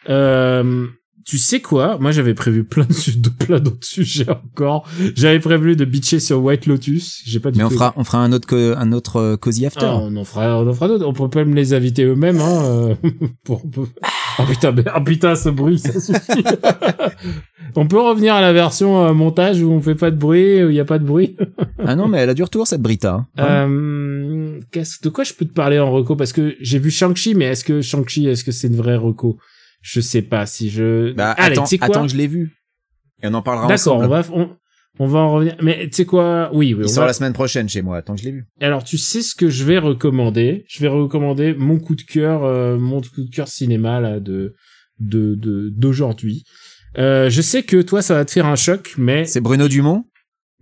Euh, tu sais quoi? Moi, j'avais prévu plein de, de plein d'autres sujets encore. J'avais prévu de bitcher sur White Lotus. J'ai pas du Mais on tout. fera, on fera un autre, co- un autre euh, cozy after. Ah, on en fera, on en fera d'autres. On peut pas me les inviter eux-mêmes, hein. euh, pour, pour- Oh putain, mais- oh putain, ce bruit, ça suffit. on peut revenir à la version euh, montage où on fait pas de bruit, où il y a pas de bruit. Ah non, mais elle a du retour cette Brita. hein. Euh, qu'est-ce, de quoi je peux te parler en reco? Parce que j'ai vu Shang-Chi, mais est-ce que Shang-Chi, est-ce que c'est une vraie reco? Je sais pas si je. bah Allez, attends, quoi? attends que je l'ai vu. Et on en parlera D'accord, on va, on, on va en revenir. Mais tu sais quoi? Oui, oui. Il on sort va- la semaine prochaine chez moi. Attends que je l'ai vu. Alors, tu sais ce que je vais recommander? Je vais recommander mon coup de cœur, euh, mon coup de cœur cinéma là de de de d'aujourd'hui. Euh, je sais que toi, ça va te faire un choc, mais C'est Bruno Dumont?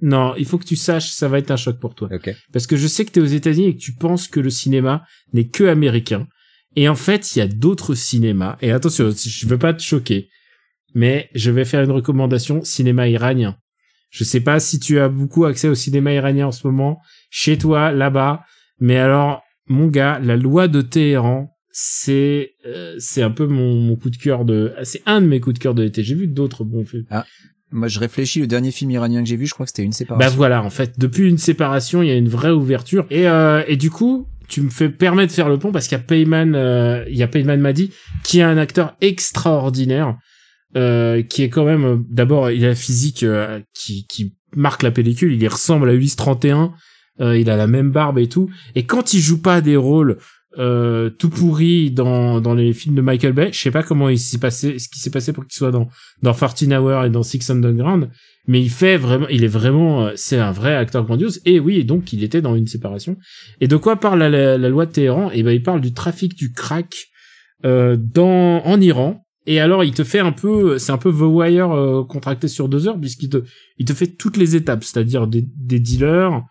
Non, il faut que tu saches, ça va être un choc pour toi. Parce que je sais que tu es aux États-Unis et que tu penses que le cinéma n'est que américain. Et en fait, il y a d'autres cinémas. Et attention, je veux pas te choquer, mais je vais faire une recommandation cinéma iranien. Je sais pas si tu as beaucoup accès au cinéma iranien en ce moment, chez toi, là-bas. Mais alors, mon gars, la loi de Téhéran, c'est euh, c'est un peu mon, mon coup de cœur de c'est un de mes coups de cœur de l'été. J'ai vu d'autres bons films. Moi, je réfléchis. Le dernier film iranien que j'ai vu, je crois que c'était une séparation. Bah voilà, en fait, depuis une séparation, il y a une vraie ouverture. Et, euh, et du coup, tu me fais permettre de faire le pont parce qu'il y a Payman, euh, il y a Payman Madi, qui est un acteur extraordinaire, euh, qui est quand même, d'abord, il a la physique euh, qui, qui marque la pellicule, il ressemble à Ulysse 31, euh, il a la même barbe et tout. Et quand il joue pas des rôles euh, tout pourris dans, dans les films de Michael Bay, je sais pas comment il s'est passé, ce qui s'est passé pour qu'il soit dans, dans 14 Hour et dans Six Underground, mais il fait vraiment, il est vraiment, euh, c'est un vrai acteur grandiose. Et oui, donc il était dans une séparation. Et de quoi parle la, loi de Téhéran? Et ben il parle du trafic du crack euh, dans en Iran. Et alors il te fait un peu, c'est un peu The Wire euh, contracté sur deux heures puisqu'il te, il te fait toutes les étapes, c'est-à-dire des, des dealers,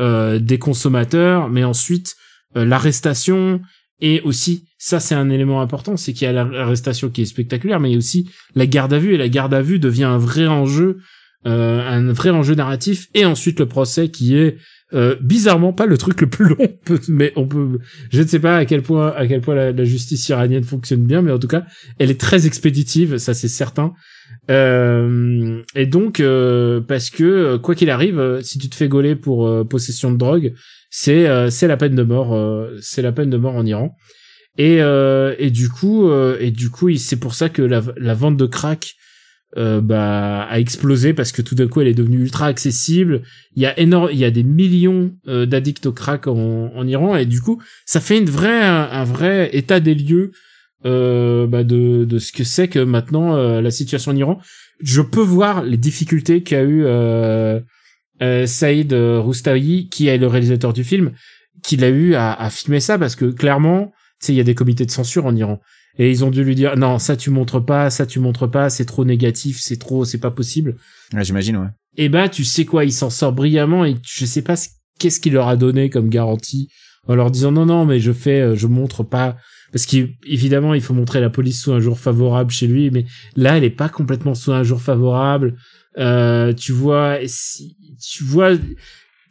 euh, des consommateurs, mais ensuite l'arrestation et aussi ça c'est un élément important, c'est qu'il y a l'arrestation qui est spectaculaire, mais il y a aussi la garde à vue et la garde à vue devient un vrai enjeu euh, un vrai enjeu narratif et ensuite le procès qui est euh, bizarrement pas le truc le plus long mais on peut je ne sais pas à quel point à quel point la, la justice iranienne fonctionne bien mais en tout cas elle est très expéditive ça c'est certain. Euh, et donc euh, parce que euh, quoi qu'il arrive euh, si tu te fais gauler pour euh, possession de drogue c'est euh, c'est la peine de mort euh, c'est la peine de mort en Iran et euh, et du coup et du coup c'est pour ça que la, la vente de crack euh, bah a explosé parce que tout d'un coup elle est devenue ultra accessible. Il y a énorme, il y a des millions euh, d'addicts au crack en, en Iran et du coup ça fait une vraie un, vrai état des lieux euh, bah, de de ce que c'est que maintenant la situation en Iran. Je peux voir les difficultés qu'a eu euh, Saïd euh, Roustawi qui est le réalisateur du film qu'il a eu à, à filmer ça parce que clairement tu sais il y a des comités de censure en Iran. Et ils ont dû lui dire non ça tu montres pas ça tu montres pas c'est trop négatif c'est trop c'est pas possible. Ouais, j'imagine, ouais. et ben tu sais quoi il s'en sort brillamment et je sais pas ce- qu'est-ce qu'il leur a donné comme garantie en leur disant non non mais je fais euh, je montre pas. Parce qu'évidemment il faut montrer la police sous un jour favorable chez lui mais là elle est pas complètement sous un jour favorable. Euh, tu vois si- tu vois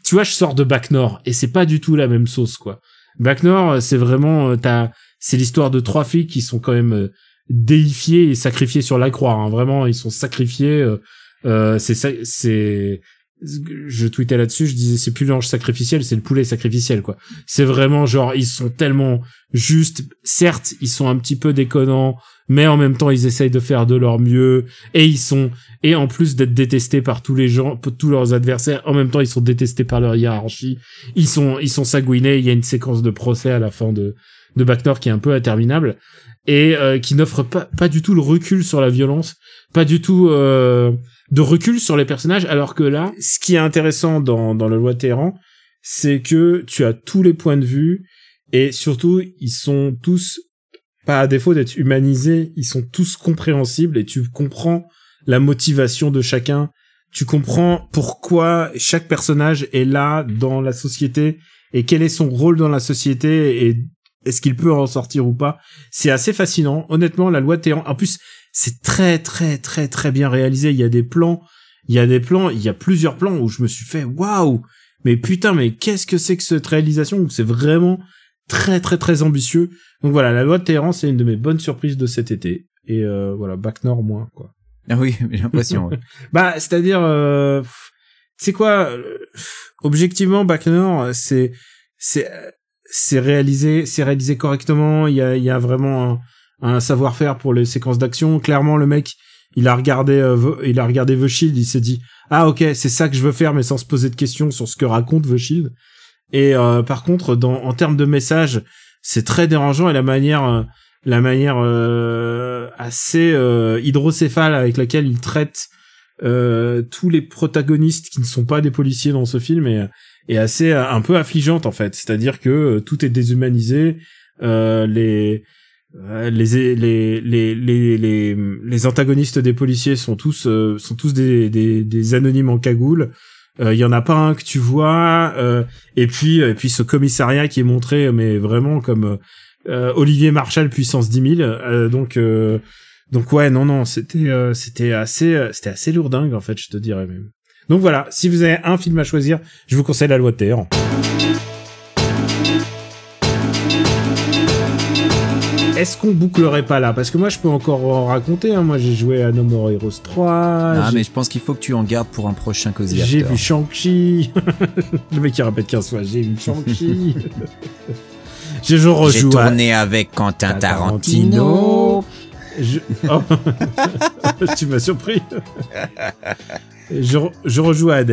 tu vois je sors de Bac et c'est pas du tout la même sauce quoi Bac euh, c'est vraiment euh, t'as c'est l'histoire de trois filles qui sont quand même euh, déifiées et sacrifiées sur la croix hein. vraiment ils sont sacrifiés euh, c'est c'est je tweetais là-dessus je disais c'est plus l'ange sacrificiel c'est le poulet sacrificiel quoi. C'est vraiment genre ils sont tellement justes. Certes ils sont un petit peu déconnants mais en même temps ils essayent de faire de leur mieux. Et ils sont et en plus d'être détestés par tous les gens tous leurs adversaires en même temps ils sont détestés par leur hiérarchie. Ils sont ils sont sanguinés il y a une séquence de procès à la fin de de Bac Nord qui est un peu interminable. Et euh, qui n'offre pas pas du tout le recul sur la violence. Pas du tout euh, de recul sur les personnages alors que là ce qui est intéressant dans dans la loi Téhéran c'est que tu as tous les points de vue et surtout ils sont tous pas à défaut d'être humanisés ils sont tous compréhensibles et tu comprends la motivation de chacun. Tu comprends pourquoi chaque personnage est là dans la société et quel est son rôle dans la société et est-ce qu'il peut en sortir ou pas. C'est assez fascinant. Honnêtement la loi Téhéran en plus c'est très très très très bien réalisé il y a des plans il y a des plans il y a plusieurs plans où je me suis fait waouh mais putain mais qu'est-ce que c'est que cette réalisation c'est vraiment très très très ambitieux donc voilà la loi de Téhéran c'est une de mes bonnes surprises de cet été et euh, voilà Bac Nord moins quoi Ah oui, j'ai l'impression. ouais. bah, c'est-à-dire, euh, c'est quoi euh, Objectivement, Bac Nord, c'est c'est c'est réalisé, c'est réalisé correctement. Il y a il y a vraiment un, un savoir-faire pour les séquences d'action. Clairement, le mec, il a regardé euh, il a regardé The Shield, il s'est dit ah ok c'est ça que je veux faire, mais sans se poser de questions sur ce que raconte The Shield. Et euh, par contre, dans en termes de message, c'est très dérangeant et la manière euh, la manière euh, assez euh, hydrocéphale avec laquelle il traite tous les protagonistes qui ne sont pas des policiers dans ce film est, est assez un peu affligeante en fait. C'est-à-dire que tout est déshumanisé, les les, les, les, les, les, antagonistes des policiers sont tous, euh, sont tous des, des, des anonymes en cagoule. Il y en a pas un que tu vois. euh, et puis, et puis ce commissariat qui est montré, mais vraiment comme euh, Olivier Marchal puissance 10 000. euh, donc, euh, donc ouais, non, non, c'était, euh, c'était assez, euh, c'était assez lourdingue en fait, je te dirais même. Donc voilà, si vous avez un film à choisir, je vous conseille La Loi de. Est-ce qu'on bouclerait pas là? Parce que moi, je peux encore en raconter. Hein. Moi, j'ai joué à No More Heroes 3. Ah, j'ai- mais je pense qu'il faut que tu en gardes pour un prochain Cozy j'ai vu Shang-Chi. Le mec qui répète 15 fois, j'ai vu Shang-Chi. je, je rejoue à- avec Quentin Tarantino. Je... Oh. tu m'as surpris. je, re- je rejoue à Hades.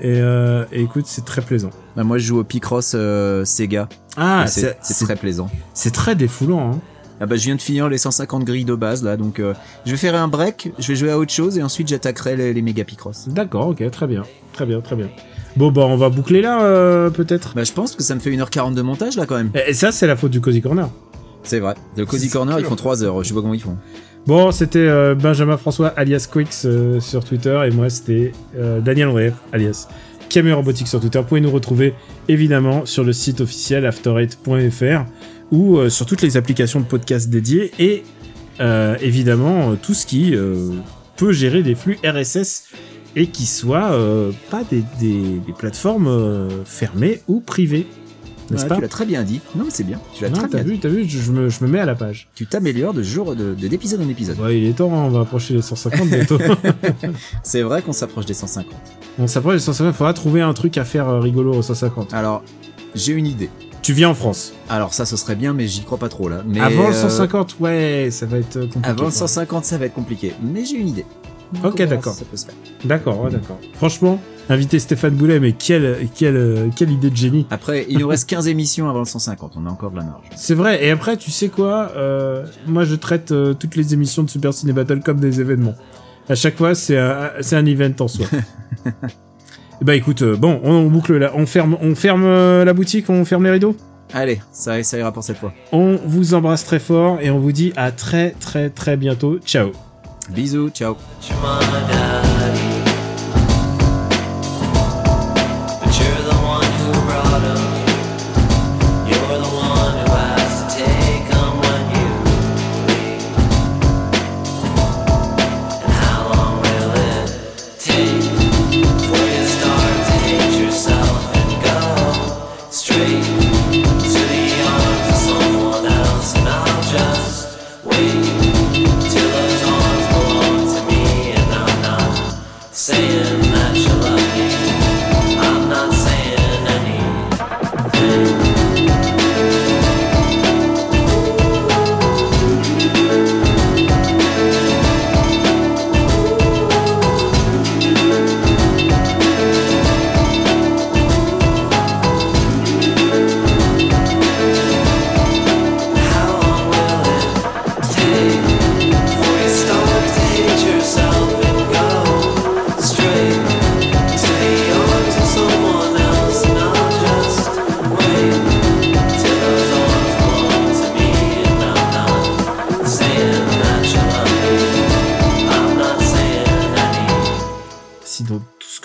Et, euh, et écoute, c'est très plaisant. Bah, moi, je joue au Picross euh, Sega. Ah, c'est- très plaisant. c'est très défoulant. Hein. Ah bah, je viens de finir les 150 grilles de base là, donc euh, je vais faire un break, je vais jouer à autre chose et ensuite j'attaquerai les, les méga Picross. D'accord, ok, très bien. Très bien, très bien. Bon, bah, on va boucler là, euh, peut-être? Bah je pense que ça me fait 1h40 de montage là quand même. Et ça, c'est la faute du Cozy Corner. C'est vrai. Le Cozy Corner ils font 3 heures, je sais pas comment ils font. Bon, c'était euh, Benjamin François alias euh, sur Twitter et moi c'était Daniel Andreev alias Camé Robotique sur Twitter. Vous pouvez nous retrouver évidemment sur le site officiel after8.fr ou euh, sur toutes les applications de podcast dédiées et euh, évidemment euh, tout ce qui peut gérer des flux RSS et qui soit pas des, des- des plateformes fermées ou privées. N'est-ce Ouais, pas tu l'as très bien dit. Non mais c'est bien. Tu l'as très bien dit. vu, t'as vu, je, je me, je me mets à la page. Tu t'améliores de jour de de- d'épisode en épisode. Ouais, il est temps, on va approcher les 150 bientôt. C'est vrai qu'on s'approche des 150. On s'approche des 150, il faudra trouver un truc à faire rigolo aux 150. Alors j'ai une idée. Tu viens en France. Alors ça ce serait bien mais j'y crois pas trop là. Mais, Avant le euh, 150, ouais, ça va être euh, compliqué. Avant le quoi. 150 ça va être compliqué. Mais j'ai une idée. Ok, d'accord. si. D'accord, ouais, d'accord. Franchement, inviter Stéphane Boulet, mais quelle, quelle, euh, quelle idée de génie. Après, il nous reste 15 émissions avant le 150. On a encore de la marge. C'est vrai. Et après, tu sais quoi euh, Moi, je traite euh, toutes les émissions de Super Ciné Battle comme des événements. À chaque fois, c'est un, c'est un event en soi. bah écoute, euh, bon, on, on boucle là, on ferme, on ferme euh, la boutique, on ferme les rideaux? Allez, ça, ça ira pour cette fois. On vous embrasse très fort et on vous dit à très très très bientôt. Ciao. Bisous, ciao.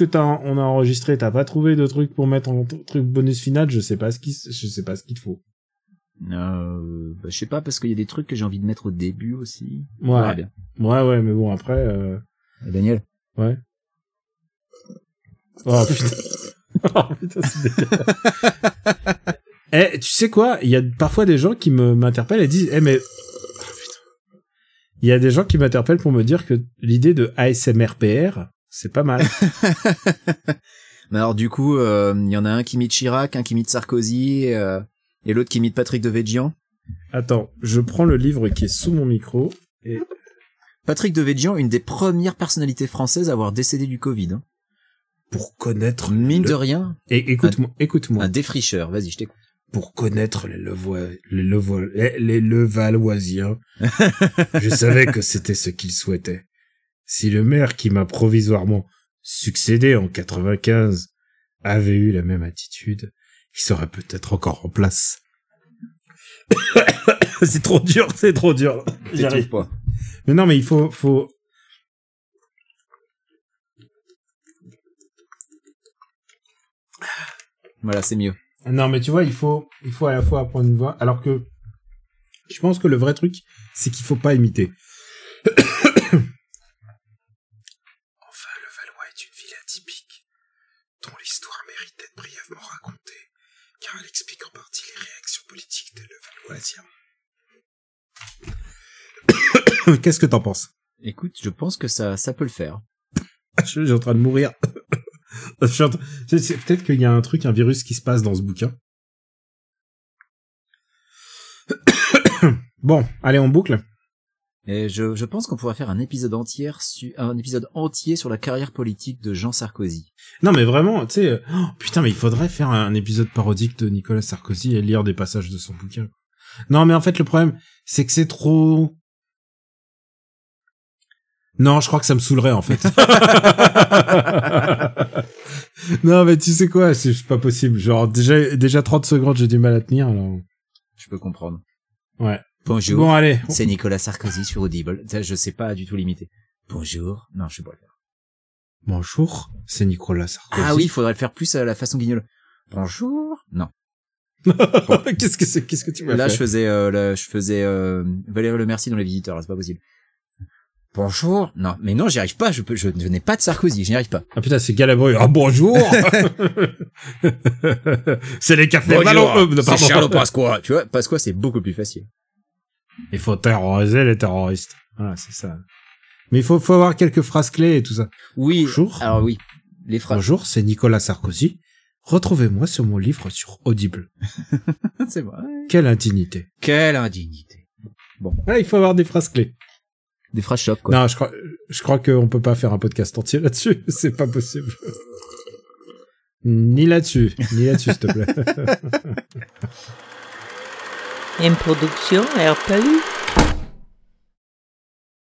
T'as, on a enregistré, t'as pas trouvé de truc pour mettre en truc bonus final, je sais pas ce qui, je sais pas ce qu'il te faut. Euh, bah, je sais pas, parce qu'il y a des trucs que j'ai envie de mettre au début aussi. Ouais. verra bien. Ouais, ouais, mais bon après. Euh... Et Daniel Ouais. Oh putain. oh putain, c'est dégueulasse. Eh, tu sais quoi? Il y a parfois des gens qui me m'interpellent et disent Eh mais oh. Il y a des gens qui m'interpellent pour me dire que l'idée de ASMRPR, c'est pas mal. Mais alors du coup, euh, il y en a un qui imite Chirac, un qui imite Sarkozy, euh, et l'autre qui imite Patrick de Végian. Attends, je prends le livre qui est sous mon micro et Patrick de Végian, une des premières personnalités françaises à avoir décédé du Covid. hein. pour connaître Mine le- de rien, Et écoute-moi, écoute-moi. un défricheur. Vas-y, je t'écoute. pour connaître les, Levo- les, Levo- les, les Levalloisiens, je savais que c'était ce qu'ils souhaitaient. Si le maire qui m'a provisoirement succédé en 95 avait eu la même attitude, il serait peut-être encore en place. c'est trop dur, c'est trop dur. J'y arrive pas. Mais non, mais il faut, faut, Voilà, c'est mieux. Non, mais tu vois, il faut, il faut à la fois apprendre une voix, alors que je pense que le vrai truc, c'est qu'il faut pas imiter. enfin, le Valois est une ville atypique, dont l'histoire mérite d'être brièvement racontée, car elle explique en partie les réactions politiques des Levalloisiens. Qu'est-ce que t'en penses? Écoute, je pense que ça, ça peut le faire. Je suis en train de mourir. Train- Peut-être qu'il y a un truc, un virus qui se passe dans ce bouquin. bon, allez, on boucle. Et je, je pense qu'on pourrait faire un épisode entier, su, un épisode entier sur la carrière politique de Jean Sarkozy. Non, mais vraiment, tu sais, oh, putain, mais il faudrait faire un épisode parodique de Nicolas Sarkozy et lire des passages de son bouquin. Non, mais en fait, le problème, c'est que c'est trop... Non, je crois que ça me saoulerait, en fait. non, mais tu sais quoi, c'est pas possible. Genre, déjà, déjà 30 secondes, j'ai du mal à tenir, alors... Je peux comprendre. Ouais. Bonjour. Bon, allez. C'est Nicolas Sarkozy sur Audible. Je sais pas du tout l'imiter. Bonjour. Non, je sais pas le faire. Bonjour, c'est Nicolas Sarkozy. Ah oui, il faudrait le faire plus à la façon guignol. Bonjour. Non. qu'est-ce que c'est Qu'est-ce que tu m'as Là, fait je faisais, euh, là, je faisais euh, Valérie Le Merci dans Les Visiteurs. là, C'est pas possible. Bonjour. Non, mais non, j'y arrive pas. Je peux, je, je n'ai pas de Sarkozy. Je n'y arrive pas. Ah putain, c'est Galabru. Ah bonjour C'est les cafés Valo- euh, c'est. Charles Pasqua. Tu vois, Pasqua, c'est beaucoup plus facile. Il faut terroriser les terroristes. Voilà, c'est ça. Mais il faut, faut avoir quelques phrases clés et tout ça. Oui. Bonjour. Alors oui, les phrases. Bonjour, c'est Nicolas Sarkozy. Retrouvez-moi sur mon livre sur Audible. c'est vrai. Quelle indignité. Quelle indignité. Ah, il faut avoir des phrases clés. des phrases chocs quoi. Non, je crois, je crois qu'on peut pas faire un podcast entier là-dessus. C'est pas possible. Ni là-dessus, ni là-dessus, s'il te plaît. Une production RPU.